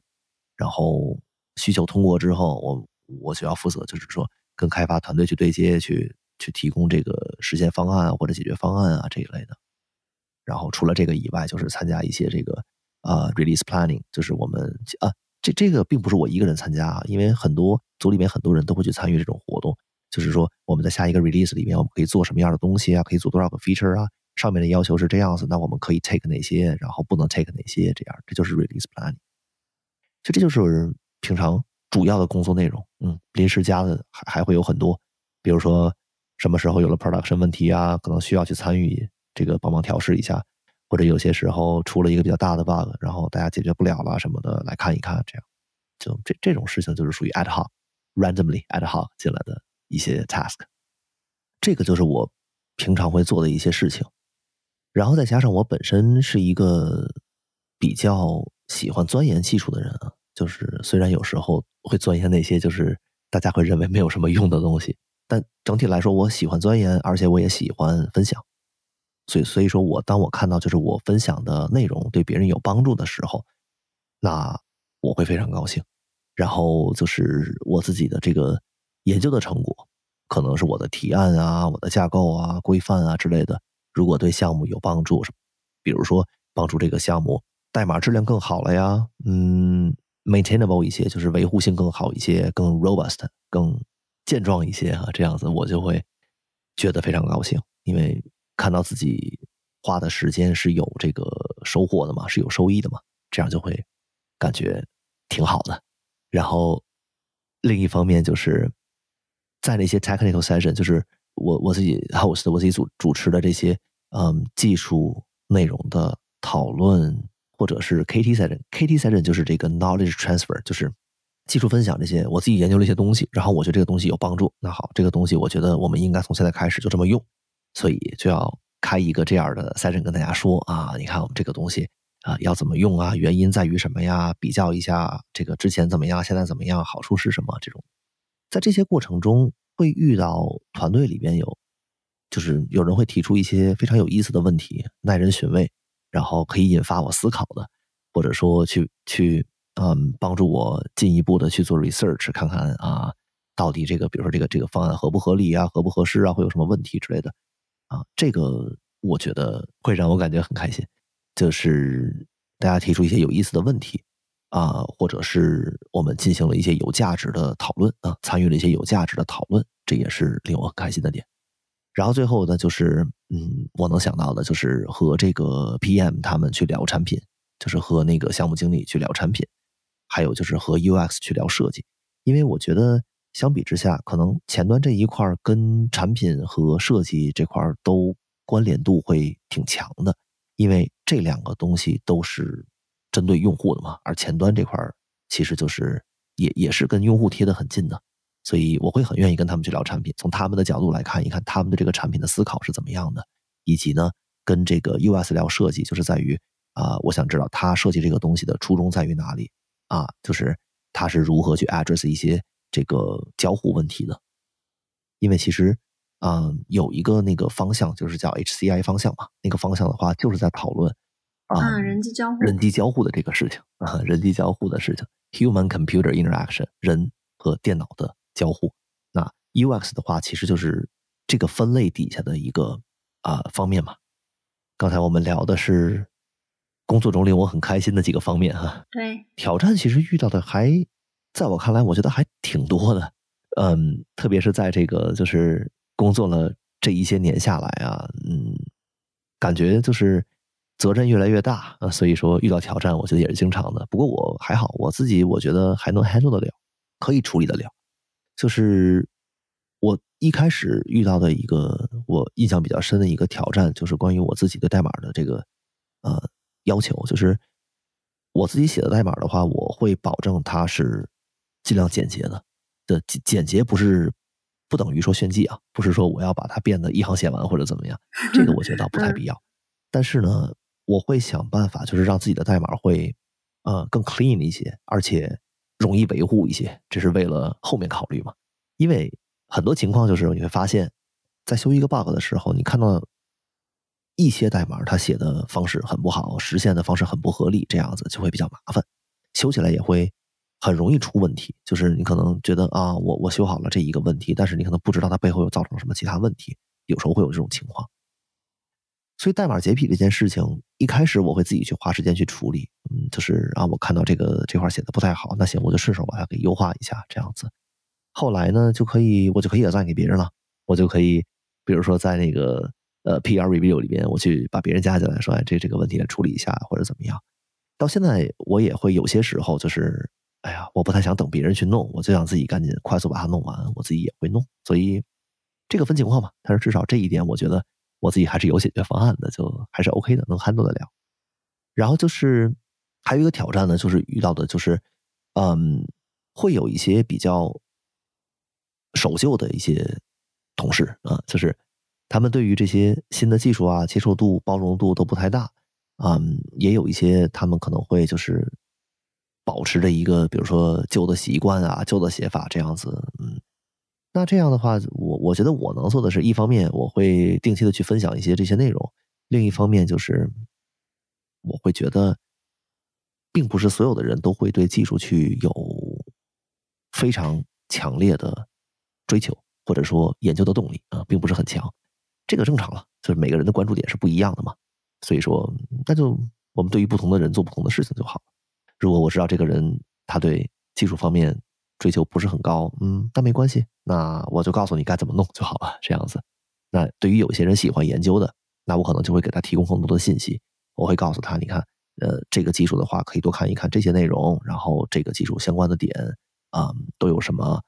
Speaker 1: 然后需求通过之后，我我需要负责，就是说跟开发团队去对接，去去提供这个实现方案或者解决方案啊这一类的。然后除了这个以外，就是参加一些这个啊 Release Planning，就是我们啊。这这个并不是我一个人参加啊，因为很多组里面很多人都会去参与这种活动。就是说，我们在下一个 release 里面，我们可以做什么样的东西啊？可以做多少个 feature 啊？上面的要求是这样子，那我们可以 take 哪些，然后不能 take 哪些？这样，这就是 release planning。其实这就是平常主要的工作内容。嗯，临时加的还还会有很多，比如说什么时候有了 production 问题啊，可能需要去参与这个帮忙调试一下，或者有些时候出了一个比较大的 bug，然后大家解决不了了什么的，来看一看，这样就这这种事情就是属于 ad hoc、randomly ad hoc 进来的一些 task。这个就是我平常会做的一些事情，然后再加上我本身是一个比较喜欢钻研技术的人啊，就是虽然有时候会钻研那些就是大家会认为没有什么用的东西，但整体来说我喜欢钻研，而且我也喜欢分享，所以所以说我当我看到就是我分享的内容对别人有帮助的时候，那我会非常高兴，然后就是我自己的这个研究的成果。可能是我的提案啊、我的架构啊、规范啊之类的，如果对项目有帮助，比如说帮助这个项目代码质量更好了呀，嗯，maintainable 一些，就是维护性更好一些，更 robust、更健壮一些啊，这样子我就会觉得非常高兴，因为看到自己花的时间是有这个收获的嘛，是有收益的嘛，这样就会感觉挺好的。然后另一方面就是。在那些 technical session，就是我我自己 host 我自己主主持的这些嗯技术内容的讨论，或者是 KT session，KT session 就是这个 knowledge transfer，就是技术分享这些。我自己研究了一些东西，然后我觉得这个东西有帮助。那好，这个东西我觉得我们应该从现在开始就这么用，所以就要开一个这样的 session 跟大家说啊，你看我们这个东西啊要怎么用啊，原因在于什么呀？比较一下这个之前怎么样，现在怎么样，好处是什么？这种。在这些过程中，会遇到团队里边有，就是有人会提出一些非常有意思的问题，耐人寻味，然后可以引发我思考的，或者说去去嗯帮助我进一步的去做 research，看看啊到底这个比如说这个这个方案合不合理啊，合不合适啊，会有什么问题之类的啊，这个我觉得会让我感觉很开心，就是大家提出一些有意思的问题。啊，或者是我们进行了一些有价值的讨论啊，参与了一些有价值的讨论，这也是令我很开心的点。然后最后呢，就是嗯，我能想到的就是和这个 PM 他们去聊产品，就是和那个项目经理去聊产品，还有就是和 UX 去聊设计。因为我觉得相比之下，可能前端这一块儿跟产品和设计这块儿都关联度会挺强的，因为这两个东西都是。针对用户的嘛，而前端这块儿其实就是也也是跟用户贴得很近的，所以我会很愿意跟他们去聊产品，从他们的角度来看一看他们的这个产品的思考是怎么样的，以及呢跟这个 US 聊设计，就是在于啊，我想知道他设计这个东西的初衷在于哪里啊，就是他是如何去 address 一些这个交互问题的，因为其实嗯有一个那个方向就是叫 HCI 方向嘛，那个方向的话就是在讨论。
Speaker 2: 啊，人机交互，
Speaker 1: 人机交互的这个事情啊，人机交互的事情，human computer interaction，人和电脑的交互。那 UX 的话，其实就是这个分类底下的一个啊方面嘛。刚才我们聊的是工作中令我很开心的几个方面哈。
Speaker 2: 对，
Speaker 1: 挑战其实遇到的还在我看来，我觉得还挺多的。嗯，特别是在这个就是工作了这一些年下来啊，嗯，感觉就是。责任越来越大啊，所以说遇到挑战，我觉得也是经常的。不过我还好，我自己我觉得还能 handle 得了，可以处理得了。就是我一开始遇到的一个我印象比较深的一个挑战，就是关于我自己对代码的这个呃要求，就是我自己写的代码的话，我会保证它是尽量简洁的。的简简洁不是不等于说炫技啊，不是说我要把它变得一行写完或者怎么样，这个我觉得倒不太必要。但是呢。我会想办法，就是让自己的代码会，呃，更 clean 一些，而且容易维护一些。这是为了后面考虑嘛？因为很多情况就是你会发现，在修一个 bug 的时候，你看到一些代码它写的方式很不好，实现的方式很不合理，这样子就会比较麻烦，修起来也会很容易出问题。就是你可能觉得啊，我我修好了这一个问题，但是你可能不知道它背后又造成了什么其他问题，有时候会有这种情况。所以代码洁癖这件事情，一开始我会自己去花时间去处理，嗯，就是啊，我看到这个这块写的不太好，那行，我就顺手把它给优化一下，这样子。后来呢，就可以我就可以也赞给别人了，我就可以，比如说在那个呃 PR review 里边，我去把别人加进来，说哎，这这个问题来处理一下或者怎么样。到现在我也会有些时候就是哎呀，我不太想等别人去弄，我就想自己赶紧快速把它弄完，我自己也会弄。所以这个分情况吧，但是至少这一点，我觉得我自己还是有解决方案的，就还是 OK 的，能 handle 得了。然后就是还有一个挑战呢，就是遇到的就是，嗯，会有一些比较守旧的一些同事啊，就是他们对于这些新的技术啊，接受度、包容度都不太大。嗯，也有一些他们可能会就是保持着一个，比如说旧的习惯啊、旧的写法这样子。嗯，那这样的话，我我觉得我能做的是一方面，我会定期的去分享一些这些内容；另一方面，就是我会觉得，并不是所有的人都会对技术去有非常强烈的追求，或者说研究的动力啊，并不是很强。这个正常了，就是每个人的关注点是不一样的嘛。所以说，那就我们对于不同的人做不同的事情就好。如果我知道这个人他对技术方面追求不是很高，嗯，那没关系，那我就告诉你该怎么弄就好了。这样子，那对于有些人喜欢研究的，那我可能就会给他提供更多的信息。我会告诉他，你看，呃，这个技术的话可以多看一看这些内容，然后这个技术相关的点啊都有什么，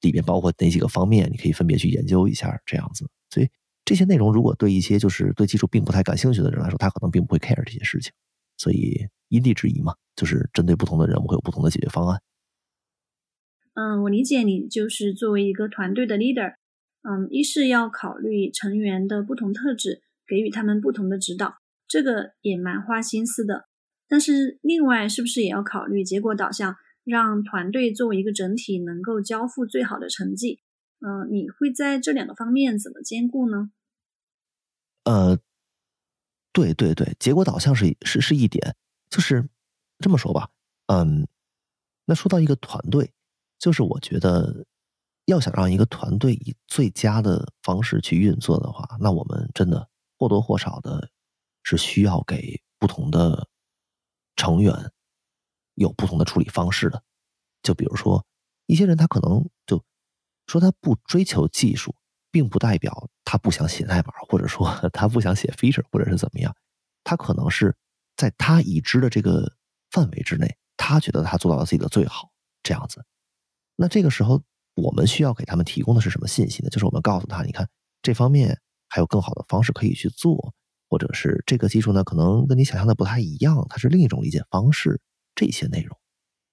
Speaker 1: 里面包括哪几个方面，你可以分别去研究一下。这样子，所以。这些内容如果对一些就是对技术并不太感兴趣的人来说，他可能并不会 care 这些事情，所以因地制宜嘛，就是针对不同的人，我会有不同的解决方案。
Speaker 2: 嗯，我理解你就是作为一个团队的 leader，嗯，一是要考虑成员的不同特质，给予他们不同的指导，这个也蛮花心思的。但是另外是不是也要考虑结果导向，让团队作为一个整体能够交付最好的成绩？嗯，你会在这两个方面怎么兼顾呢？
Speaker 1: 呃，对对对，结果导向是是是一点，就是这么说吧，嗯，那说到一个团队，就是我觉得要想让一个团队以最佳的方式去运作的话，那我们真的或多或少的是需要给不同的成员有不同的处理方式的。就比如说，一些人他可能就说他不追求技术。并不代表他不想写代码，或者说 他不想写 feature，或者是怎么样。他可能是在他已知的这个范围之内，他觉得他做到了自己的最好这样子。那这个时候，我们需要给他们提供的是什么信息呢？就是我们告诉他，你看这方面还有更好的方式可以去做，或者是这个技术呢，可能跟你想象的不太一样，它是另一种理解方式。这些内容，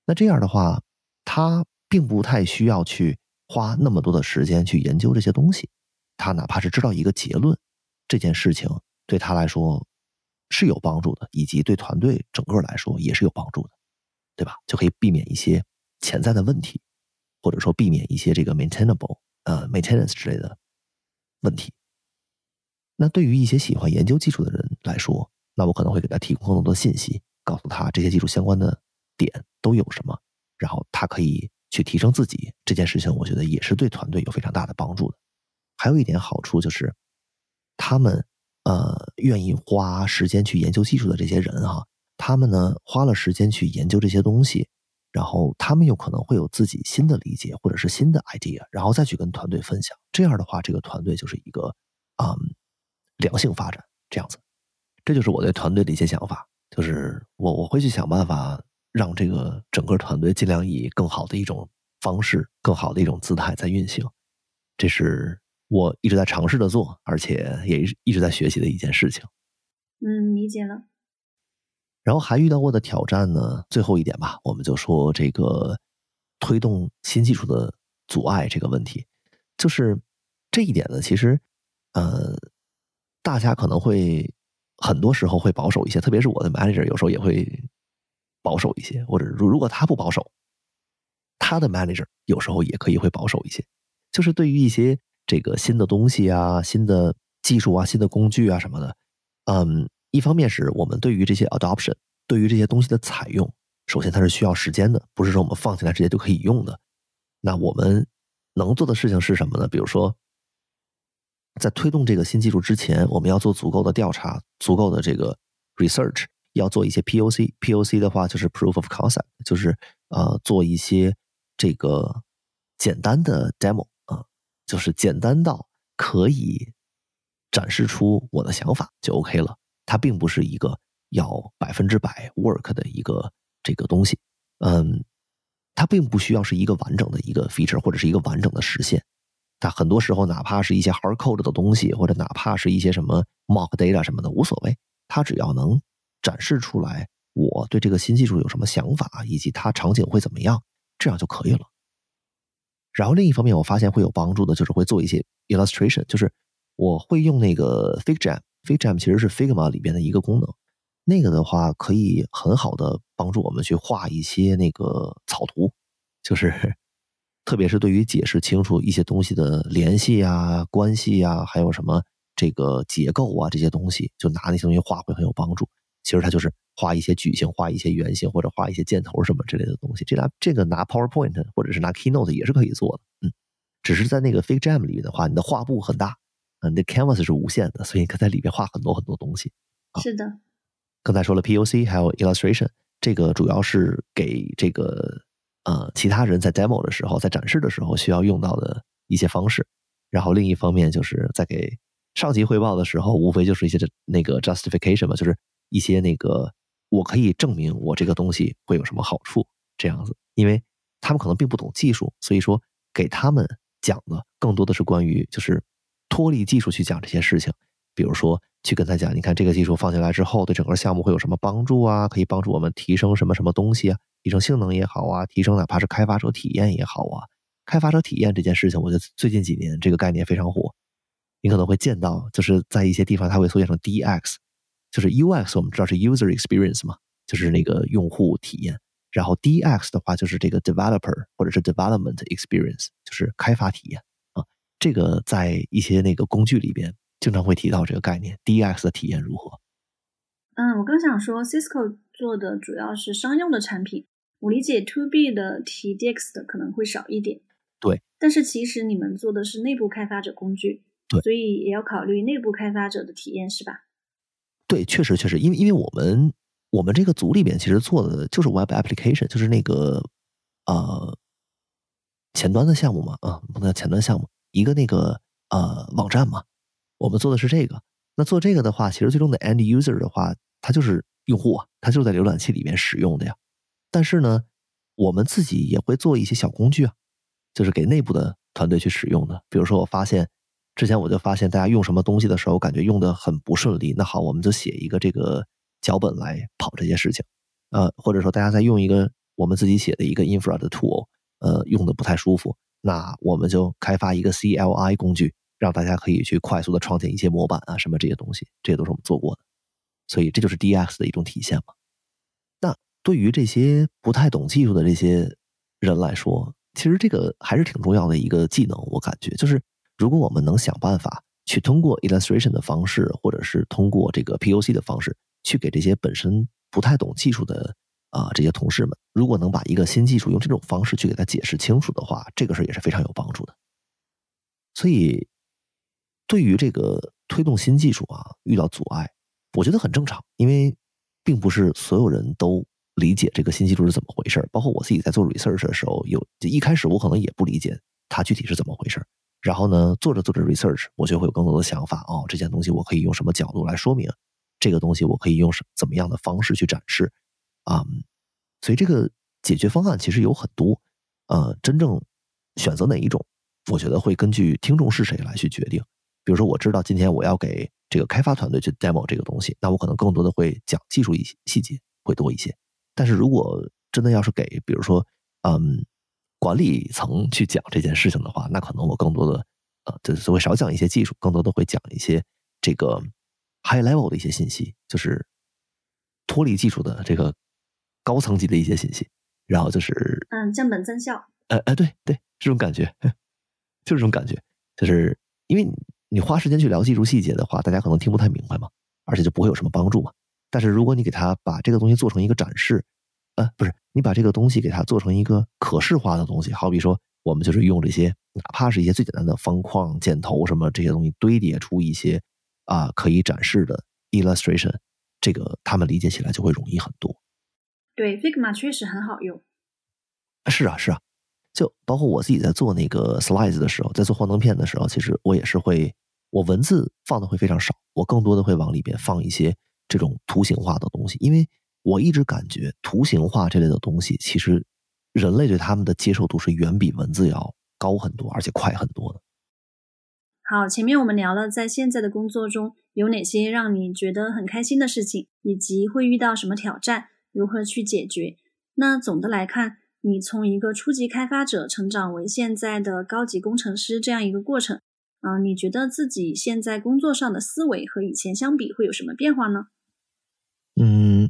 Speaker 1: 那这样的话，他并不太需要去。花那么多的时间去研究这些东西，他哪怕是知道一个结论，这件事情对他来说是有帮助的，以及对团队整个来说也是有帮助的，对吧？就可以避免一些潜在的问题，或者说避免一些这个 maintainable 呃 maintenance 之类的问题。那对于一些喜欢研究技术的人来说，那我可能会给他提供更多的信息，告诉他这些技术相关的点都有什么，然后他可以。去提升自己这件事情，我觉得也是对团队有非常大的帮助的。还有一点好处就是，他们呃愿意花时间去研究技术的这些人哈，他们呢花了时间去研究这些东西，然后他们有可能会有自己新的理解或者是新的 idea，然后再去跟团队分享。这样的话，这个团队就是一个嗯良性发展这样子。这就是我对团队的一些想法，就是我我会去想办法。让这个整个团队尽量以更好的一种方式、更好的一种姿态在运行，这是我一直在尝试的做，而且也一直在学习的一件事情。
Speaker 2: 嗯，理解了。
Speaker 1: 然后还遇到过的挑战呢？最后一点吧，我们就说这个推动新技术的阻碍这个问题，就是这一点呢，其实呃，大家可能会很多时候会保守一些，特别是我的 manager 有时候也会。保守一些，或者如如果他不保守，他的 manager 有时候也可以会保守一些。就是对于一些这个新的东西啊、新的技术啊、新的工具啊什么的，嗯，一方面是我们对于这些 adoption，对于这些东西的采用，首先它是需要时间的，不是说我们放进来直接就可以用的。那我们能做的事情是什么呢？比如说，在推动这个新技术之前，我们要做足够的调查，足够的这个 research。要做一些 POC，POC 的话就是 Proof of Concept，就是呃做一些这个简单的 demo 啊，就是简单到可以展示出我的想法就 OK 了。它并不是一个要百分之百 work 的一个这个东西。嗯，它并不需要是一个完整的一个 feature 或者是一个完整的实现。它很多时候哪怕是一些 hard code 的东西，或者哪怕是一些什么 mock data 什么的，无所谓。它只要能展示出来我对这个新技术有什么想法，以及它场景会怎么样，这样就可以了。然后另一方面，我发现会有帮助的就是会做一些 illustration，就是我会用那个 FigJam，FigJam 其实是 Figma 里边的一个功能。那个的话可以很好的帮助我们去画一些那个草图，就是 特别是对于解释清楚一些东西的联系啊、关系啊，还有什么这个结构啊这些东西，就拿那些东西画会很有帮助。其实它就是画一些矩形、画一些圆形或者画一些箭头什么之类的东西。这拿这个拿 PowerPoint 或者是拿 Keynote 也是可以做的，嗯，只是在那个 FigJam 里面的话，你的画布很大，嗯，你的 Canvas 是无限的，所以你可在里面画很多很多东西。
Speaker 2: 是的。
Speaker 1: 刚才说了 POC 还有 illustration，这个主要是给这个呃其他人在 demo 的时候，在展示的时候需要用到的一些方式。然后另一方面就是在给上级汇报的时候，无非就是一些那个 justification 嘛，就是一些那个我可以证明我这个东西会有什么好处这样子。因为他们可能并不懂技术，所以说给他们讲的更多的是关于就是脱离技术去讲这些事情。比如说，去跟他讲，你看这个技术放进来之后，对整个项目会有什么帮助啊？可以帮助我们提升什么什么东西啊？提升性能也好啊，提升哪怕是开发者体验也好啊。开发者体验这件事情，我觉得最近几年这个概念非常火。你可能会见到，就是在一些地方它会缩写成 DX，就是 UX，我们知道是 User Experience 嘛，就是那个用户体验。然后 DX 的话就是这个 Developer 或者是 Development Experience，就是开发体验啊。这个在一些那个工具里边。经常会提到这个概念，DX 的体验如何？
Speaker 2: 嗯，我刚想说，Cisco 做的主要是商用的产品，我理解 To B 的提 DX 的可能会少一点。
Speaker 1: 对，
Speaker 2: 但是其实你们做的是内部开发者工具，
Speaker 1: 对，
Speaker 2: 所以也要考虑内部开发者的体验，是吧？
Speaker 1: 对，确实确实，因为因为我们我们这个组里面其实做的就是 Web Application，就是那个呃前端的项目嘛，啊，不能叫前端项目，一个那个呃网站嘛。我们做的是这个，那做这个的话，其实最终的 end user 的话，它就是用户啊，它就在浏览器里面使用的呀。但是呢，我们自己也会做一些小工具啊，就是给内部的团队去使用的。比如说，我发现之前我就发现大家用什么东西的时候，感觉用的很不顺利。那好，我们就写一个这个脚本来跑这些事情。呃，或者说大家在用一个我们自己写的一个 infra 的 tool，呃，用的不太舒服，那我们就开发一个 CLI 工具。让大家可以去快速的创建一些模板啊，什么这些东西，这些都是我们做过的，所以这就是 DX 的一种体现嘛。那对于这些不太懂技术的这些人来说，其实这个还是挺重要的一个技能。我感觉就是，如果我们能想办法去通过 illustration 的方式，或者是通过这个 POC 的方式，去给这些本身不太懂技术的啊这些同事们，如果能把一个新技术用这种方式去给他解释清楚的话，这个事儿也是非常有帮助的。所以。对于这个推动新技术啊，遇到阻碍，我觉得很正常，因为并不是所有人都理解这个新技术是怎么回事包括我自己在做 research 的时候，有一开始我可能也不理解它具体是怎么回事然后呢，做着做着 research，我就会有更多的想法哦，这件东西我可以用什么角度来说明？这个东西我可以用什怎么样的方式去展示？啊，所以这个解决方案其实有很多，呃，真正选择哪一种，我觉得会根据听众是谁来去决定。比如说，我知道今天我要给这个开发团队去 demo 这个东西，那我可能更多的会讲技术一些细节会多一些。但是如果真的要是给，比如说，嗯，管理层去讲这件事情的话，那可能我更多的，呃，就是会少讲一些技术，更多的会讲一些这个 high level 的一些信息，就是脱离技术的这个高层级的一些信息。然后就是，
Speaker 2: 嗯，降本增效。
Speaker 1: 呃，呃，对对，这种感觉，就这种感觉，就是因为。你花时间去聊技术细节的话，大家可能听不太明白嘛，而且就不会有什么帮助嘛。但是如果你给他把这个东西做成一个展示，呃，不是，你把这个东西给它做成一个可视化的东西，好比说我们就是用这些，哪怕是一些最简单的方框、箭头什么这些东西堆叠出一些啊可以展示的 illustration，这个他们理解起来就会容易很多。
Speaker 2: 对，Figma 确实很好用。
Speaker 1: 是啊，是啊。就包括我自己在做那个 slides 的时候，在做幻灯片的时候，其实我也是会，我文字放的会非常少，我更多的会往里边放一些这种图形化的东西，因为我一直感觉图形化这类的东西，其实人类对他们的接受度是远比文字要高很多，而且快很多的。
Speaker 2: 好，前面我们聊了在现在的工作中有哪些让你觉得很开心的事情，以及会遇到什么挑战，如何去解决。那总的来看，你从一个初级开发者成长为现在的高级工程师这样一个过程，啊，你觉得自己现在工作上的思维和以前相比会有什么变化呢？
Speaker 1: 嗯，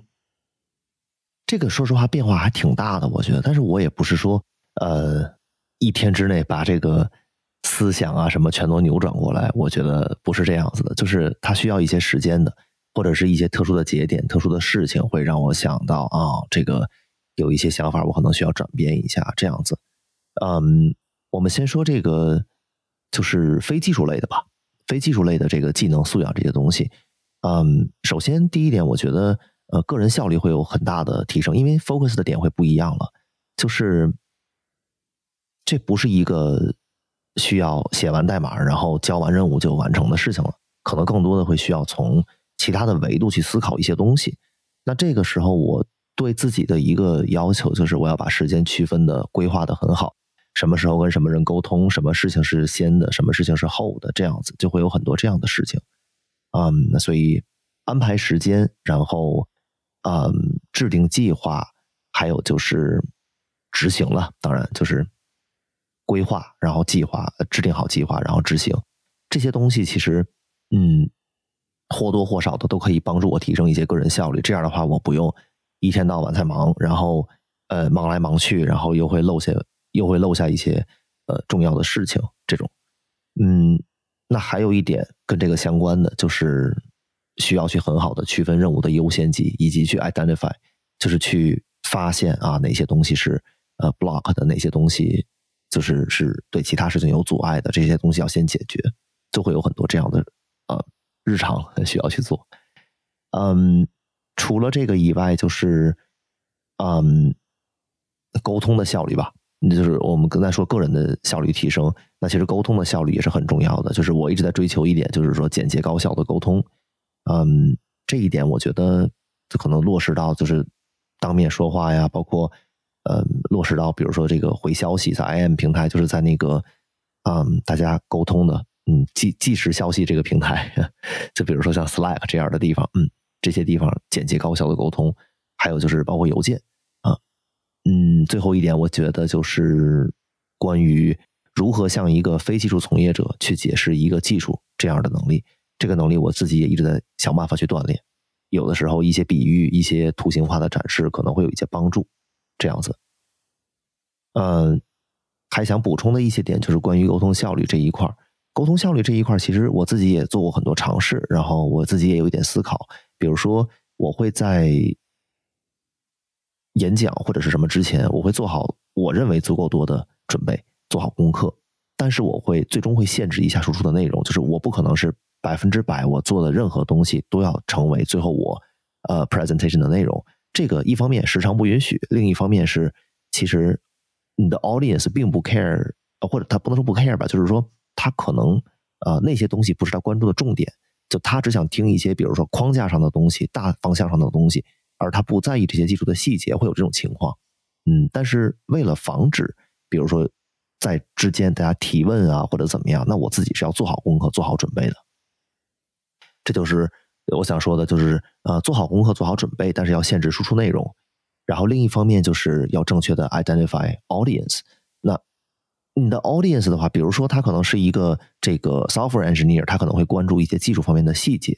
Speaker 1: 这个说实话变化还挺大的，我觉得。但是我也不是说，呃，一天之内把这个思想啊什么全都扭转过来，我觉得不是这样子的。就是它需要一些时间的，或者是一些特殊的节点、特殊的事情，会让我想到啊，这个有一些想法，我可能需要转变一下这样子。嗯，我们先说这个，就是非技术类的吧，非技术类的这个技能素养这些东西。嗯，首先第一点，我觉得呃，个人效率会有很大的提升，因为 focus 的点会不一样了。就是这不是一个需要写完代码然后交完任务就完成的事情了，可能更多的会需要从其他的维度去思考一些东西。那这个时候，我对自己的一个要求就是，我要把时间区分的规划的很好，什么时候跟什么人沟通，什么事情是先的，什么事情是后的，这样子就会有很多这样的事情。嗯，那所以安排时间，然后嗯制定计划，还有就是执行了。当然就是规划，然后计划，制定好计划，然后执行这些东西，其实嗯或多或少的都可以帮助我提升一些个人效率。这样的话，我不用一天到晚在忙，然后呃忙来忙去，然后又会漏下又会漏下一些呃重要的事情。这种嗯。那还有一点跟这个相关的，就是需要去很好的区分任务的优先级，以及去 identify，就是去发现啊哪些东西是呃 block 的，哪些东西就是是对其他事情有阻碍的，这些东西要先解决，就会有很多这样的呃日常 需要去做。嗯，除了这个以外，就是嗯沟通的效率吧。就是我们刚才说个人的效率提升，那其实沟通的效率也是很重要的。就是我一直在追求一点，就是说简洁高效的沟通。嗯，这一点我觉得就可能落实到就是当面说话呀，包括嗯落实到比如说这个回消息在 IM 平台，就是在那个嗯大家沟通的嗯即即时消息这个平台，就比如说像 Slack 这样的地方，嗯这些地方简洁高效的沟通，还有就是包括邮件啊。嗯，最后一点，我觉得就是关于如何向一个非技术从业者去解释一个技术这样的能力。这个能力我自己也一直在想办法去锻炼。有的时候，一些比喻、一些图形化的展示可能会有一些帮助。这样子，嗯，还想补充的一些点就是关于沟通效率这一块沟通效率这一块其实我自己也做过很多尝试，然后我自己也有一点思考。比如说，我会在。演讲或者是什么之前，我会做好我认为足够多的准备，做好功课。但是我会最终会限制一下输出的内容，就是我不可能是百分之百我做的任何东西都要成为最后我呃 presentation 的内容。这个一方面时长不允许，另一方面是其实你的 audience 并不 care，或者他不能说不 care 吧，就是说他可能呃那些东西不是他关注的重点，就他只想听一些比如说框架上的东西、大方向上的东西。而他不在意这些技术的细节，会有这种情况，嗯，但是为了防止，比如说在之间大家提问啊或者怎么样，那我自己是要做好功课、做好准备的。这就是我想说的，就是呃，做好功课、做好准备，但是要限制输出内容。然后另一方面就是要正确的 identify audience。那你的 audience 的话，比如说他可能是一个这个 software engineer，他可能会关注一些技术方面的细节。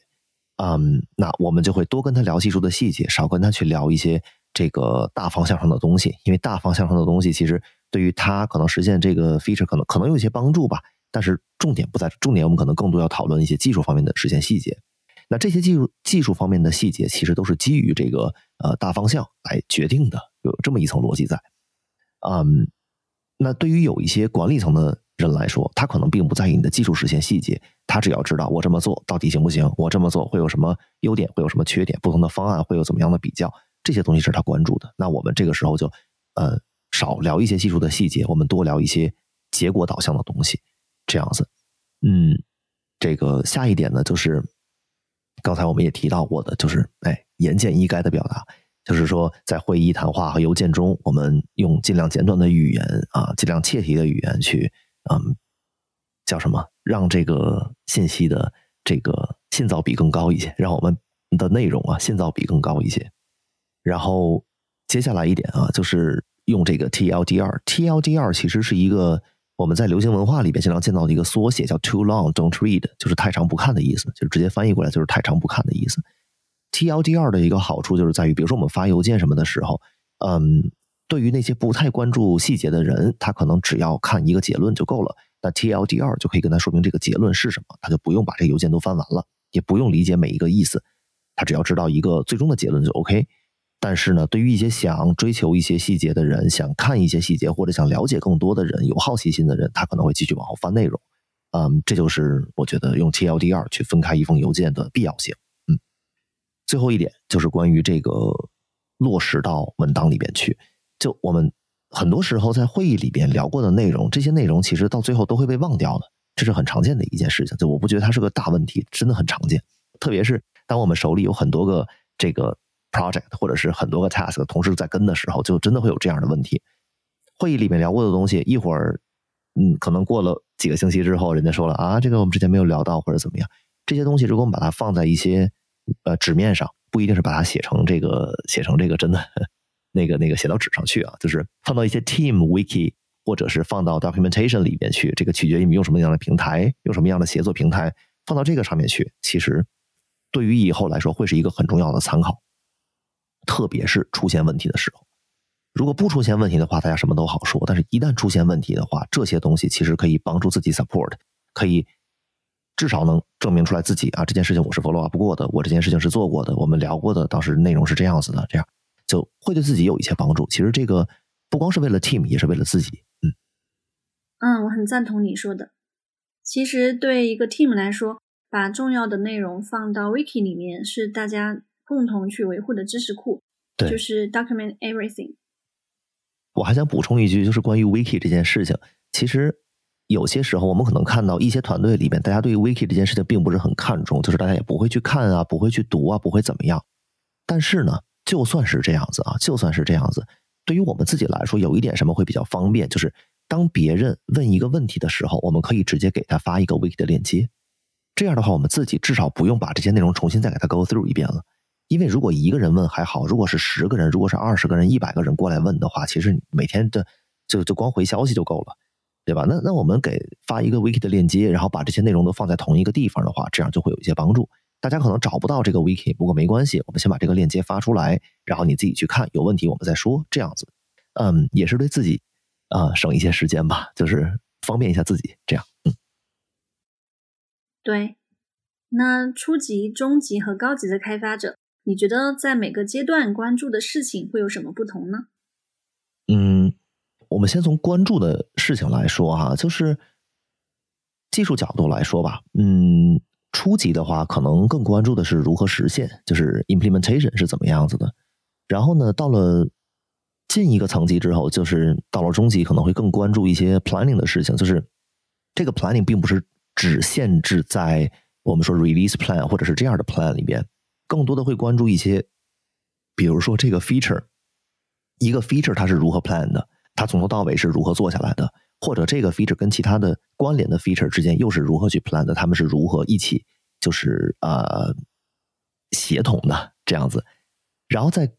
Speaker 1: 嗯，那我们就会多跟他聊技术的细节，少跟他去聊一些这个大方向上的东西，因为大方向上的东西其实对于他可能实现这个 feature 可能可能有一些帮助吧，但是重点不在重点，我们可能更多要讨论一些技术方面的实现细节。那这些技术技术方面的细节，其实都是基于这个呃大方向来决定的，有这么一层逻辑在。嗯，那对于有一些管理层的。人来说，他可能并不在意你的技术实现细节，他只要知道我这么做到底行不行，我这么做会有什么优点，会有什么缺点，不同的方案会有怎么样的比较，这些东西是他关注的。那我们这个时候就，呃，少聊一些技术的细节，我们多聊一些结果导向的东西，这样子。嗯，这个下一点呢，就是刚才我们也提到过的，就是哎，言简意赅的表达，就是说在会议、谈话和邮件中，我们用尽量简短的语言啊，尽量切题的语言去，嗯，叫什么？让这个信息的这个信噪比更高一些，让我们的内容啊信噪比更高一些。然后接下来一点啊，就是用这个 TLDR。TLDR 其实是一个我们在流行文化里边经常见到的一个缩写，叫 Too Long Don't Read，就是太长不看的意思，就是直接翻译过来就是太长不看的意思。TLDR 的一个好处就是在于，比如说我们发邮件什么的时候，嗯，对于那些不太关注细节的人，他可能只要看一个结论就够了。那 TLDR 就可以跟他说明这个结论是什么，他就不用把这邮件都翻完了，也不用理解每一个意思，他只要知道一个最终的结论就 OK。但是呢，对于一些想追求一些细节的人，想看一些细节或者想了解更多的人，有好奇心的人，他可能会继续往后翻内容。嗯，这就是我觉得用 TLDR 去分开一封邮件的必要性。嗯最后一点就是关于这个落实到文档里边去。就我们很多时候在会议里边聊过的内容，这些内容其实到最后都会被忘掉的，这是很常见的一件事情。就我不觉得它是个大问题，真的很常见。特别是当我们手里有很多个这个 project 或者是很多个 task 同时在跟的时候，就真的会有这样的问题。会议里面聊过的东西，一会儿嗯，可能过了几个星期之后，人家说了啊，这个我们之前没有聊到或者怎么样。这些东西如果我们把它放在一些呃，纸面上不一定是把它写成这个，写成这个真的那个那个写到纸上去啊，就是放到一些 Team Wiki 或者是放到 Documentation 里面去，这个取决于你用什么样的平台，用什么样的协作平台，放到这个上面去，其实对于以后来说会是一个很重要的参考，特别是出现问题的时候，如果不出现问题的话，大家什么都好说，但是一旦出现问题的话，这些东西其实可以帮助自己 support，可以。至少能证明出来自己啊，这件事情我是 follow up 过的，我这件事情是做过的，我们聊过的，当时内容是这样子的，这样就会对自己有一些帮助。其实这个不光是为了 team，也是为了自己。
Speaker 2: 嗯，嗯，我很赞同你说的。其实对一个 team 来说，把重要的内容放到 wiki 里面，是大家共同去维护的知识库，
Speaker 1: 对，
Speaker 2: 就是 document everything。
Speaker 1: 我还想补充一句，就是关于 wiki 这件事情，其实。有些时候，我们可能看到一些团队里面，大家对于 wiki 这件事情并不是很看重，就是大家也不会去看啊，不会去读啊，不会怎么样。但是呢，就算是这样子啊，就算是这样子，对于我们自己来说，有一点什么会比较方便，就是当别人问一个问题的时候，我们可以直接给他发一个 wiki 的链接。这样的话，我们自己至少不用把这些内容重新再给他 go through 一遍了。因为如果一个人问还好，如果是十个人，如果是二十个人、一百个人过来问的话，其实每天的就就光回消息就够了。对吧？那那我们给发一个 wiki 的链接，然后把这些内容都放在同一个地方的话，这样就会有一些帮助。大家可能找不到这个 wiki，不过没关系，我们先把这个链接发出来，然后你自己去看，有问题我们再说。这样子，嗯，也是对自己啊省一些时间吧，就是方便一下自己。这样，嗯，
Speaker 2: 对。那初级、中级和高级的开发者，你觉得在每个阶段关注的事情会有什么不同呢？
Speaker 1: 嗯。我们先从关注的事情来说哈，就是技术角度来说吧，嗯，初级的话可能更关注的是如何实现，就是 implementation 是怎么样子的。然后呢，到了进一个层级之后，就是到了中级，可能会更关注一些 planning 的事情。就是这个 planning 并不是只限制在我们说 release plan 或者是这样的 plan 里边，更多的会关注一些，比如说这个 feature，一个 feature 它是如何 plan 的。它从头到尾是如何做下来的？或者这个 feature 跟其他的关联的 feature 之间又是如何去 plan 的？他们是如何一起就是呃协同的这样子？然后在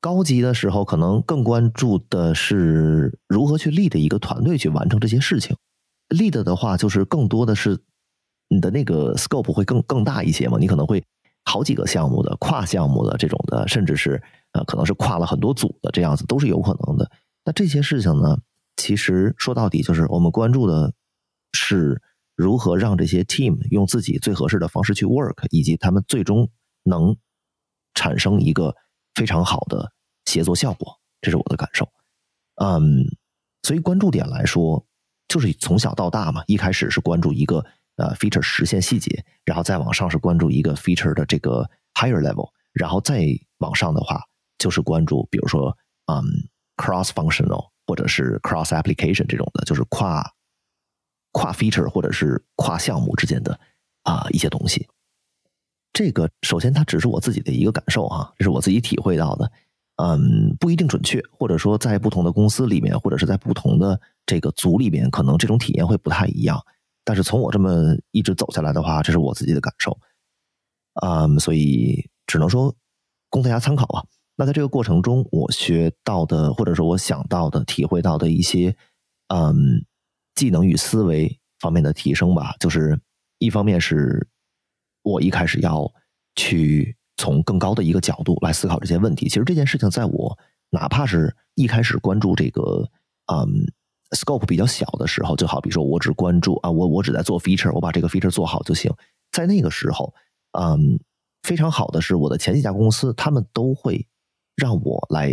Speaker 1: 高级的时候，可能更关注的是如何去 lead 一个团队去完成这些事情。lead 的话，就是更多的是你的那个 scope 会更更大一些嘛？你可能会好几个项目的跨项目的这种的，甚至是。呃，可能是跨了很多组的这样子，都是有可能的。那这些事情呢，其实说到底就是我们关注的是如何让这些 team 用自己最合适的方式去 work，以及他们最终能产生一个非常好的协作效果。这是我的感受。嗯，所以关注点来说，就是从小到大嘛，一开始是关注一个呃 feature 实现细节，然后再往上是关注一个 feature 的这个 higher level，然后再往上的话。就是关注，比如说，嗯，cross functional 或者是 cross application 这种的，就是跨跨 feature 或者是跨项目之间的啊一些东西。这个首先它只是我自己的一个感受哈，这是我自己体会到的，嗯，不一定准确，或者说在不同的公司里面，或者是在不同的这个组里面，可能这种体验会不太一样。但是从我这么一直走下来的话，这是我自己的感受，嗯，所以只能说供大家参考啊。那在这个过程中，我学到的，或者说我想到的、体会到的一些，嗯，技能与思维方面的提升吧，就是一方面是。我一开始要去从更高的一个角度来思考这些问题。其实这件事情，在我哪怕是一开始关注这个嗯 scope 比较小的时候，就好比说我只关注啊，我我只在做 feature，我把这个 feature 做好就行。在那个时候，嗯，非常好的是我的前几家公司，他们都会让我来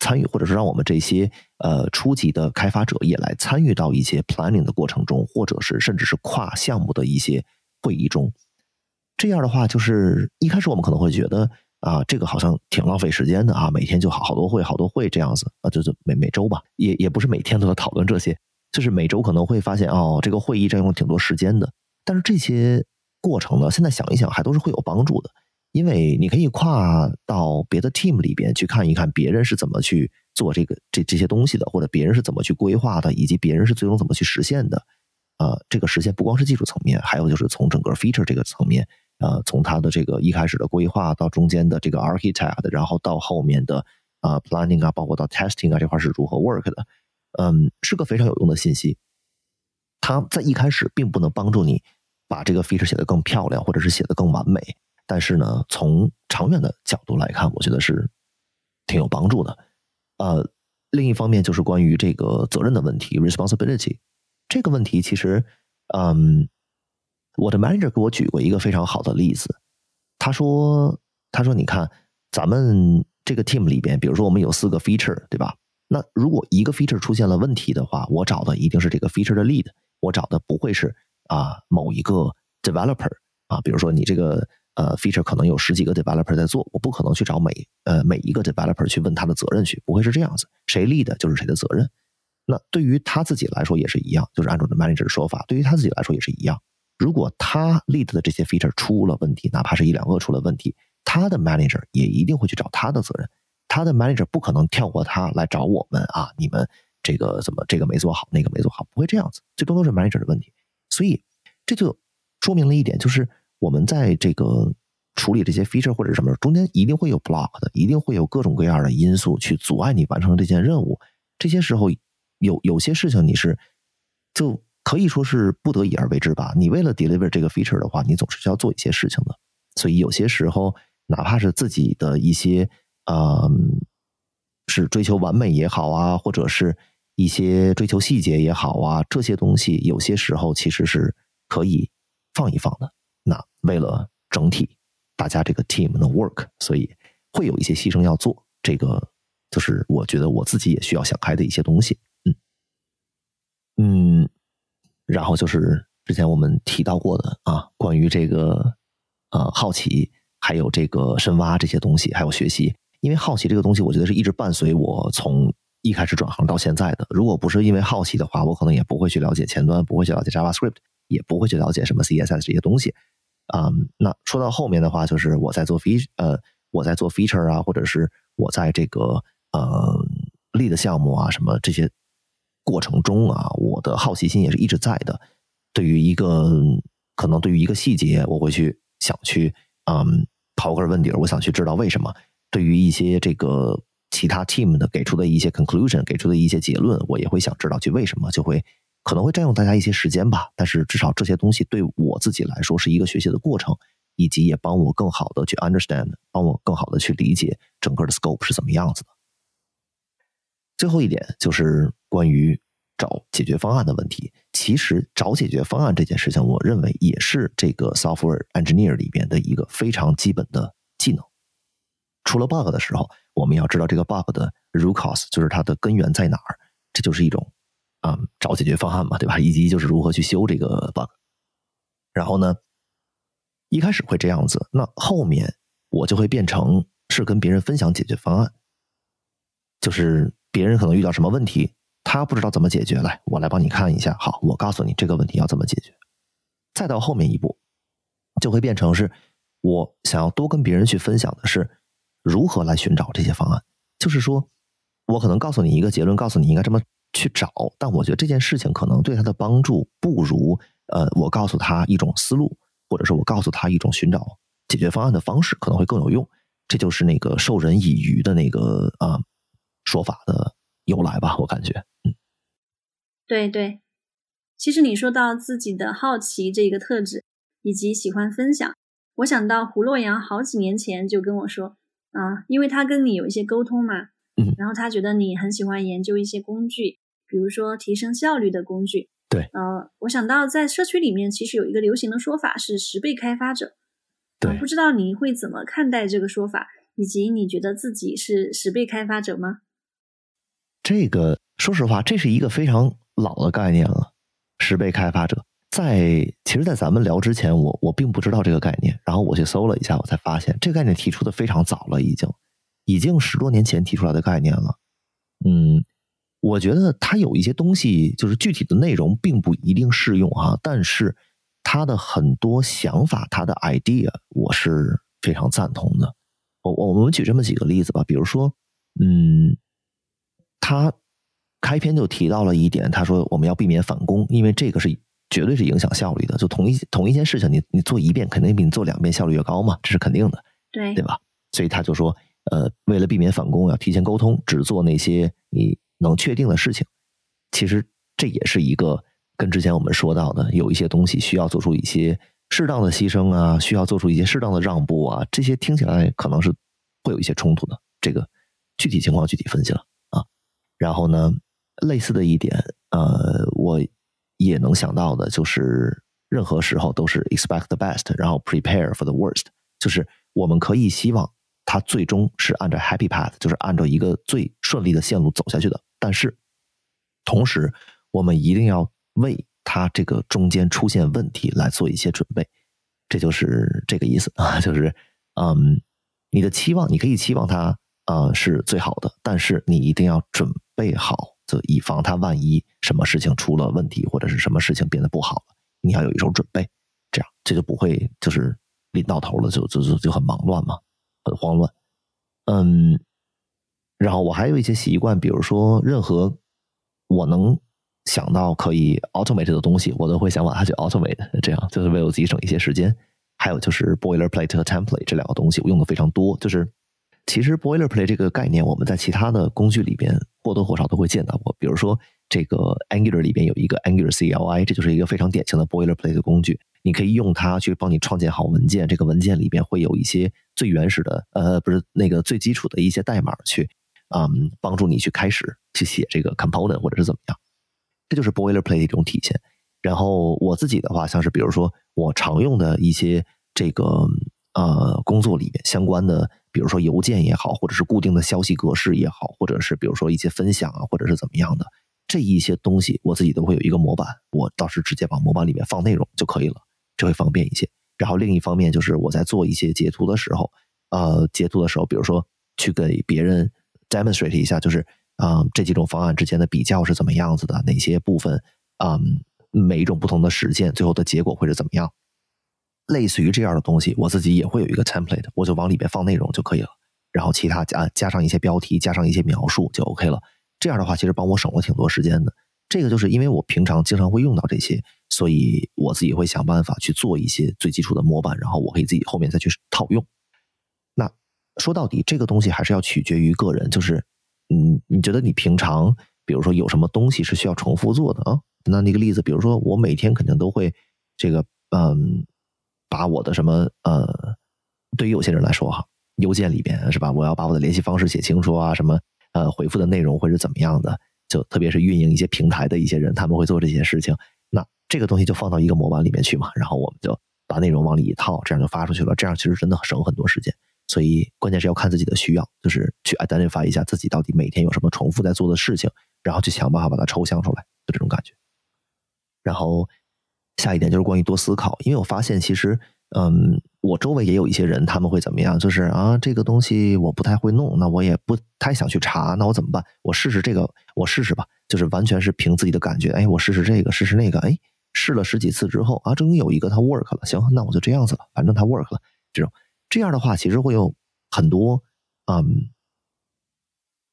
Speaker 1: 参与，或者是让我们这些呃初级的开发者也来参与到一些 planning 的过程中，或者是甚至是跨项目的一些会议中。这样的话，就是一开始我们可能会觉得啊，这个好像挺浪费时间的啊，每天就好好多会，好多会这样子啊，就是每每周吧，也也不是每天都在讨论这些，就是每周可能会发现哦，这个会议占用挺多时间的。但是这些过程呢，现在想一想，还都是会有帮助的，因为你可以跨到别的 team 里边去看一看别人是怎么去做这个这这些东西的，或者别人是怎么去规划的，以及别人是最终怎么去实现的。啊，这个实现不光是技术层面，还有就是从整个 feature 这个层面。呃，从它的这个一开始的规划到中间的这个 architect，然后到后面的啊 planning 啊，包括到 testing 啊这块是如何 work 的，嗯，是个非常有用的信息。它在一开始并不能帮助你把这个 feature 写得更漂亮，或者是写得更完美，但是呢，从长远的角度来看，我觉得是挺有帮助的。呃，另一方面就是关于这个责任的问题 responsibility 这个问题，其实嗯。我的 manager 给我举过一个非常好的例子，他说：“他说你看，咱们这个 team 里边，比如说我们有四个 feature，对吧？那如果一个 feature 出现了问题的话，我找的一定是这个 feature 的 lead，我找的不会是啊某一个 developer 啊。比如说你这个呃 feature 可能有十几个 developer 在做，我不可能去找每呃每一个 developer 去问他的责任去，不会是这样子，谁 lead 就是谁的责任。那对于他自己来说也是一样，就是按照 manager 的说法，对于他自己来说也是一样。”如果他 lead 的这些 feature 出了问题，哪怕是一两个出了问题，他的 manager 也一定会去找他的责任。他的 manager 不可能跳过他来找我们啊！你们这个怎么这个没做好，那个没做好，不会这样子。最终都是 manager 的问题。所以这就说明了一点，就是我们在这个处理这些 feature 或者什么中间，一定会有 block 的，一定会有各种各样的因素去阻碍你完成这件任务。这些时候有有些事情你是就。可以说是不得已而为之吧。你为了 deliver 这个 feature 的话，你总是需要做一些事情的。所以有些时候，哪怕是自己的一些，嗯，是追求完美也好啊，或者是一些追求细节也好啊，这些东西有些时候其实是可以放一放的。那为了整体，大家这个 team 的 work，所以会有一些牺牲要做。这个就是我觉得我自己也需要想开的一些东西。嗯，嗯。然后就是之前我们提到过的啊，关于这个呃好奇，还有这个深挖这些东西，还有学习。因为好奇这个东西，我觉得是一直伴随我从一开始转行到现在的。如果不是因为好奇的话，我可能也不会去了解前端，不会去了解 JavaScript，也不会去了解什么 CSS 这些东西。啊，那说到后面的话，就是我在做 feature，呃，我在做 feature 啊，或者是我在这个呃 lead 项目啊，什么这些。过程中啊，我的好奇心也是一直在的。对于一个可能对于一个细节，我会去想去嗯刨根问底儿，我想去知道为什么。对于一些这个其他 team 的给出的一些 conclusion，给出的一些结论，我也会想知道去为什么，就会可能会占用大家一些时间吧。但是至少这些东西对我自己来说是一个学习的过程，以及也帮我更好的去 understand，帮我更好的去理解整个的 scope 是怎么样子的。最后一点就是关于找解决方案的问题。其实找解决方案这件事情，我认为也是这个 software engineer 里边的一个非常基本的技能。出了 bug 的时候，我们要知道这个 bug 的 root cause，就是它的根源在哪儿。这就是一种啊找解决方案嘛，对吧？以及就是如何去修这个 bug。然后呢，一开始会这样子，那后面我就会变成是跟别人分享解决方案，就是。别人可能遇到什么问题，他不知道怎么解决，来，我来帮你看一下。好，我告诉你这个问题要怎么解决。再到后面一步，就会变成是我想要多跟别人去分享的是如何来寻找这些方案。就是说，我可能告诉你一个结论，告诉你应该这么去找，但我觉得这件事情可能对他的帮助不如呃，我告诉他一种思路，或者是我告诉他一种寻找解决方案的方式，可能会更有用。这就是那个授人以渔的那个啊说法的由来吧，我感觉，嗯，
Speaker 2: 对对。其实你说到自己的好奇这个特质，以及喜欢分享，我想到胡洛阳好几年前就跟我说，啊，因为他跟你有一些沟通嘛，
Speaker 1: 嗯，
Speaker 2: 然后他觉得你很喜欢研究一些工具，比如说提升效率的工具，
Speaker 1: 对，
Speaker 2: 呃，我想到在社区里面其实有一个流行的说法是十倍开发者，
Speaker 1: 对，
Speaker 2: 不知道你会怎么看待这个说法，以及你觉得自己是十倍开发者吗？
Speaker 1: 这个说实话，这是一个非常老的概念了。十倍开发者，在其实，在咱们聊之前，我我并不知道这个概念。然后我去搜了一下，我才发现这个概念提出的非常早了，已经已经十多年前提出来的概念了。嗯，我觉得它有一些东西，就是具体的内容并不一定适用啊，但是它的很多想法，它的 idea，我是非常赞同的。我我们举这么几个例子吧，比如说，嗯，他。开篇就提到了一点，他说我们要避免返工，因为这个是绝对是影响效率的。就同一同一件事情，你你做一遍肯定比你做两遍效率越高嘛，这是肯定的，
Speaker 2: 对
Speaker 1: 对吧？所以他就说，呃，为了避免返工，要提前沟通，只做那些你能确定的事情。其实这也是一个跟之前我们说到的，有一些东西需要做出一些适当的牺牲啊，需要做出一些适当的让步啊，这些听起来可能是会有一些冲突的。这个具体情况具体分析了啊，然后呢？类似的一点，呃，我也能想到的，就是任何时候都是 expect the best，然后 prepare for the worst，就是我们可以希望它最终是按照 happy path，就是按照一个最顺利的线路走下去的。但是，同时我们一定要为它这个中间出现问题来做一些准备，这就是这个意思啊，就是嗯，你的期望你可以期望它啊是最好的，但是你一定要准备好。就以防他万一什么事情出了问题，或者是什么事情变得不好了，你要有一手准备，这样这就不会就是临到头了就就就就很忙乱嘛，很慌乱。嗯，然后我还有一些习惯，比如说任何我能想到可以 automate 的东西，我都会想把它去 automate，这样就是为我自己省一些时间。还有就是 boilerplate 和 template 这两个东西，我用的非常多，就是。其实 boilerplate 这个概念，我们在其他的工具里边或多或少都会见到过。比如说，这个 Angular 里边有一个 Angular CLI，这就是一个非常典型的 boilerplate 的工具。你可以用它去帮你创建好文件，这个文件里边会有一些最原始的，呃，不是那个最基础的一些代码，去，嗯，帮助你去开始去写这个 component 或者是怎么样。这就是 boilerplate 的一种体现。然后我自己的话，像是比如说我常用的一些这个。呃，工作里面相关的，比如说邮件也好，或者是固定的消息格式也好，或者是比如说一些分享啊，或者是怎么样的这一些东西，我自己都会有一个模板，我到时直接往模板里面放内容就可以了，这会方便一些。然后另一方面就是我在做一些截图的时候，呃，截图的时候，比如说去给别人 demonstrate 一下，就是啊这几种方案之间的比较是怎么样子的，哪些部分啊每一种不同的实践最后的结果会是怎么样。类似于这样的东西，我自己也会有一个 template，我就往里面放内容就可以了。然后其他加加上一些标题，加上一些描述就 OK 了。这样的话，其实帮我省了挺多时间的。这个就是因为我平常经常会用到这些，所以我自己会想办法去做一些最基础的模板，然后我可以自己后面再去套用。那说到底，这个东西还是要取决于个人，就是嗯，你觉得你平常比如说有什么东西是需要重复做的啊？那那个例子，比如说我每天肯定都会这个嗯。把我的什么呃，对于有些人来说哈，邮件里边是吧？我要把我的联系方式写清楚啊，什么呃回复的内容会是怎么样的？就特别是运营一些平台的一些人，他们会做这些事情。那这个东西就放到一个模板里面去嘛，然后我们就把内容往里一套，这样就发出去了。这样其实真的省很多时间。所以关键是要看自己的需要，就是去 identify 一下自己到底每天有什么重复在做的事情，然后去想办法把它抽象出来，就这种感觉。然后。下一点就是关于多思考，因为我发现其实，嗯，我周围也有一些人，他们会怎么样？就是啊，这个东西我不太会弄，那我也不太想去查，那我怎么办？我试试这个，我试试吧，就是完全是凭自己的感觉。哎，我试试这个，试试那个，哎，试了十几次之后啊，终于有一个它 work 了，行，那我就这样子了，反正它 work 了，这种这样的话，其实会有很多嗯，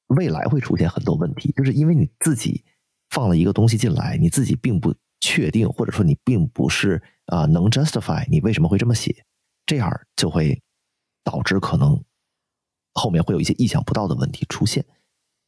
Speaker 1: 未来会出现很多问题，就是因为你自己放了一个东西进来，你自己并不确定，或者说你并不是啊能 justify 你为什么会这么写，这样就会导致可能后面会有一些意想不到的问题出现。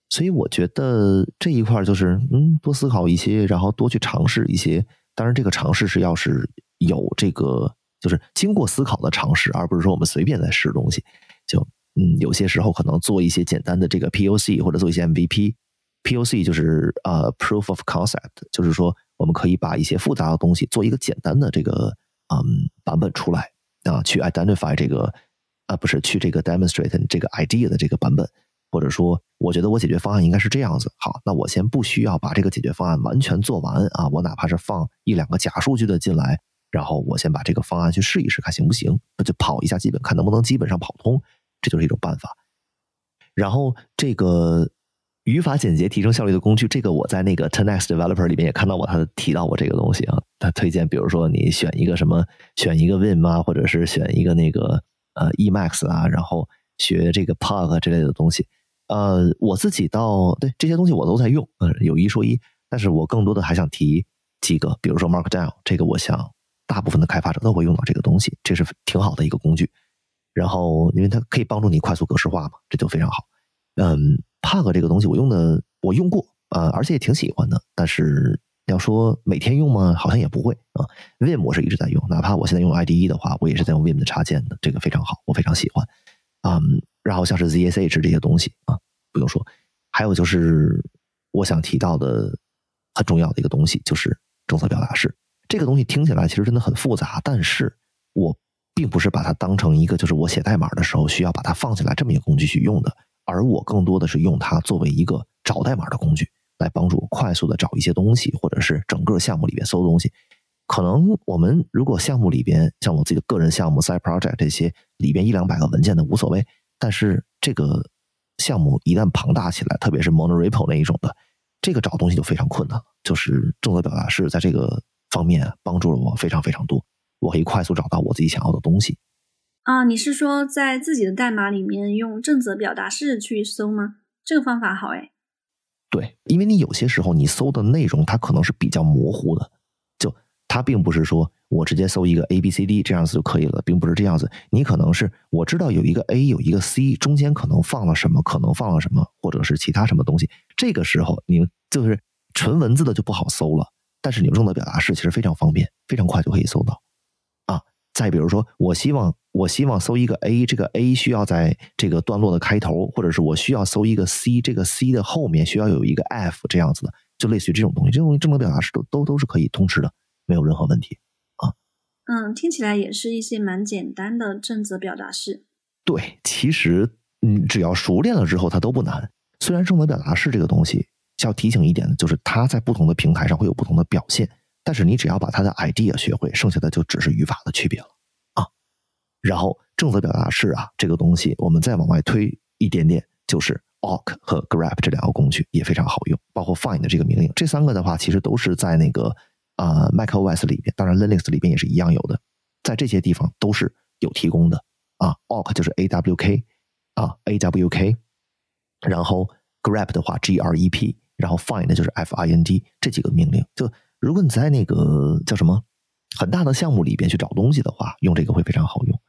Speaker 1: 所以我觉得这一块就是嗯，多思考一些，然后多去尝试一些。当然，这个尝试是要是有这个，就是经过思考的尝试，而不是说我们随便在试东西。就嗯，有些时候可能做一些简单的这个 POC 或者做一些 MVP。POC 就是呃 Proof of Concept，就是说我们可以把一些复杂的东西做一个简单的这个嗯版本出来啊，去 identify 这个啊不是去这个 demonstrate 这个 idea 的这个版本。或者说，我觉得我解决方案应该是这样子。好，那我先不需要把这个解决方案完全做完啊，我哪怕是放一两个假数据的进来，然后我先把这个方案去试一试，看行不行，那就跑一下基本，看能不能基本上跑通，这就是一种办法。然后这个语法简洁提升效率的工具，这个我在那个 Ten X Developer 里面也看到过，他提到过这个东西啊。他推荐，比如说你选一个什么，选一个 Vim 啊，或者是选一个那个呃 Emacs 啊，然后学这个 Pug 之类的东西。呃，我自己到对这些东西我都在用，呃，有一说一，但是我更多的还想提几个，比如说 Markdown，这个我想大部分的开发者都会用到这个东西，这是挺好的一个工具。然后，因为它可以帮助你快速格式化嘛，这就非常好。嗯，Pug 这个东西我用的我用过，呃，而且也挺喜欢的。但是要说每天用吗？好像也不会啊。Vim 我是一直在用，哪怕我现在用 IDE 的话，我也是在用 Vim 的插件的，这个非常好，我非常喜欢。嗯。然后像是 ZSH 这些东西啊，不用说，还有就是我想提到的很重要的一个东西，就是政策表达式。这个东西听起来其实真的很复杂，但是我并不是把它当成一个就是我写代码的时候需要把它放起来这么一个工具去用的，而我更多的是用它作为一个找代码的工具，来帮助快速的找一些东西，或者是整个项目里面搜东西。可能我们如果项目里边像我自己的个人项目 Side Project 这些里边一两百个文件的无所谓。但是这个项目一旦庞大起来，特别是 monorepo 那一种的，这个找东西就非常困难了。就是正则表达式在这个方面帮助了我非常非常多，我可以快速找到我自己想要的东西。
Speaker 2: 啊，你是说在自己的代码里面用正则表达式去搜吗？这个方法好哎。
Speaker 1: 对，因为你有些时候你搜的内容它可能是比较模糊的，就它并不是说。我直接搜一个 A B C D 这样子就可以了，并不是这样子。你可能是我知道有一个 A 有一个 C，中间可能放了什么，可能放了什么，或者是其他什么东西。这个时候你就是纯文字的就不好搜了。但是你用的表达式其实非常方便，非常快就可以搜到。啊，再比如说，我希望我希望搜一个 A，这个 A 需要在这个段落的开头，或者是我需要搜一个 C，这个 C 的后面需要有一个 F 这样子的，就类似于这种东西。这种东西正则表达式都都都是可以通吃的，没有任何问题啊。
Speaker 2: 嗯，听起来也是一些蛮简单的正则表达式。
Speaker 1: 对，其实嗯，只要熟练了之后，它都不难。虽然正则表达式这个东西，要提醒一点的就是，它在不同的平台上会有不同的表现。但是你只要把它的 idea 学会，剩下的就只是语法的区别了啊。然后正则表达式啊，这个东西我们再往外推一点点，就是 awk 和 grep 这两个工具也非常好用，包括 find 这个命令，这三个的话，其实都是在那个。啊，macOS 里边，当然 Linux 里边也是一样有的，在这些地方都是有提供的啊。awk 就是 A W K 啊，A W K，然后 grep 的话 G R E P，然后 find 就是 F I N D 这几个命令。就如果你在那个叫什么很大的项目里边去找东西的话，用这个会非常好用。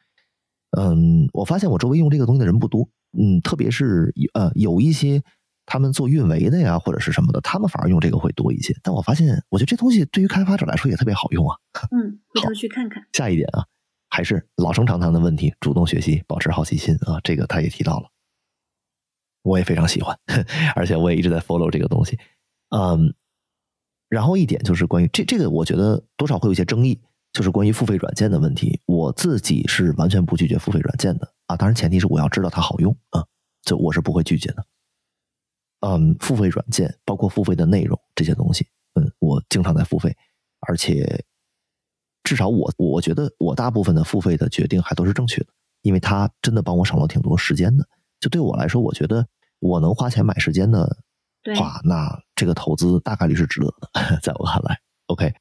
Speaker 1: 嗯，我发现我周围用这个东西的人不多，嗯，特别是呃有一些。他们做运维的呀，或者是什么的，他们反而用这个会多一些。但我发现，我觉得这东西对于开发者来说也特别好用啊。
Speaker 2: 嗯，回头去看看。
Speaker 1: 下一点啊，还是老生常谈的问题：主动学习，保持好奇心啊。这个他也提到了，我也非常喜欢，而且我也一直在 follow 这个东西。嗯，然后一点就是关于这这个，我觉得多少会有一些争议，就是关于付费软件的问题。我自己是完全不拒绝付费软件的啊，当然前提是我要知道它好用啊，就我是不会拒绝的。嗯，付费软件包括付费的内容这些东西，嗯，我经常在付费，而且至少我我觉得我大部分的付费的决定还都是正确的，因为它真的帮我省了挺多时间的。就对我来说，我觉得我能花钱买时间的话，那这个投资大概率是值得的，在我看来。OK，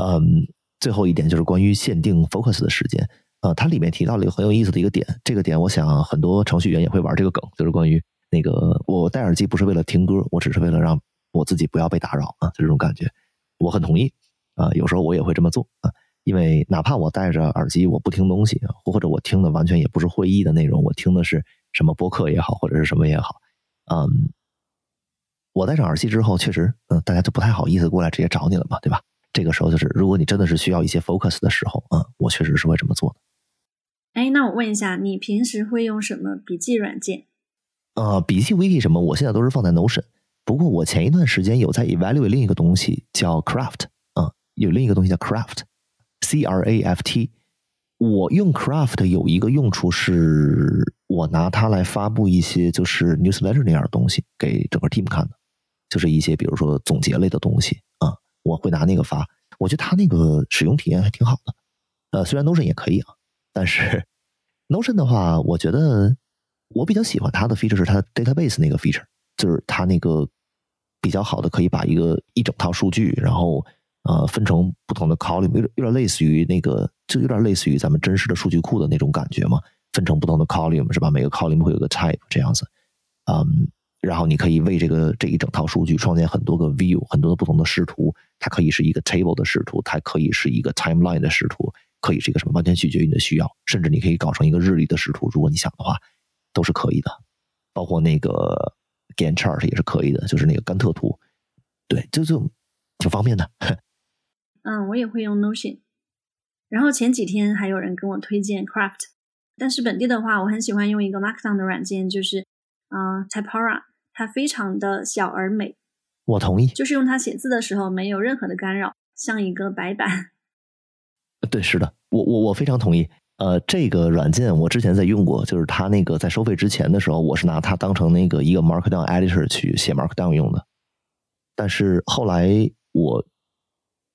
Speaker 1: 嗯，最后一点就是关于限定 focus 的时间，呃，它里面提到了一个很有意思的一个点，这个点我想很多程序员也会玩这个梗，就是关于那个我戴耳机不是为了听歌，我只是为了让我自己不要被打扰啊，就这种感觉，我很同意啊，有时候我也会这么做啊，因为哪怕我戴着耳机我不听东西，或者我听的完全也不是会议的内容，我听的是什么播客也好，或者是什么也好，嗯，我戴上耳机之后，确实，嗯，大家就不太好意思过来直接找你了嘛，对吧？这个时候就是，如果你真的是需要一些 focus 的时候，啊，我确实是会这么做的。
Speaker 2: 哎，那我问一下，你平时会用什么笔记软件？
Speaker 1: 呃，笔记 wiki 什么，我现在都是放在 Notion。不过我前一段时间有在 evaluate 另一个东西叫 Craft，啊，有另一个东西叫 Craft，C R A F T。我用 Craft 有一个用处是，我拿它来发布一些就是 newsletter 那样的东西给整个 team 看的，就是一些比如说总结类的东西啊，我会拿那个发。我觉得它那个使用体验还挺好的。呃，虽然 Notion 也可以啊。但是，Notion 的话，我觉得我比较喜欢它的 feature 是它 database 那个 feature，就是它那个比较好的可以把一个一整套数据，然后呃分成不同的 column，有点有点类似于那个，就有点类似于咱们真实的数据库的那种感觉嘛，分成不同的 column 是吧？每个 column 会有个 type 这样子，嗯，然后你可以为这个这一整套数据创建很多个 view，很多的不同的视图，它可以是一个 table 的视图，它可以是一个 timeline 的视图。可以是一个什么，完全取决于你的需要，甚至你可以搞成一个日历的视图，如果你想的话，都是可以的。包括那个 g a n chart 也是可以的，就是那个甘特图，对，就就挺方便的。
Speaker 2: 嗯，我也会用 Notion。然后前几天还有人跟我推荐 Craft，但是本地的话，我很喜欢用一个 Markdown 的软件，就是啊 Typora，它非常的小而美。
Speaker 1: 我同意，
Speaker 2: 就是用它写字的时候没有任何的干扰，像一个白板。
Speaker 1: 对，是的，我我我非常同意。呃，这个软件我之前在用过，就是它那个在收费之前的时候，我是拿它当成那个一个 Markdown editor 去写 Markdown 用的。但是后来我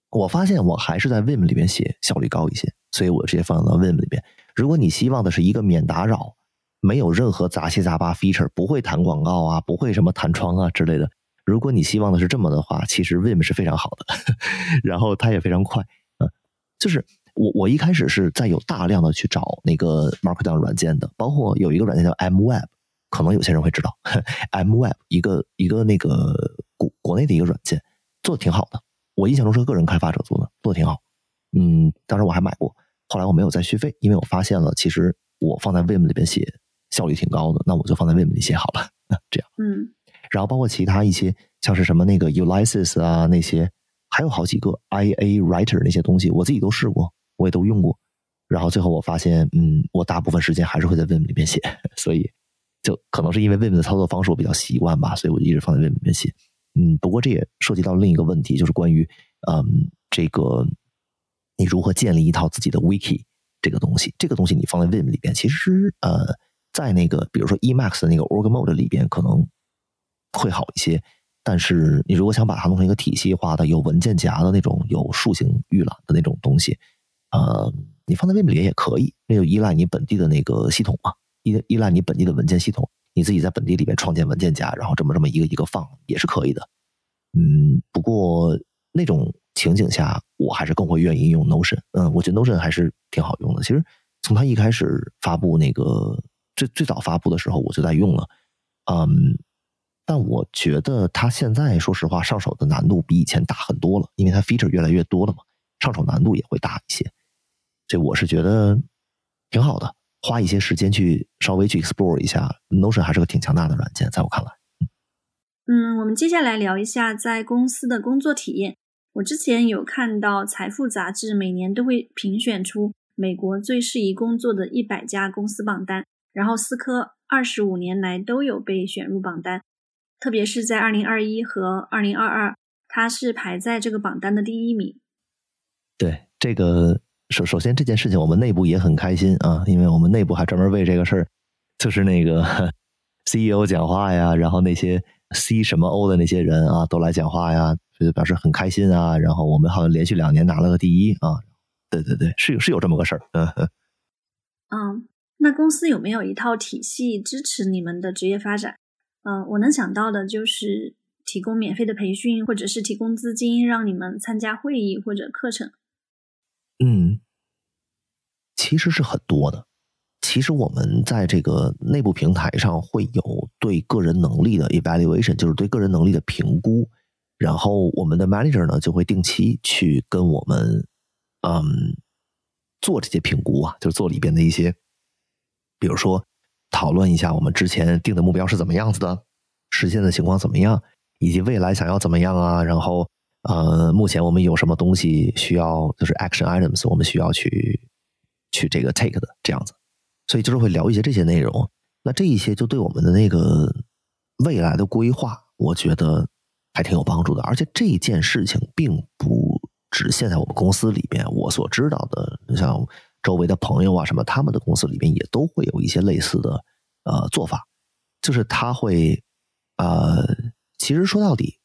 Speaker 1: 我发现我还是在 Vim 里面写效率高一些，所以我直接放到 Vim 里面。如果你希望的是一个免打扰、没有任何杂七杂八 feature、不会弹广告啊、不会什么弹窗啊之类的，如果你希望的是这么的话，其实 Vim 是非常好的，然后它也非常快。嗯，就是。我我一开始是在有大量的去找那个 Markdown 软件的，包括有一个软件叫 MWeb，可能有些人会知道 MWeb 一个一个那个国国内的一个软件，做的挺好的。我印象中是个人开发者做的，做的挺好。嗯，当时我还买过，后来我没有再续费，因为我发现了其实我放在 Vim 里边写效率挺高的，那我就放在 Vim 里写好了。这样，
Speaker 2: 嗯，
Speaker 1: 然后包括其他一些像是什么那个 Ulysses 啊那些，还有好几个 IA Writer 那些东西，我自己都试过。我也都用过，然后最后我发现，嗯，我大部分时间还是会在 Vim 里面写，所以就可能是因为 Vim 的操作方式我比较习惯吧，所以我就一直放在 Vim 里面写。嗯，不过这也涉及到另一个问题，就是关于，嗯，这个你如何建立一套自己的 Wiki 这个东西，这个东西你放在 Vim 里边，其实呃，在那个比如说 Emacs 的那个 Org Mode 里边可能会好一些，但是你如果想把它弄成一个体系化的、有文件夹的那种、有树形预览的那种东西。呃，你放在 Vim 里也可以，那就依赖你本地的那个系统嘛，依依赖你本地的文件系统，你自己在本地里边创建文件夹，然后这么这么一个一个放也是可以的。嗯，不过那种情景下，我还是更会愿意用 Notion。嗯，我觉得 Notion 还是挺好用的。其实从它一开始发布那个最最早发布的时候，我就在用了。嗯，但我觉得它现在说实话上手的难度比以前大很多了，因为它 feature 越来越多了嘛，上手难度也会大一些。这我是觉得挺好的，花一些时间去稍微去 explore 一下，Notion 还是个挺强大的软件，在我看来。
Speaker 2: 嗯，我们接下来聊一下在公司的工作体验。我之前有看到《财富》杂志每年都会评选出美国最适宜工作的一百家公司榜单，然后思科二十五年来都有被选入榜单，特别是在二零二一和二零二二，它是排在这个榜单的第一名。
Speaker 1: 对这个。首首先这件事情我们内部也很开心啊，因为我们内部还专门为这个事儿，就是那个 CEO 讲话呀，然后那些 C 什么 O 的那些人啊都来讲话呀，就表示很开心啊。然后我们好像连续两年拿了个第一啊，对对对，是有是有这么个事儿。嗯
Speaker 2: 嗯，那公司有没有一套体系支持你们的职业发展？嗯，我能想到的就是提供免费的培训，或者是提供资金让你们参加会议或者课程。
Speaker 1: 嗯。其实是很多的。其实我们在这个内部平台上会有对个人能力的 evaluation，就是对个人能力的评估。然后我们的 manager 呢就会定期去跟我们，嗯，做这些评估啊，就是做里边的一些，比如说讨论一下我们之前定的目标是怎么样子的，实现的情况怎么样，以及未来想要怎么样啊。然后呃，目前我们有什么东西需要，就是 action items，我们需要去去这个 take 的这样子。所以就是会聊一些这些内容。那这一些就对我们的那个未来的规划，我觉得。还挺有帮助的，而且这件事情并不只限在我们公司里边。我所知道的，你像周围的朋友啊什么，他们的公司里边也都会有一些类似的呃做法，就是他会呃，其实说到底，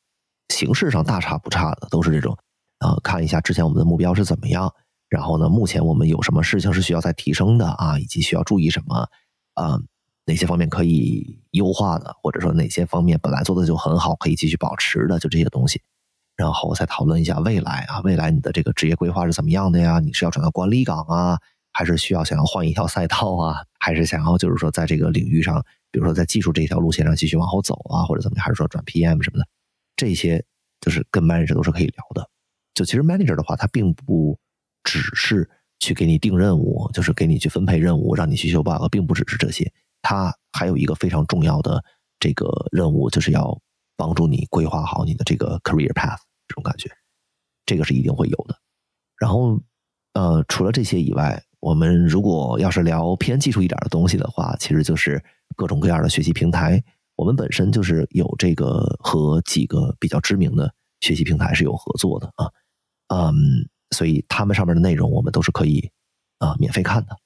Speaker 1: 形式上大差不差的，都是这种啊，看一下之前我们的目标是怎么样，然后呢，目前我们有什么事情是需要再提升的啊，以及需要注意什么啊。哪些方面可以优化的，或者说哪些方面本来做的就很好，可以继续保持的，就这些东西，然后再讨论一下未来啊，未来你的这个职业规划是怎么样的呀？你是要转到管理岗啊，还是需要想要换一条赛道啊？还是想要就是说在这个领域上，比如说在技术这条路线上继续往后走啊，或者怎么样？还是说转 PM 什么的？这些就是跟 manager 都是可以聊的。就其实 manager 的话，他并不只是去给你定任务，就是给你去分配任务，让你去修 bug，并不只是这些。它还有一个非常重要的这个任务，就是要帮助你规划好你的这个 career path，这种感觉，这个是一定会有的。然后，呃，除了这些以外，我们如果要是聊偏技术一点的东西的话，其实就是各种各样的学习平台。我们本身就是有这个和几个比较知名的学习平台是有合作的啊，嗯，所以他们上面的内容我们都是可以啊免费看的。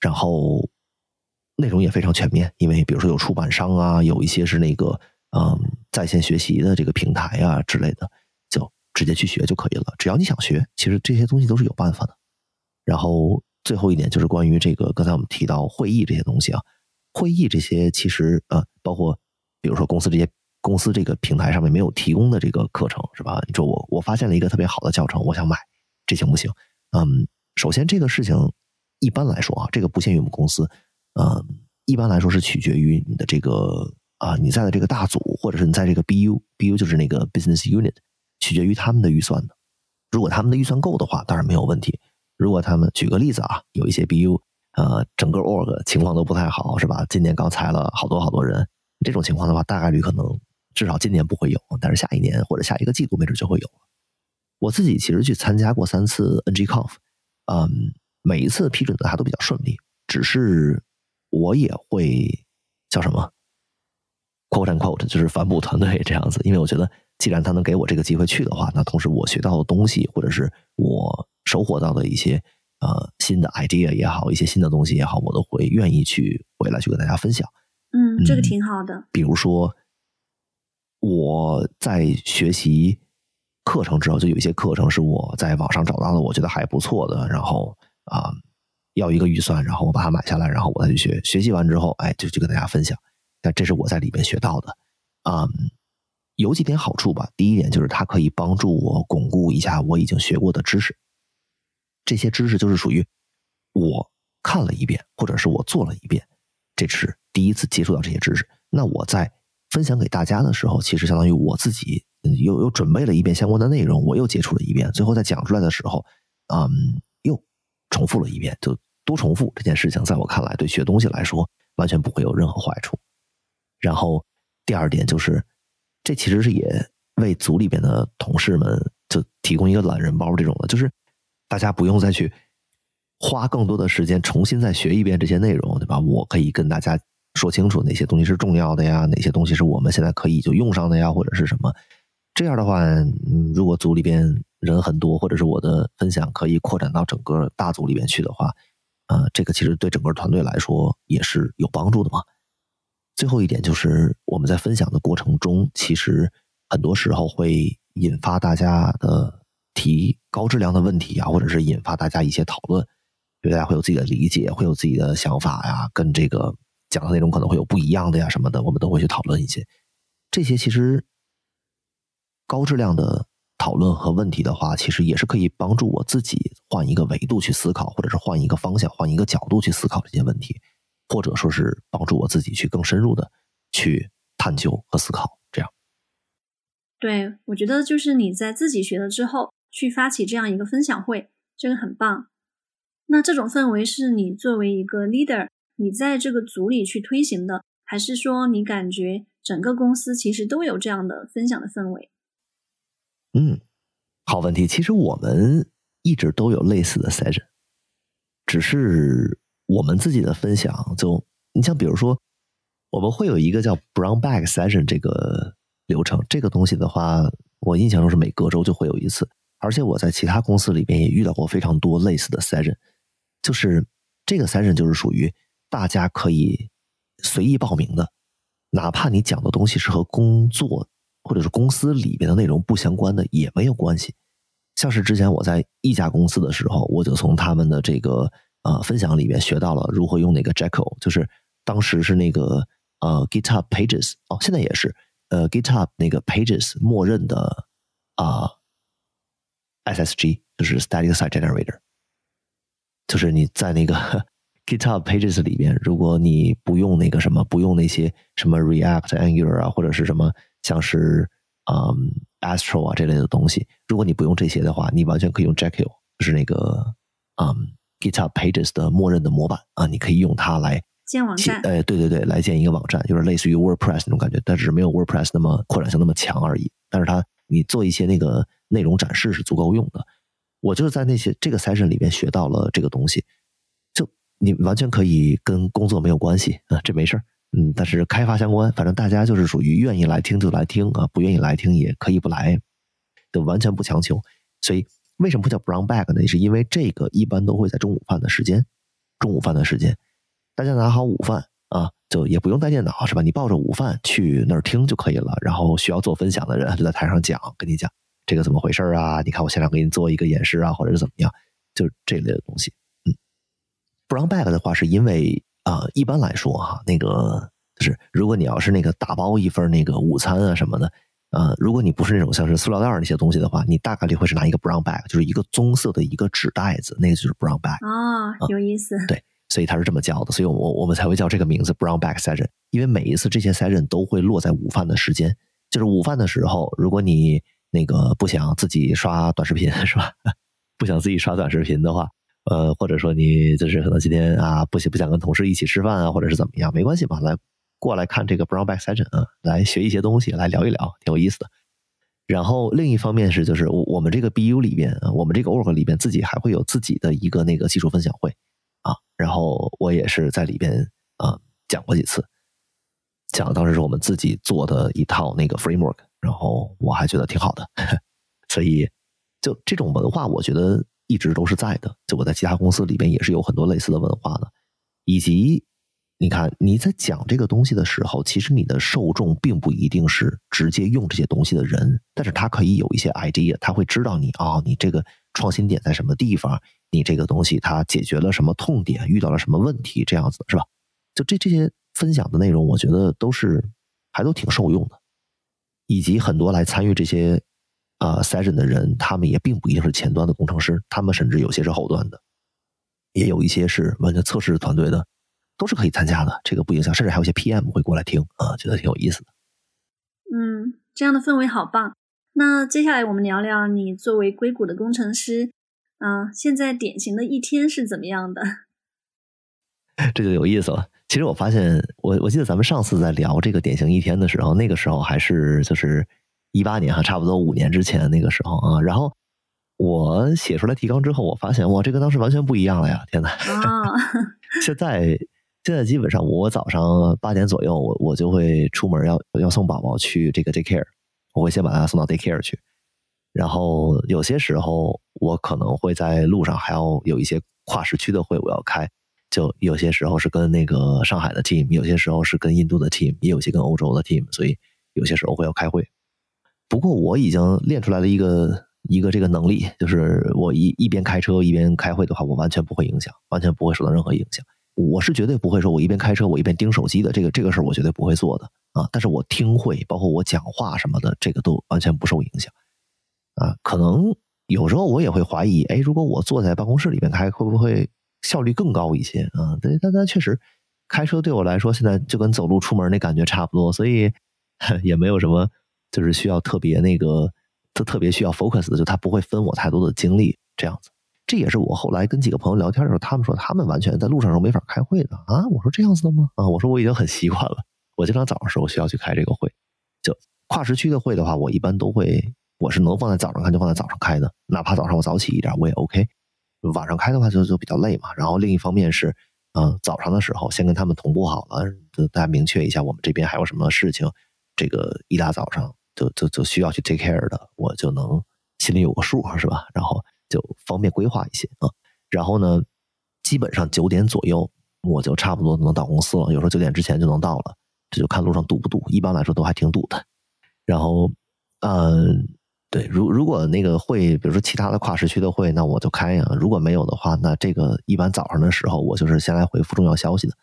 Speaker 1: 然后。内容也非常全面，因为比如说有出版商啊，有一些是那个嗯在线学习的这个平台啊之类的，就直接去学就可以了。只要你想学，其实这些东西都是有办法的。然后最后一点就是关于这个刚才我们提到会议这些东西啊，会议这些其实呃包括比如说公司这些公司这个平台上面没有提供的这个课程是吧？你说我我发现了一个特别好的教程，我想买，这行不行？嗯，首先这个事情一般来说啊，这个不限于我们公司。嗯，一般来说是取决于你的这个啊，你在的这个大组，或者是你在这个 BU，BU 就是那个 business unit，取决于他们的预算的。如果他们的预算够的话，当然没有问题。如果他们举个例子啊，有一些 BU，呃，整个 org 情况都不太好，是吧？今年刚裁了好多好多人，这种情况的话，大概率可能至少今年不会有，但是下一年或者下一个季度没准就会有。我自己其实去参加过三次 NGConf，嗯，每一次批准的还都比较顺利，只是。我也会叫什么 “quote and quote”，就是反哺团队这样子。因为我觉得，既然他能给我这个机会去的话，那同时我学到的东西，或者是我收获到的一些呃新的 idea 也好，一些新的东西也好，我都会愿意去回来去跟大家分享。
Speaker 2: 嗯，这个挺好的。
Speaker 1: 比如说，我在学习课程之后，就有一些课程是我在网上找到的，我觉得还不错的，然后啊。要一个预算，然后我把它买下来，然后我再去学。学习完之后，哎，就就跟大家分享。但这是我在里面学到的，嗯，有几点好处吧。第一点就是它可以帮助我巩固一下我已经学过的知识。这些知识就是属于我看了一遍，或者是我做了一遍，这是第一次接触到这些知识。那我在分享给大家的时候，其实相当于我自己又又准备了一遍相关的内容，我又接触了一遍，最后在讲出来的时候，嗯。重复了一遍，就多重复这件事情，在我看来，对学东西来说完全不会有任何坏处。然后第二点就是，这其实是也为组里边的同事们就提供一个懒人包，这种的，就是大家不用再去花更多的时间重新再学一遍这些内容，对吧？我可以跟大家说清楚哪些东西是重要的呀，哪些东西是我们现在可以就用上的呀，或者是什么。这样的话，嗯，如果组里边人很多，或者是我的分享可以扩展到整个大组里边去的话，呃，这个其实对整个团队来说也是有帮助的嘛。最后一点就是我们在分享的过程中，其实很多时候会引发大家的提高质量的问题啊，或者是引发大家一些讨论，因为大家会有自己的理解，会有自己的想法呀，跟这个讲的内容可能会有不一样的呀什么的，我们都会去讨论一些这些其实。高质量的讨论和问题的话，其实也是可以帮助我自己换一个维度去思考，或者是换一个方向、换一个角度去思考这些问题，或者说是帮助我自己去更深入的去探究和思考。这样，
Speaker 2: 对我觉得就是你在自己学了之后，去发起这样一个分享会，这个很棒。那这种氛围是你作为一个 leader，你在这个组里去推行的，还是说你感觉整个公司其实都有这样的分享的氛围？
Speaker 1: 嗯，好问题。其实我们一直都有类似的 session，只是我们自己的分享就，你像比如说，我们会有一个叫 brown bag session 这个流程。这个东西的话，我印象中是每隔周就会有一次，而且我在其他公司里边也遇到过非常多类似的 session。就是这个 session 就是属于大家可以随意报名的，哪怕你讲的东西是和工作。或者是公司里边的内容不相关的也没有关系，像是之前我在一家公司的时候，我就从他们的这个呃分享里面学到了如何用那个 Jekyll，就是当时是那个呃 GitHub Pages 哦，现在也是呃 GitHub 那个 Pages 默认的啊 SSG，就是 Static Site Generator，就是你在那个 GitHub Pages 里边，如果你不用那个什么，不用那些什么 React Angular 啊，或者是什么。像是嗯，Astro 啊这类的东西，如果你不用这些的话，你完全可以用 Jekyll，就是那个嗯 GitHub Pages 的默认的模板啊，你可以用它来
Speaker 2: 建网站。
Speaker 1: 哎，对对对，来建一个网站，就是类似于 WordPress 那种感觉，但是没有 WordPress 那么扩展性那么强而已。但是它你做一些那个内容展示是足够用的。我就是在那些这个 session 里面学到了这个东西，就你完全可以跟工作没有关系啊，这没事儿。嗯，但是开发相关，反正大家就是属于愿意来听就来听啊，不愿意来听也可以不来，都完全不强求。所以为什么不叫 brown bag 呢？是因为这个一般都会在中午饭的时间，中午饭的时间，大家拿好午饭啊，就也不用带电脑是吧？你抱着午饭去那儿听就可以了。然后需要做分享的人就在台上讲，跟你讲这个怎么回事啊？你看我现场给你做一个演示啊，或者是怎么样，就是这类的东西。嗯，brown bag 的话是因为。啊，一般来说哈，那个就是如果你要是那个打包一份那个午餐啊什么的，呃，如果你不是那种像是塑料袋那些东西的话，你大概率会是拿一个 brown bag，就是一个棕色的一个纸袋子，那个就是 brown bag。
Speaker 2: 啊，有意思。
Speaker 1: 对，所以它是这么叫的，所以我我们才会叫这个名字 brown bag session，因为每一次这些 session 都会落在午饭的时间，就是午饭的时候，如果你那个不想自己刷短视频 是吧？不想自己刷短视频的话。呃，或者说你就是可能今天啊，不想不想跟同事一起吃饭啊，或者是怎么样，没关系嘛，来过来看这个 Brownback session 啊，来学一些东西，来聊一聊，挺有意思的。然后另一方面是，就是我们这个 BU 里边，我们这个 org 里边自己还会有自己的一个那个技术分享会啊，然后我也是在里边啊讲过几次，讲当时是我们自己做的一套那个 framework，然后我还觉得挺好的，所以就这种文化，我觉得。一直都是在的，就我在其他公司里边也是有很多类似的文化的，以及你看你在讲这个东西的时候，其实你的受众并不一定是直接用这些东西的人，但是他可以有一些 idea，他会知道你啊，你这个创新点在什么地方，你这个东西它解决了什么痛点，遇到了什么问题，这样子是吧？就这这些分享的内容，我觉得都是还都挺受用的，以及很多来参与这些。啊，session 的人，他们也并不一定是前端的工程师，他们甚至有些是后端的，也有一些是完全测试团队的，都是可以参加的。这个不影响，甚至还有一些 PM 会过来听啊，觉得挺有意思的。
Speaker 2: 嗯，这样的氛围好棒。那接下来我们聊聊你作为硅谷的工程师，啊，现在典型的一天是怎么样的？
Speaker 1: 这就有意思了。其实我发现，我我记得咱们上次在聊这个典型一天的时候，那个时候还是就是。一八年哈，差不多五年之前那个时候啊，然后我写出来提纲之后，我发现哇，这跟当时完全不一样了呀！天呐，现在现在基本上我早上八点左右，我我就会出门要要送宝宝去这个 daycare，我会先把他送到 daycare 去，然后有些时候我可能会在路上还要有一些跨时区的会我要开，就有些时候是跟那个上海的 team，有些时候是跟印度的 team，也有些跟欧洲的 team，所以有些时候会要开会。不过我已经练出来了一个一个这个能力，就是我一一边开车一边开会的话，我完全不会影响，完全不会受到任何影响。我是绝对不会说我一边开车我一边盯手机的，这个这个事儿我绝对不会做的啊。但是我听会，包括我讲话什么的，这个都完全不受影响。啊，可能有时候我也会怀疑，哎，如果我坐在办公室里面开，会不会效率更高一些啊？对，但但确实，开车对我来说现在就跟走路出门那感觉差不多，所以 也没有什么就是需要特别那个特特别需要 focus 的，就它不会分我太多的精力这样子。这也是我后来跟几个朋友聊天的时候，他们说他们完全在路上时候没法开会的啊。我说这样子的吗？啊，我说我已经很习惯了。我经常早上时候需要去开这个会，就跨时区的会的话，我一般都会，我是能放在早上开就放在早上开的，哪怕早上我早起一点我也 OK。晚上开的话就就比较累嘛。然后另一方面是，嗯，早上的时候先跟他们同步好了，就大家明确一下我们这边还有什么事情，这个一大早上就就就需要去 take care 的，我就能心里有个数，是吧？然后。就方便规划一些啊，然后呢，基本上九点左右我就差不多能到公司了，有时候九点之前就能到了，这就看路上堵不堵，一般来说都还挺堵的。然后，嗯，对，如如果那个会，比如说其他的跨时区的会，那我就开呀；如果没有的话，那这个一般早上的时候我就是先来回复重要消息的。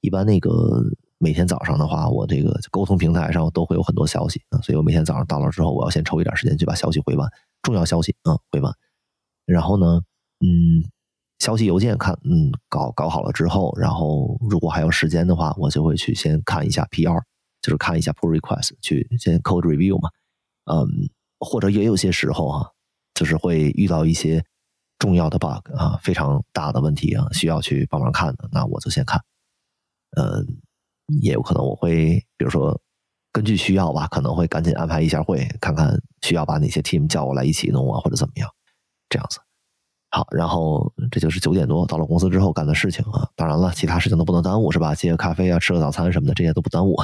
Speaker 1: 一般那个每天早上的话，我这个沟通平台上都会有很多消息啊，所以我每天早上到了之后，我要先抽一点时间去把消息回完，重要消息啊回完。然后呢，嗯，消息邮件看，嗯，搞搞好了之后，然后如果还有时间的话，我就会去先看一下 PR，就是看一下 pull request，去先 code review 嘛，嗯，或者也有些时候哈，就是会遇到一些重要的 bug 啊，非常大的问题啊，需要去帮忙看的，那我就先看，嗯，也有可能我会，比如说根据需要吧，可能会赶紧安排一下会，看看需要把哪些 team 叫过来一起弄啊，或者怎么样。这样子，好，然后这就是九点多到了公司之后干的事情啊。当然了，其他事情都不能耽误，是吧？接个咖啡啊，吃个早餐什么的，这些都不耽误。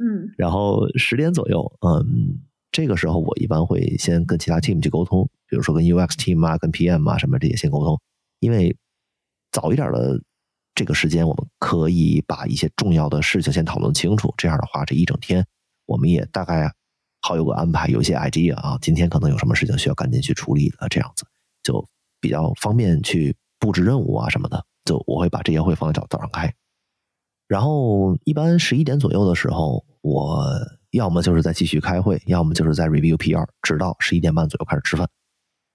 Speaker 2: 嗯。
Speaker 1: 然后十点左右，嗯，这个时候我一般会先跟其他 team 去沟通，比如说跟 UX team 啊、跟 PM 啊什么这些先沟通，因为早一点的这个时间，我们可以把一些重要的事情先讨论清楚。这样的话，这一整天我们也大概好有个安排，有一些 idea 啊，今天可能有什么事情需要赶紧去处理的，这样子。就比较方便去布置任务啊什么的，就我会把这些会放在早早上开，然后一般十一点左右的时候，我要么就是在继续开会，要么就是在 review PR，直到十一点半左右开始吃饭，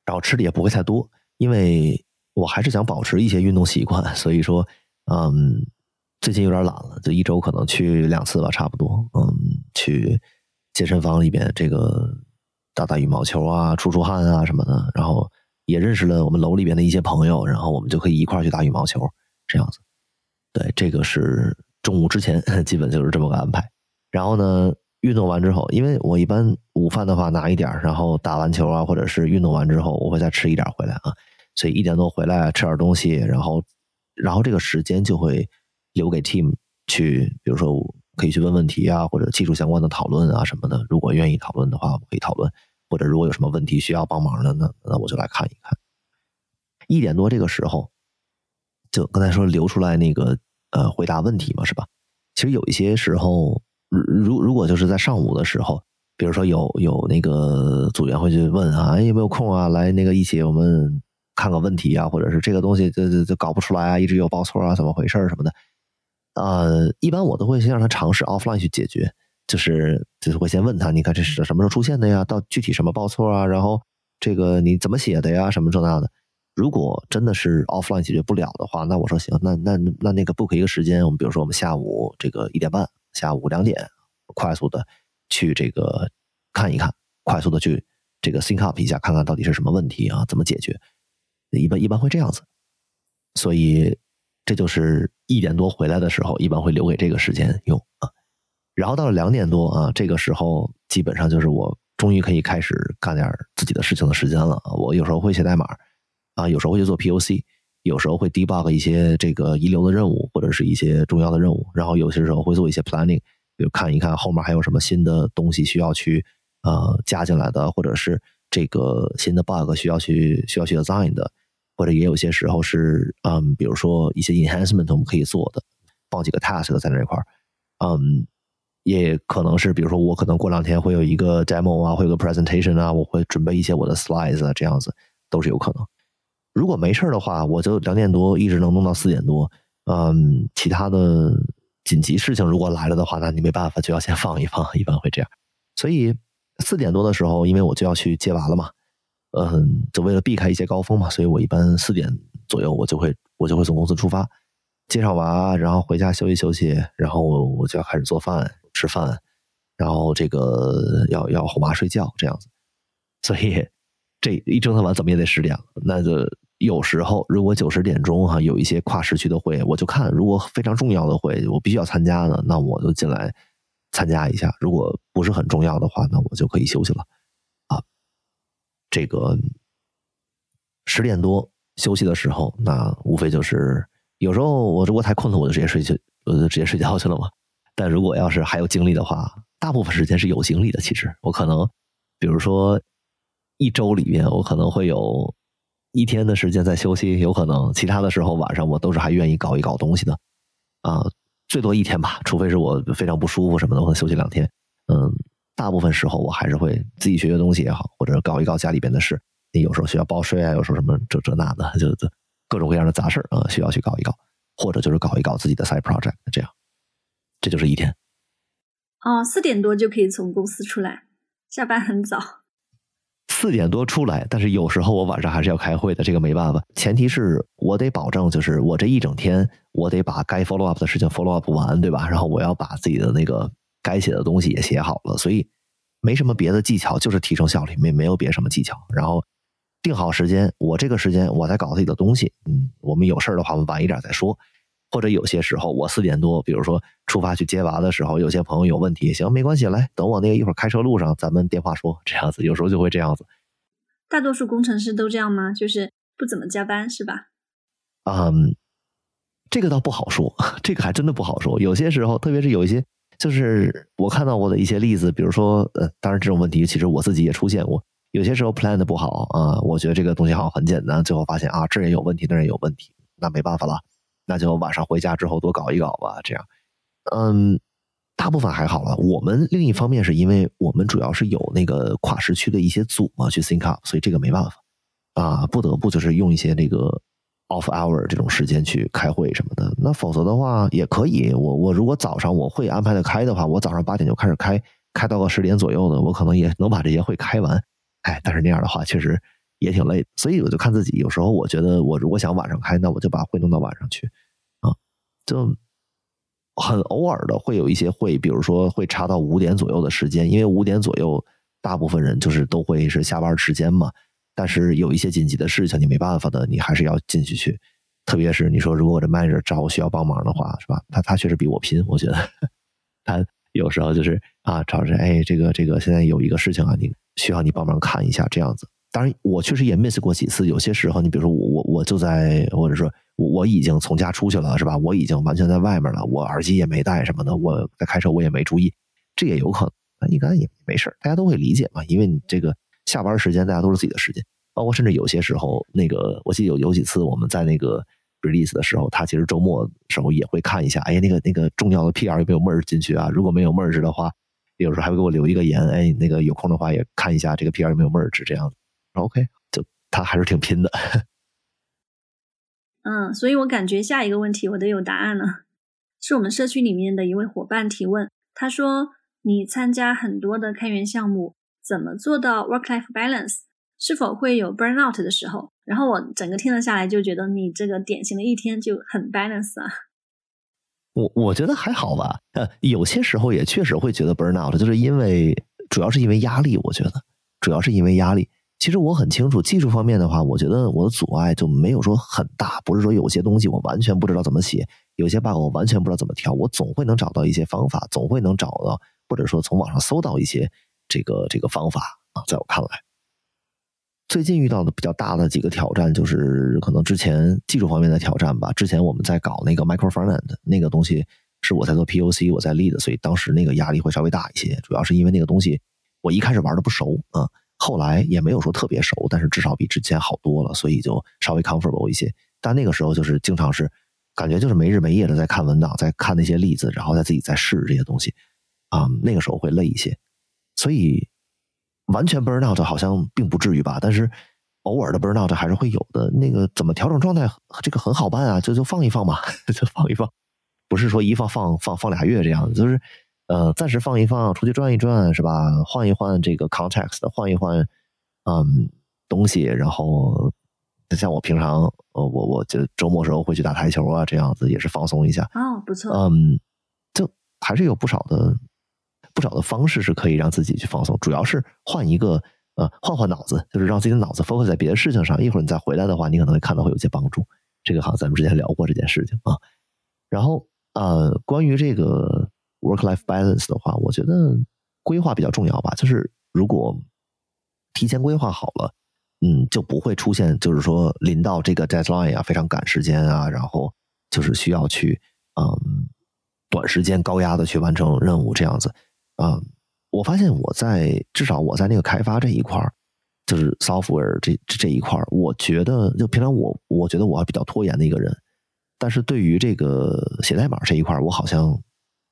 Speaker 1: 然后吃的也不会太多，因为我还是想保持一些运动习惯，所以说，嗯，最近有点懒了，就一周可能去两次吧，差不多，嗯，去健身房里边这个打打羽毛球啊，出出汗啊什么的，然后。也认识了我们楼里边的一些朋友，然后我们就可以一块去打羽毛球，这样子。对，这个是中午之前 基本就是这么个安排。然后呢，运动完之后，因为我一般午饭的话拿一点，然后打完球啊，或者是运动完之后，我会再吃一点回来啊。所以一点多回来吃点东西，然后，然后这个时间就会留给 team 去，比如说可以去问问题啊，或者技术相关的讨论啊什么的。如果愿意讨论的话，我们可以讨论。或者如果有什么问题需要帮忙的，那那我就来看一看。一点多这个时候，就刚才说留出来那个呃回答问题嘛，是吧？其实有一些时候，如如果就是在上午的时候，比如说有有那个组员会去问啊，有没有空啊，来那个一起我们看个问题啊，或者是这个东西这这这搞不出来啊，一直有报错啊，怎么回事什么的。呃，一般我都会先让他尝试 offline 去解决。就是就是会先问他，你看这是什么时候出现的呀？到具体什么报错啊？然后这个你怎么写的呀？什么这那的？如果真的是 offline 解决不了的话，那我说行，那那那那个 book 一个时间，我们比如说我们下午这个一点半，下午两点，快速的去这个看一看，快速的去这个 think up 一下，看看到底是什么问题啊？怎么解决？一般一般会这样子，所以这就是一点多回来的时候，一般会留给这个时间用啊。然后到了两点多啊，这个时候基本上就是我终于可以开始干点自己的事情的时间了。我有时候会写代码，啊，有时候会去做 POC，有时候会 debug 一些这个遗留的任务或者是一些重要的任务。然后有些时候会做一些 planning，比如看一看后面还有什么新的东西需要去呃加进来的，或者是这个新的 bug 需要去需要去 design 的，或者也有些时候是嗯，比如说一些 enhancement 我们可以做的，报几个 task 在那块儿，嗯。也可能是，比如说我可能过两天会有一个 demo 啊，会有个 presentation 啊，我会准备一些我的 slides 啊，这样子都是有可能。如果没事的话，我就两点多一直能弄到四点多。嗯，其他的紧急事情如果来了的话，那你没办法，就要先放一放，一般会这样。所以四点多的时候，因为我就要去接娃了嘛，嗯，就为了避开一些高峰嘛，所以我一般四点左右我就会我就会从公司出发，接上娃，然后回家休息休息，然后我就要开始做饭吃饭，然后这个要要哄娃睡觉这样子，所以这一折腾完怎么也得十点了。那就有时候如果九十点钟哈有一些跨时区的会，我就看如果非常重要的会我必须要参加的，那我就进来参加一下；如果不是很重要的话，那我就可以休息了啊。这个十点多休息的时候，那无非就是有时候我如果太困了，我就直接睡去，我就直接睡觉去了嘛。但如果要是还有精力的话，大部分时间是有精力的。其实我可能，比如说一周里面，我可能会有一天的时间在休息，有可能其他的时候晚上我都是还愿意搞一搞东西的啊，最多一天吧，除非是我非常不舒服什么的，我休息两天，嗯。大部分时候我还是会自己学学东西也好，或者搞一搞家里边的事。你有时候需要报税啊，有时候什么这这那的，就各种各样的杂事啊，需要去搞一搞，或者就是搞一搞自己的 side project。这样，这就是一天。
Speaker 2: 哦，四点多就可以从公司出来，下班很早。
Speaker 1: 四点多出来，但是有时候我晚上还是要开会的，这个没办法。前提是我得保证，就是我这一整天我得把该 follow up 的事情 follow up 完，对吧？然后我要把自己的那个。该写的东西也写好了，所以没什么别的技巧，就是提升效率，没没有别什么技巧。然后定好时间，我这个时间我在搞自己的东西。嗯，我们有事的话，我们晚一点再说。或者有些时候我四点多，比如说出发去接娃的时候，有些朋友有问题，行，没关系，来等我那个一会儿开车路上，咱们电话说，这样子。有时候就会这样子。
Speaker 2: 大多数工程师都这样吗？就是不怎么加班是吧？
Speaker 1: 嗯，这个倒不好说，这个还真的不好说。有些时候，特别是有一些。就是我看到过的一些例子，比如说，呃，当然这种问题其实我自己也出现过。有些时候 plan 的不好啊，我觉得这个东西好像很简单，最后发现啊，这也有问题，那也有问题，那没办法了，那就晚上回家之后多搞一搞吧。这样，嗯，大部分还好了。我们另一方面是因为我们主要是有那个跨时区的一些组嘛，去 think up，所以这个没办法啊，不得不就是用一些那个。off hour 这种时间去开会什么的，那否则的话也可以。我我如果早上我会安排的开的话，我早上八点就开始开，开到个十点左右的，我可能也能把这些会开完。哎，但是那样的话确实也挺累，所以我就看自己。有时候我觉得我如果想晚上开，那我就把会弄到晚上去啊。就很偶尔的会有一些会，比如说会差到五点左右的时间，因为五点左右大部分人就是都会是下班时间嘛。但是有一些紧急的事情，你没办法的，你还是要进去去。特别是你说，如果我的 manager 找需要帮忙的话，是吧？他他确实比我拼，我觉得 他有时候就是啊，找着哎，这个这个现在有一个事情啊，你需要你帮忙看一下这样子。当然，我确实也 miss 过几次。有些时候，你比如说我我我就在，或者说我已经从家出去了，是吧？我已经完全在外面了，我耳机也没带什么的，我在开车我也没注意，这也有可能。那应该也没事大家都会理解嘛，因为你这个。下班时间大家都是自己的时间，包括甚至有些时候，那个我记得有有几次我们在那个 release 的时候，他其实周末时候也会看一下，哎，那个那个重要的 PR 有没有 merge 进去啊？如果没有 merge 的话，有时候还会给我留一个言，哎，那个有空的话也看一下这个 PR 有没有 merge 这样子。OK，就他还是挺拼的。
Speaker 2: 嗯，所以我感觉下一个问题我都有答案了，是我们社区里面的一位伙伴提问，他说你参加很多的开源项目。怎么做到 work-life balance？是否会有 burnout 的时候？然后我整个听了下来，就觉得你这个典型的一天就很 balance 啊。
Speaker 1: 我我觉得还好吧，呃，有些时候也确实会觉得 burnout，就是因为主要是因为压力。我觉得主要是因为压力。其实我很清楚，技术方面的话，我觉得我的阻碍就没有说很大，不是说有些东西我完全不知道怎么写，有些 bug 我完全不知道怎么调，我总会能找到一些方法，总会能找到，或者说从网上搜到一些。这个这个方法啊，在我看来，最近遇到的比较大的几个挑战，就是可能之前技术方面的挑战吧。之前我们在搞那个 micro frontend 那个东西，是我在做 POC，我在 lead，所以当时那个压力会稍微大一些。主要是因为那个东西我一开始玩的不熟啊，后来也没有说特别熟，但是至少比之前好多了，所以就稍微 comfortable 一些。但那个时候就是经常是感觉就是没日没夜的在看文档，在看那些例子，然后再自己在试这些东西啊，那个时候会累一些。所以，完全 burn out 好像并不至于吧，但是偶尔的 burn out 还是会有的。那个怎么调整状态，这个很好办啊，就就放一放嘛，就放一放，不是说一放放放放俩月这样子，就是呃暂时放一放，出去转一转是吧？换一换这个 context，换一换，嗯，东西，然后像我平常，呃，我我就周末时候会去打台球啊，这样子也是放松一下。
Speaker 2: 哦，不错。
Speaker 1: 嗯，就还是有不少的不少的方式是可以让自己去放松，主要是换一个呃换换脑子，就是让自己的脑子 focus 在别的事情上。一会儿你再回来的话，你可能会看到会有些帮助。这个好像咱们之前聊过这件事情啊。然后呃，关于这个 work life balance 的话，我觉得规划比较重要吧。就是如果提前规划好了，嗯，就不会出现就是说临到这个 deadline 啊，非常赶时间啊，然后就是需要去嗯短时间高压的去完成任务这样子啊。我发现我在至少我在那个开发这一块儿，就是 software 这这一块儿，我觉得就平常我我觉得我还比较拖延的一个人，但是对于这个写代码这一块儿，我好像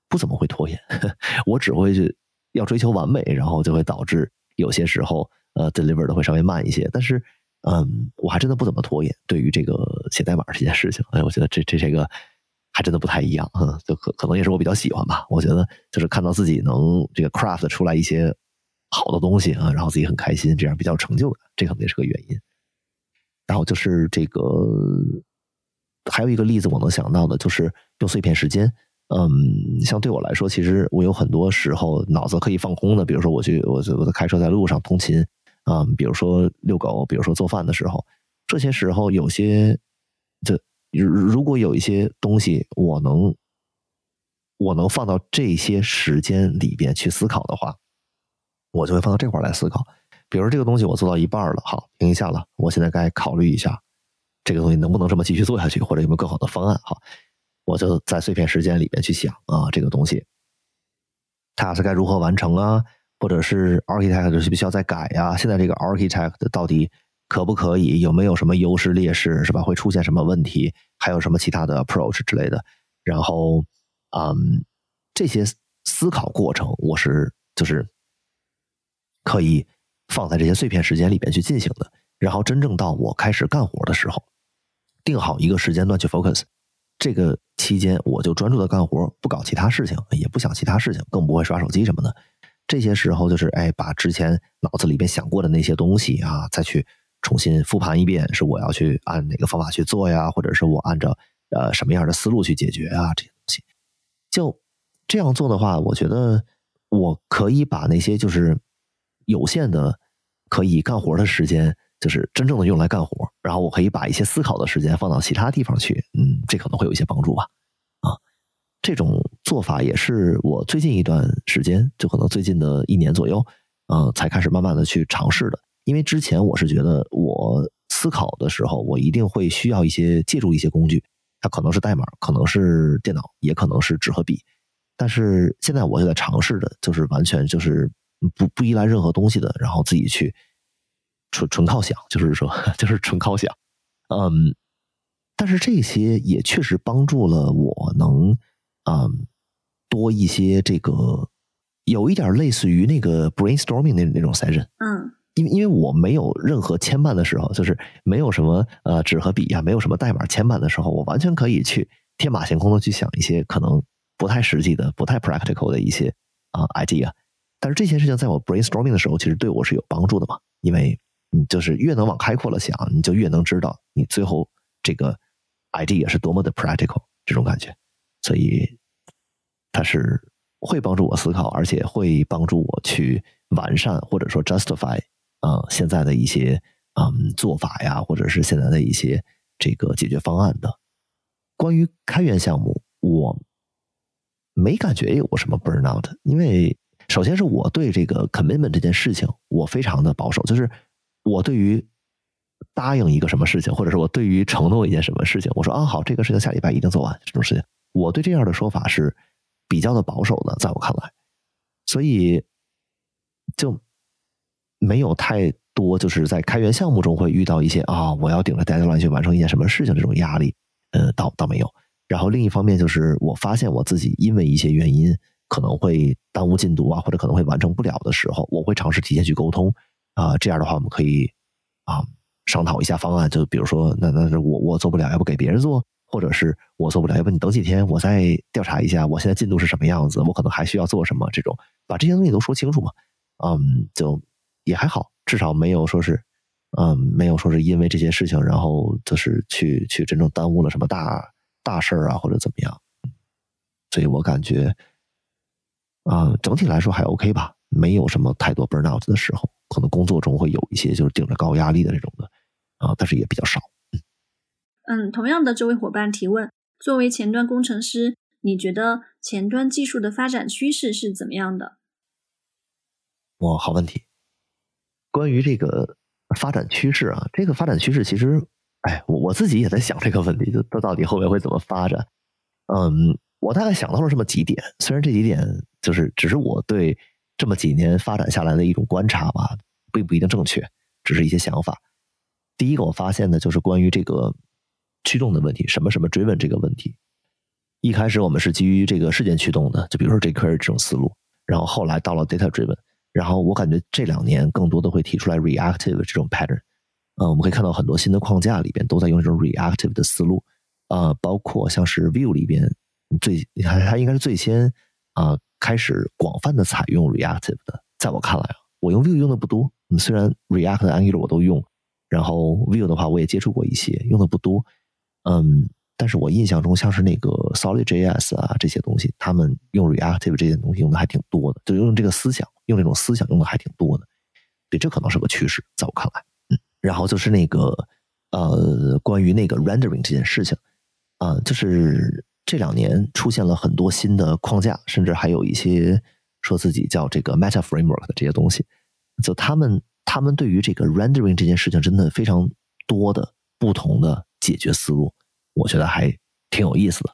Speaker 1: 不怎么会拖延，我只会去要追求完美，然后就会导致有些时候。呃，deliver 的会稍微慢一些，但是，嗯，我还真的不怎么拖延。对于这个写代码这件事情，哎，我觉得这这这个还真的不太一样，嗯就可可能也是我比较喜欢吧。我觉得就是看到自己能这个 craft 出来一些好的东西啊，然后自己很开心，这样比较有成就感，这可能也是个原因。然后就是这个还有一个例子我能想到的，就是用碎片时间。嗯，像对我来说，其实我有很多时候脑子可以放空的，比如说我去，我我在开车在路上通勤。啊，比如说遛狗，比如说做饭的时候，这些时候有些，这如如果有一些东西，我能，我能放到这些时间里边去思考的话，我就会放到这块来思考。比如这个东西我做到一半了，好，停一下了，我现在该考虑一下，这个东西能不能这么继续做下去，或者有没有更好的方案？好，我就在碎片时间里边去想啊，这个东西，它是该如何完成啊？或者是 architect 是不需要再改呀？现在这个 architect 到底可不可以？有没有什么优势劣势？是吧？会出现什么问题？还有什么其他的 approach 之类的？然后，嗯，这些思考过程，我是就是可以放在这些碎片时间里边去进行的。然后，真正到我开始干活的时候，定好一个时间段去 focus，这个期间我就专注的干活，不搞其他事情，也不想其他事情，更不会刷手机什么的。这些时候就是哎，把之前脑子里边想过的那些东西啊，再去重新复盘一遍，是我要去按哪个方法去做呀，或者是我按照呃什么样的思路去解决啊这些东西。就这样做的话，我觉得我可以把那些就是有限的可以干活的时间，就是真正的用来干活，然后我可以把一些思考的时间放到其他地方去。嗯，这可能会有一些帮助吧。啊这种做法也是我最近一段时间，就可能最近的一年左右，呃，才开始慢慢的去尝试的。因为之前我是觉得，我思考的时候，我一定会需要一些借助一些工具，它可能是代码，可能是电脑，也可能是纸和笔。但是现在我就在尝试的，就是完全就是不不依赖任何东西的，然后自己去纯纯靠想，就是说 就是纯靠想。嗯，但是这些也确实帮助了我能。嗯，多一些这个，有一点类似于那个 brainstorming 那那种 session。
Speaker 2: 嗯，
Speaker 1: 因为因为我没有任何牵绊的时候，就是没有什么呃纸和笔啊，没有什么代码牵绊的时候，我完全可以去天马行空的去想一些可能不太实际的、不太 practical 的一些啊 idea。但是这些事情在我 brainstorming 的时候，其实对我是有帮助的嘛，因为你就是越能往开阔了想，你就越能知道你最后这个 idea 是多么的 practical 这种感觉。所以，它是会帮助我思考，而且会帮助我去完善或者说 justify 啊现在的一些嗯做法呀，或者是现在的一些这个解决方案的。关于开源项目，我没感觉有过什么 burnout，因为首先是我对这个 commitment 这件事情，我非常的保守，就是我对于答应一个什么事情，或者是我对于承诺一件什么事情，我说啊好，这个事情下礼拜一定做完这种事情。我对这样的说法是比较的保守的，在我看来，所以就没有太多就是在开源项目中会遇到一些啊，我要顶着 deadline 去完成一件什么事情这种压力，呃，倒倒没有。然后另一方面就是，我发现我自己因为一些原因可能会耽误进度啊，或者可能会完成不了的时候，我会尝试提前去沟通啊，这样的话我们可以啊商讨一下方案，就比如说，那那是我我做不了，要不给别人做。或者是我做不了，要不你等几天，我再调查一下，我现在进度是什么样子，我可能还需要做什么，这种把这些东西都说清楚嘛，嗯，就也还好，至少没有说是嗯，没有说是因为这些事情，然后就是去去真正耽误了什么大大事儿啊，或者怎么样。所以我感觉，啊，整体来说还 OK 吧，没有什么太多 burnout 的时候，可能工作中会有一些就是顶着高压力的这种的，啊，但是也比较少。
Speaker 2: 嗯，同样的，这位伙伴提问：作为前端工程师，你觉得前端技术的发展趋势是怎么样的？
Speaker 1: 哇，好问题。关于这个发展趋势啊，这个发展趋势其实，哎，我我自己也在想这个问题，就它到底后面会怎么发展？嗯，我大概想到了这么几点，虽然这几点就是只是我对这么几年发展下来的一种观察吧，并不一定正确，只是一些想法。第一个我发现的就是关于这个驱动的问题，什么什么追问这个问题。一开始我们是基于这个事件驱动的，就比如说 jQuery 这种思路，然后后来到了 data driven。然后我感觉这两年更多的会提出来 reactive 这种 pattern，呃，我们可以看到很多新的框架里边都在用这种 reactive 的思路，啊，包括像是 Vue 里边最，你看它应该是最先啊开始广泛的采用 reactive 的。在我看来，我用 Vue 用的不多，虽然 React、Angular 我都用，然后 Vue 的话我也接触过一些，用的不多，嗯。但是我印象中，像是那个 Solid JS 啊这些东西，他们用 Reactive 这些东西用的还挺多的，就用这个思想，用这种思想用的还挺多的。对，这可能是个趋势，在我看来。嗯，然后就是那个呃，关于那个 Rendering 这件事情啊，就是这两年出现了很多新的框架，甚至还有一些说自己叫这个 Meta Framework 的这些东西，就他们他们对于这个 Rendering 这件事情，真的非常多的不同的解决思路。我觉得还挺有意思的。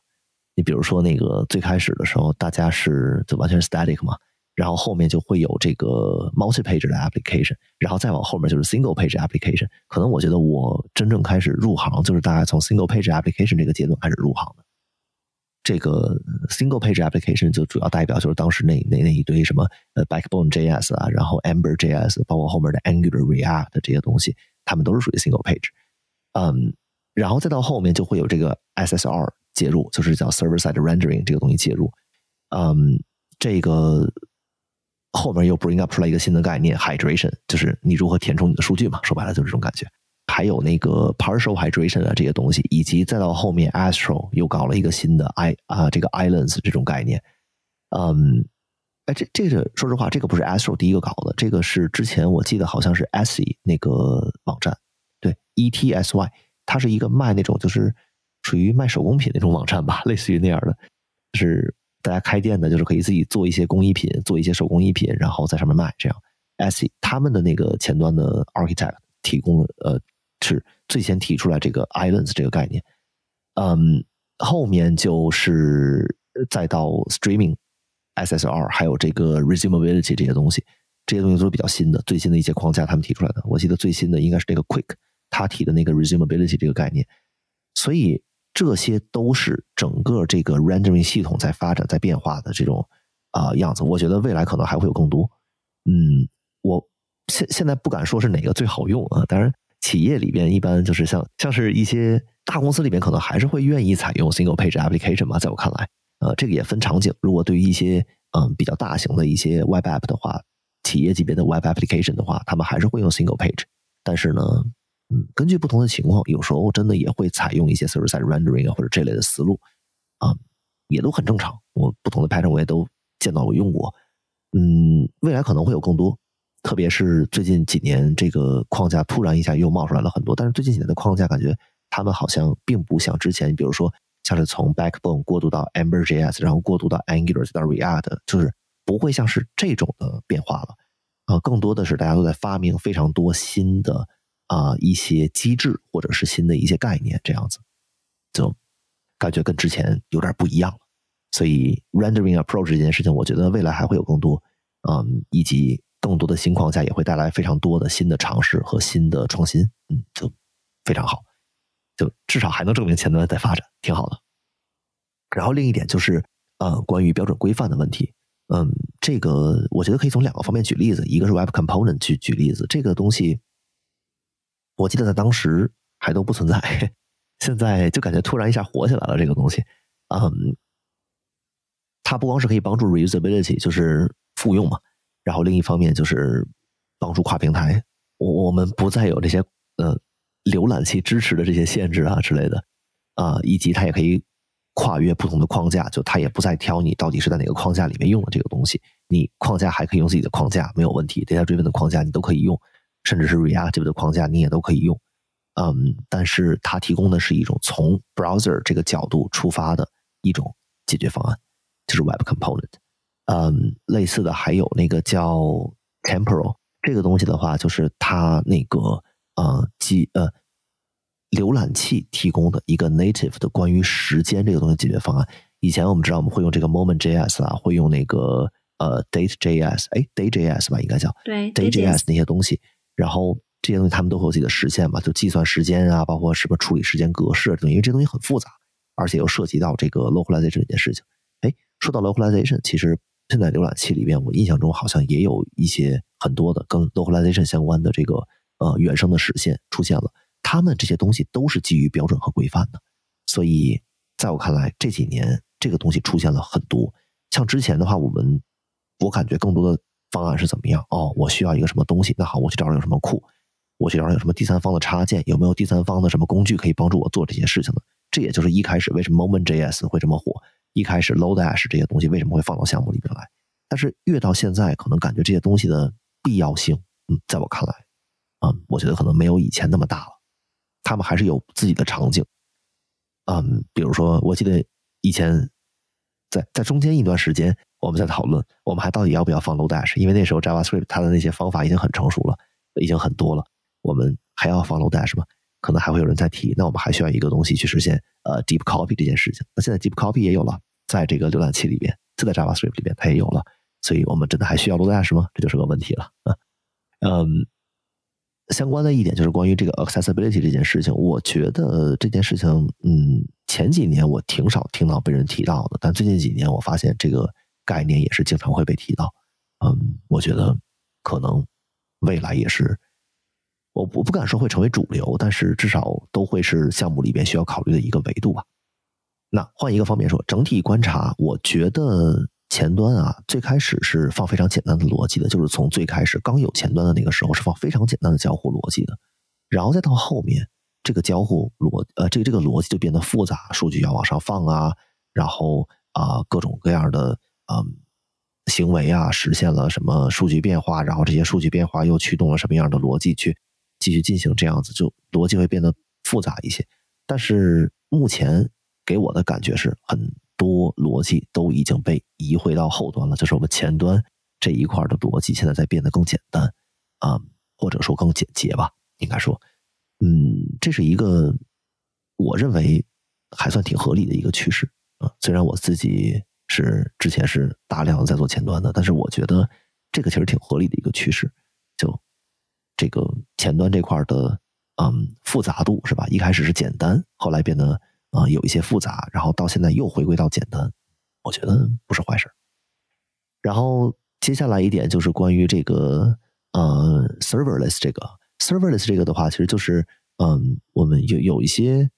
Speaker 1: 你比如说，那个最开始的时候，大家是就完全是 static 嘛，然后后面就会有这个 multi-page 的 application，然后再往后面就是 single-page application。可能我觉得我真正开始入行，就是大概从 single-page application 这个阶段开始入行的。这个 single-page application 就主要代表就是当时那那那一堆什么呃 backbone JS 啊，然后 Ember JS，包括后面的 Angular、React 这些东西，他们都是属于 single-page。嗯。然后再到后面就会有这个 SSR 介入，就是叫 Server Side Rendering 这个东西介入。嗯，这个后面又 bring up 出来一个新的概念 Hydration，就是你如何填充你的数据嘛，说白了就是这种感觉。还有那个 Partial Hydration 啊这些东西，以及再到后面 Astro 又搞了一个新的 I 啊这个 Islands 这种概念。嗯，哎，这这个说实话，这个不是 Astro 第一个搞的，这个是之前我记得好像是 Etsy 那个网站，对 E T S Y。它是一个卖那种就是属于卖手工品那种网站吧，类似于那样的，就是大家开店的，就是可以自己做一些工艺品，做一些手工艺品，然后在上面卖。这样 Etsy 他们的那个前端的 architect 提供了，呃，是最先提出来这个 islands 这个概念。嗯，后面就是再到 streaming SSR，还有这个 resumability 这些东西，这些东西都是比较新的，最新的一些框架他们提出来的。我记得最新的应该是这个 quick。他提的那个 resumability 这个概念，所以这些都是整个这个 rendering 系统在发展、在变化的这种啊样子。我觉得未来可能还会有更多。嗯，我现现在不敢说是哪个最好用啊。当然，企业里边一般就是像像是一些大公司里边，可能还是会愿意采用 single page application 嘛。在我看来，呃，这个也分场景。如果对于一些嗯比较大型的一些 web app 的话，企业级别的 web application 的话，他们还是会用 single page。但是呢。嗯，根据不同的情况，有时候真的也会采用一些 server side rendering 啊，或者这类的思路，啊，也都很正常。我不同的 pattern 我也都见到我用过。嗯，未来可能会有更多，特别是最近几年这个框架突然一下又冒出来了很多。但是最近几年的框架感觉他们好像并不像之前，比如说像是从 backbone 过渡到 Ember JS，然后过渡到 Angular 再到 React，就是不会像是这种的变化了。啊，更多的是大家都在发明非常多新的。啊，一些机制或者是新的一些概念，这样子就感觉跟之前有点不一样了。所以，rendering approach 这件事情，我觉得未来还会有更多，嗯，以及更多的新框架也会带来非常多的新的尝试和新的创新，嗯，就非常好，就至少还能证明前端在发展，挺好的。然后另一点就是，呃，关于标准规范的问题，嗯，这个我觉得可以从两个方面举例子，一个是 Web Component 去举例子，这个东西。我记得在当时还都不存在，现在就感觉突然一下火起来了。这个东西，嗯，它不光是可以帮助 reusability，就是复用嘛，然后另一方面就是帮助跨平台。我我们不再有这些呃浏览器支持的这些限制啊之类的啊，以及它也可以跨越不同的框架，就它也不再挑你到底是在哪个框架里面用的这个东西，你框架还可以用自己的框架没有问题，data driven 的框架你都可以用，甚至是 reactive 的框架你也都可以用。嗯，但是它提供的是一种从 browser 这个角度出发的一种解决方案，就是 web component。嗯，类似的还有那个叫 temporal 这个东西的话，就是它那个呃，机呃浏览器提供的一个 native 的关于时间这个东西解决方案。以前我们知道我们会用这个 moment JS 啊，会用那个呃 date JS，哎 day JS 吧，应该叫
Speaker 2: 对
Speaker 1: day JS 那些东西，然后。这些东西他们都会有自己的实现嘛，就计算时间啊，包括什么处理时间格式这种，因为这东西很复杂，而且又涉及到这个 localization 这件事情。哎，说到 localization，其实现在浏览器里边，我印象中好像也有一些很多的跟 localization 相关的这个呃原生的实现出现了。他们这些东西都是基于标准和规范的，所以在我看来，这几年这个东西出现了很多。像之前的话，我们我感觉更多的方案是怎么样？哦，我需要一个什么东西？那好，我去找找有什么库。我去找找有什么第三方的插件，有没有第三方的什么工具可以帮助我做这些事情呢？这也就是一开始为什么 Moment JS 会这么火，一开始 Lodash 这些东西为什么会放到项目里边来。但是越到现在，可能感觉这些东西的必要性，嗯，在我看来，嗯，我觉得可能没有以前那么大了。他们还是有自己的场景，嗯，比如说，我记得以前在在中间一段时间，我们在讨论，我们还到底要不要放 Lodash，因为那时候 JavaScript 它的那些方法已经很成熟了，已经很多了。我们还要放 Lodash 吗？可能还会有人在提。那我们还需要一个东西去实现呃 Deep Copy 这件事情。那现在 Deep Copy 也有了，在这个浏览器里边，就在 JavaScript 里边，它也有了。所以我们真的还需要 Lodash 吗？这就是个问题了。嗯，相关的一点就是关于这个 Accessibility 这件事情，我觉得这件事情，嗯，前几年我挺少听到被人提到的，但最近几年我发现这个概念也是经常会被提到。嗯，我觉得可能未来也是。我我不敢说会成为主流，但是至少都会是项目里边需要考虑的一个维度吧。那换一个方面说，整体观察，我觉得前端啊，最开始是放非常简单的逻辑的，就是从最开始刚有前端的那个时候是放非常简单的交互逻辑的，然后再到后面这个交互逻呃这个这个逻辑就变得复杂，数据要往上放啊，然后啊各种各样的嗯行为啊实现了什么数据变化，然后这些数据变化又驱动了什么样的逻辑去。继续进行这样子，就逻辑会变得复杂一些。但是目前给我的感觉是，很多逻辑都已经被移回到后端了，就是我们前端这一块的逻辑现在在变得更简单啊，或者说更简洁吧。应该说，嗯，这是一个我认为还算挺合理的一个趋势啊。虽然我自己是之前是大量的在做前端的，但是我觉得这个其实挺合理的一个趋势，就。这个前端这块的，嗯，复杂度是吧？一开始是简单，后来变得啊有一些复杂，然后到现在又回归到简单，我觉得不是坏事。然后接下来一点就是关于这个呃 serverless 这个 serverless 这个的话，其实就是嗯，我们有有一些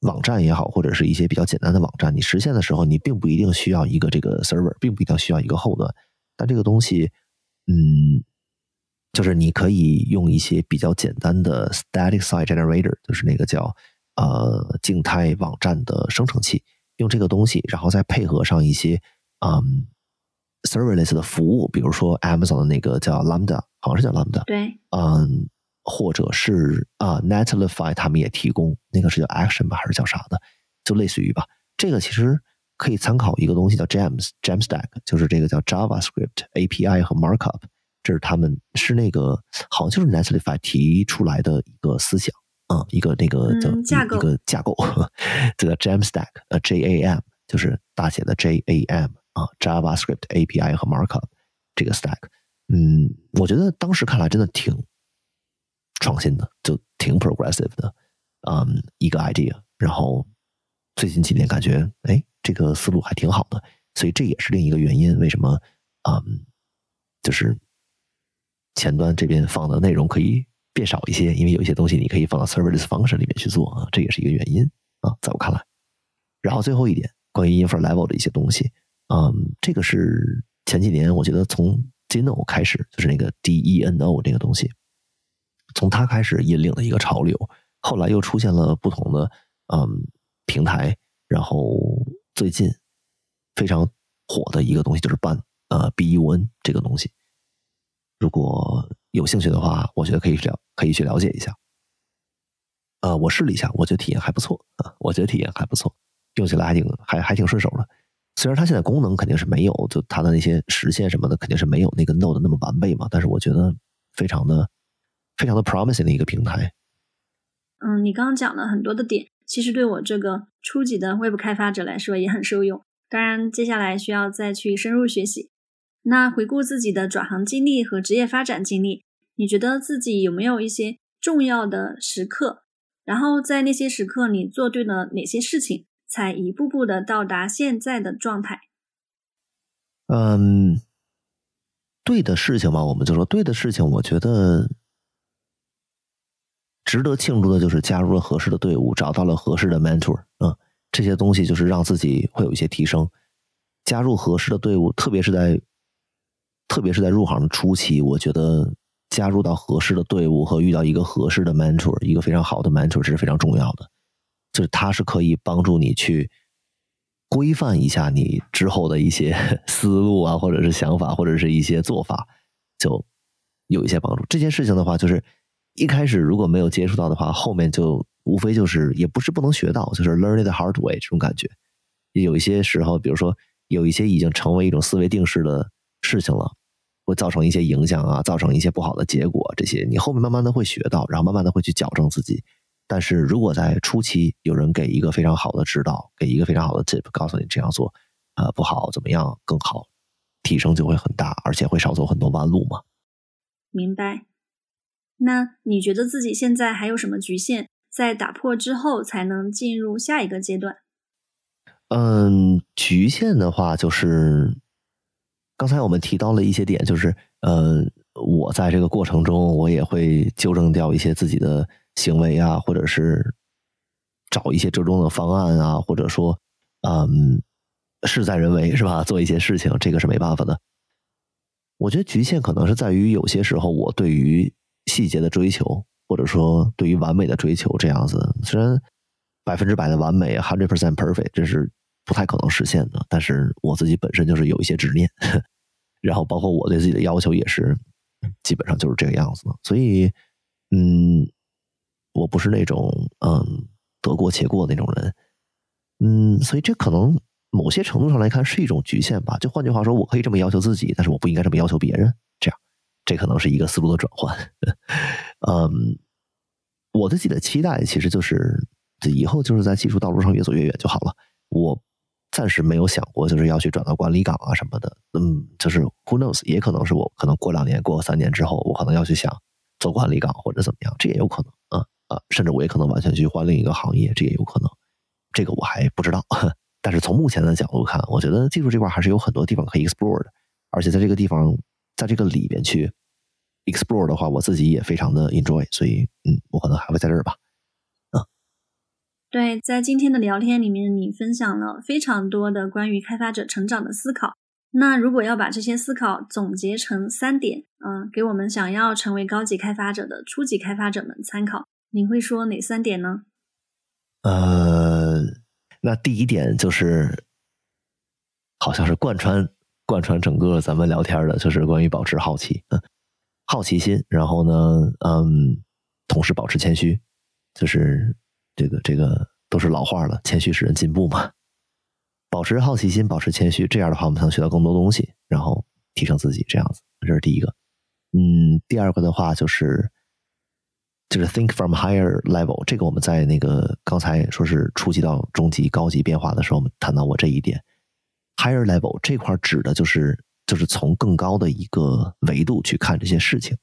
Speaker 1: 网站也好，或者是一些比较简单的网站，你实现的时候，你并不一定需要一个这个 server，并不一定需要一个后端，但这个东西，嗯。就是你可以用一些比较简单的 static site generator，就是那个叫呃静态网站的生成器，用这个东西，然后再配合上一些嗯 serverless 的服务，比如说 Amazon 的那个叫 Lambda，好像是叫 Lambda，
Speaker 2: 对，
Speaker 1: 嗯，或者是啊 Netlify 他们也提供那个是叫 Action 吧，还是叫啥的，就类似于吧。这个其实可以参考一个东西叫 Jams Jamstack，就是这个叫 JavaScript API 和 Markup。这是他们是那个好像就是 Netlify 提出来的一个思想啊，一个那个叫一个架构，这个 Jamstack 呃 J A M 就是大写的 J A M 啊 JavaScript API 和 Markup 这个 stack，嗯，我觉得当时看来真的挺创新的，就挺 progressive 的，嗯，一个 idea。然后最近几年感觉哎，这个思路还挺好的，所以这也是另一个原因，为什么嗯，就是。前端这边放的内容可以变少一些，因为有一些东西你可以放到 serverless function 里面去做啊，这也是一个原因啊，在我看来。然后最后一点，关于 infra level 的一些东西，嗯，这个是前几年我觉得从 Deno 开始，就是那个 D E N O 这个东西，从它开始引领的一个潮流。后来又出现了不同的嗯平台，然后最近非常火的一个东西就是 Bun，呃 B U N 这个东西。如果有兴趣的话，我觉得可以了可以去了解一下。呃，我试了一下，我觉得体验还不错啊，我觉得体验还不错，用起来还挺还还挺顺手的。虽然它现在功能肯定是没有，就它的那些实现什么的肯定是没有那个 Node 那么完备嘛，但是我觉得非常的非常的 promising 的一个平台。
Speaker 2: 嗯，你刚刚讲了很多的点，其实对我这个初级的 Web 开发者来说也很受用。当然，接下来需要再去深入学习。那回顾自己的转行经历和职业发展经历，你觉得自己有没有一些重要的时刻？然后在那些时刻，你做对了哪些事情，才一步步的到达现在的状态？
Speaker 1: 嗯，对的事情嘛，我们就说对的事情，我觉得。值得庆祝的就是加入了合适的队伍，找到了合适的 mentor，嗯，这些东西就是让自己会有一些提升。加入合适的队伍，特别是在特别是在入行的初期，我觉得加入到合适的队伍和遇到一个合适的 mentor，一个非常好的 mentor 是非常重要的。就是他是可以帮助你去规范一下你之后的一些 思路啊，或者是想法，或者是一些做法，就有一些帮助。这件事情的话，就是。一开始如果没有接触到的话，后面就无非就是也不是不能学到，就是 learn it hard way 这种感觉。有一些时候，比如说有一些已经成为一种思维定式的事情了，会造成一些影响啊，造成一些不好的结果。这些你后面慢慢的会学到，然后慢慢的会去矫正自己。但是如果在初期有人给一个非常好的指导，给一个非常好的 tip，告诉你这样做呃不好，怎么样更好，提升就会很大，而且会少走很多弯路嘛。
Speaker 2: 明白。那你觉得自己现在还有什么局限？在打破之后，才能进入下一个阶段？
Speaker 1: 嗯，局限的话，就是刚才我们提到了一些点，就是呃，我在这个过程中，我也会纠正掉一些自己的行为啊，或者是找一些折中的方案啊，或者说，嗯，事在人为，是吧？做一些事情，这个是没办法的。我觉得局限可能是在于有些时候，我对于细节的追求，或者说对于完美的追求，这样子虽然百分之百的完美 （hundred percent perfect） 这是不太可能实现的，但是我自己本身就是有一些执念，然后包括我对自己的要求也是基本上就是这个样子。所以，嗯，我不是那种嗯得过且过那种人，嗯，所以这可能某些程度上来看是一种局限吧。就换句话说，我可以这么要求自己，但是我不应该这么要求别人。这可能是一个思路的转换，嗯，我对自己的期待其实就是，以后就是在技术道路上越走越远就好了。我暂时没有想过就是要去转到管理岗啊什么的，嗯，就是 who knows，也可能是我可能过两年、过三年之后，我可能要去想做管理岗或者怎么样，这也有可能啊啊，甚至我也可能完全去换另一个行业，这也有可能，这个我还不知道。但是从目前的角度看，我觉得技术这块还是有很多地方可以 explore 的，而且在这个地方。在这个里边去 explore 的话，我自己也非常的 enjoy，所以嗯，我可能还会在这儿吧。
Speaker 2: 对，在今天的聊天里面，你分享了非常多的关于开发者成长的思考。那如果要把这些思考总结成三点，嗯，给我们想要成为高级开发者的初级开发者们参考，你会说哪三点呢？
Speaker 1: 呃，那第一点就是，好像是贯穿。贯穿整个咱们聊天的，就是关于保持好奇，嗯，好奇心，然后呢，嗯，同时保持谦虚，就是这个这个都是老话了，谦虚使人进步嘛。保持好奇心，保持谦虚，这样的话我们才能学到更多东西，然后提升自己，这样子，这是第一个。嗯，第二个的话就是就是 think from higher level，这个我们在那个刚才说是初级到中级、高级变化的时候，我们谈到过这一点。Higher level 这块指的就是就是从更高的一个维度去看这些事情，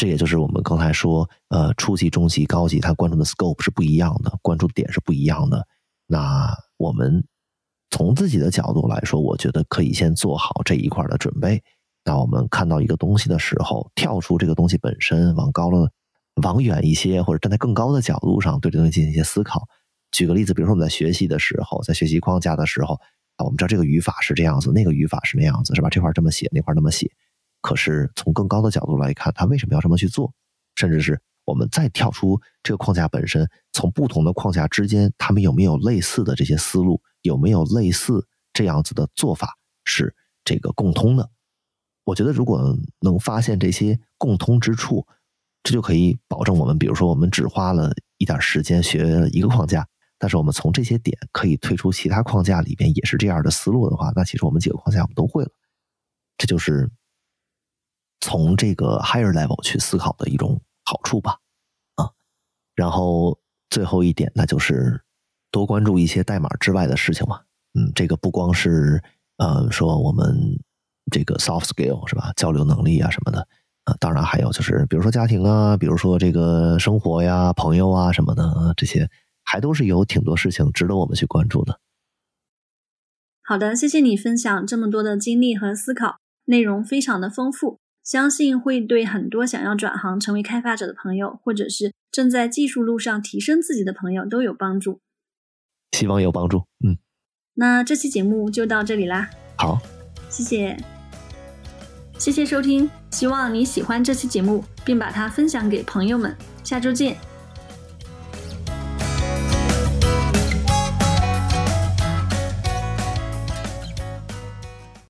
Speaker 1: 这也就是我们刚才说，呃，初级、中级、高级，它关注的 scope 是不一样的，关注点是不一样的。那我们从自己的角度来说，我觉得可以先做好这一块的准备。那我们看到一个东西的时候，跳出这个东西本身，往高了、往远一些，或者站在更高的角度上对这东西进行一些思考。举个例子，比如说我们在学习的时候，在学习框架的时候啊。我们知道这个语法是这样子，那个语法是那样子，是吧？这块这么写，那块那么写。可是从更高的角度来看，他为什么要这么去做？甚至是我们再跳出这个框架本身，从不同的框架之间，他们有没有类似的这些思路，有没有类似这样子的做法是这个共通的？我觉得如果能发现这些共通之处，这就可以保证我们，比如说我们只花了一点时间学一个框架，但是我们从这些点可以推出其他框架里边也是这样的思路的话，那其实我们几个框架我们都会了。这就是从这个 higher level 去思考的一种好处吧，啊，然后最后一点那就是多关注一些代码之外的事情嘛，嗯，这个不光是呃说我们这个 soft skill 是吧，交流能力啊什么的。啊，当然还有就是，比如说家庭啊，比如说这个生活呀、朋友啊什么的，这些还都是有挺多事情值得我们去关注的。
Speaker 2: 好的，谢谢你分享这么多的经历和思考，内容非常的丰富，相信会对很多想要转行成为开发者的朋友，或者是正在技术路上提升自己的朋友都有帮助。
Speaker 1: 希望有帮助。嗯，
Speaker 2: 那这期节目就到这里啦。
Speaker 1: 好，
Speaker 2: 谢谢。谢谢收听，希望你喜欢这期节目，并把它分享给朋友们。下周见。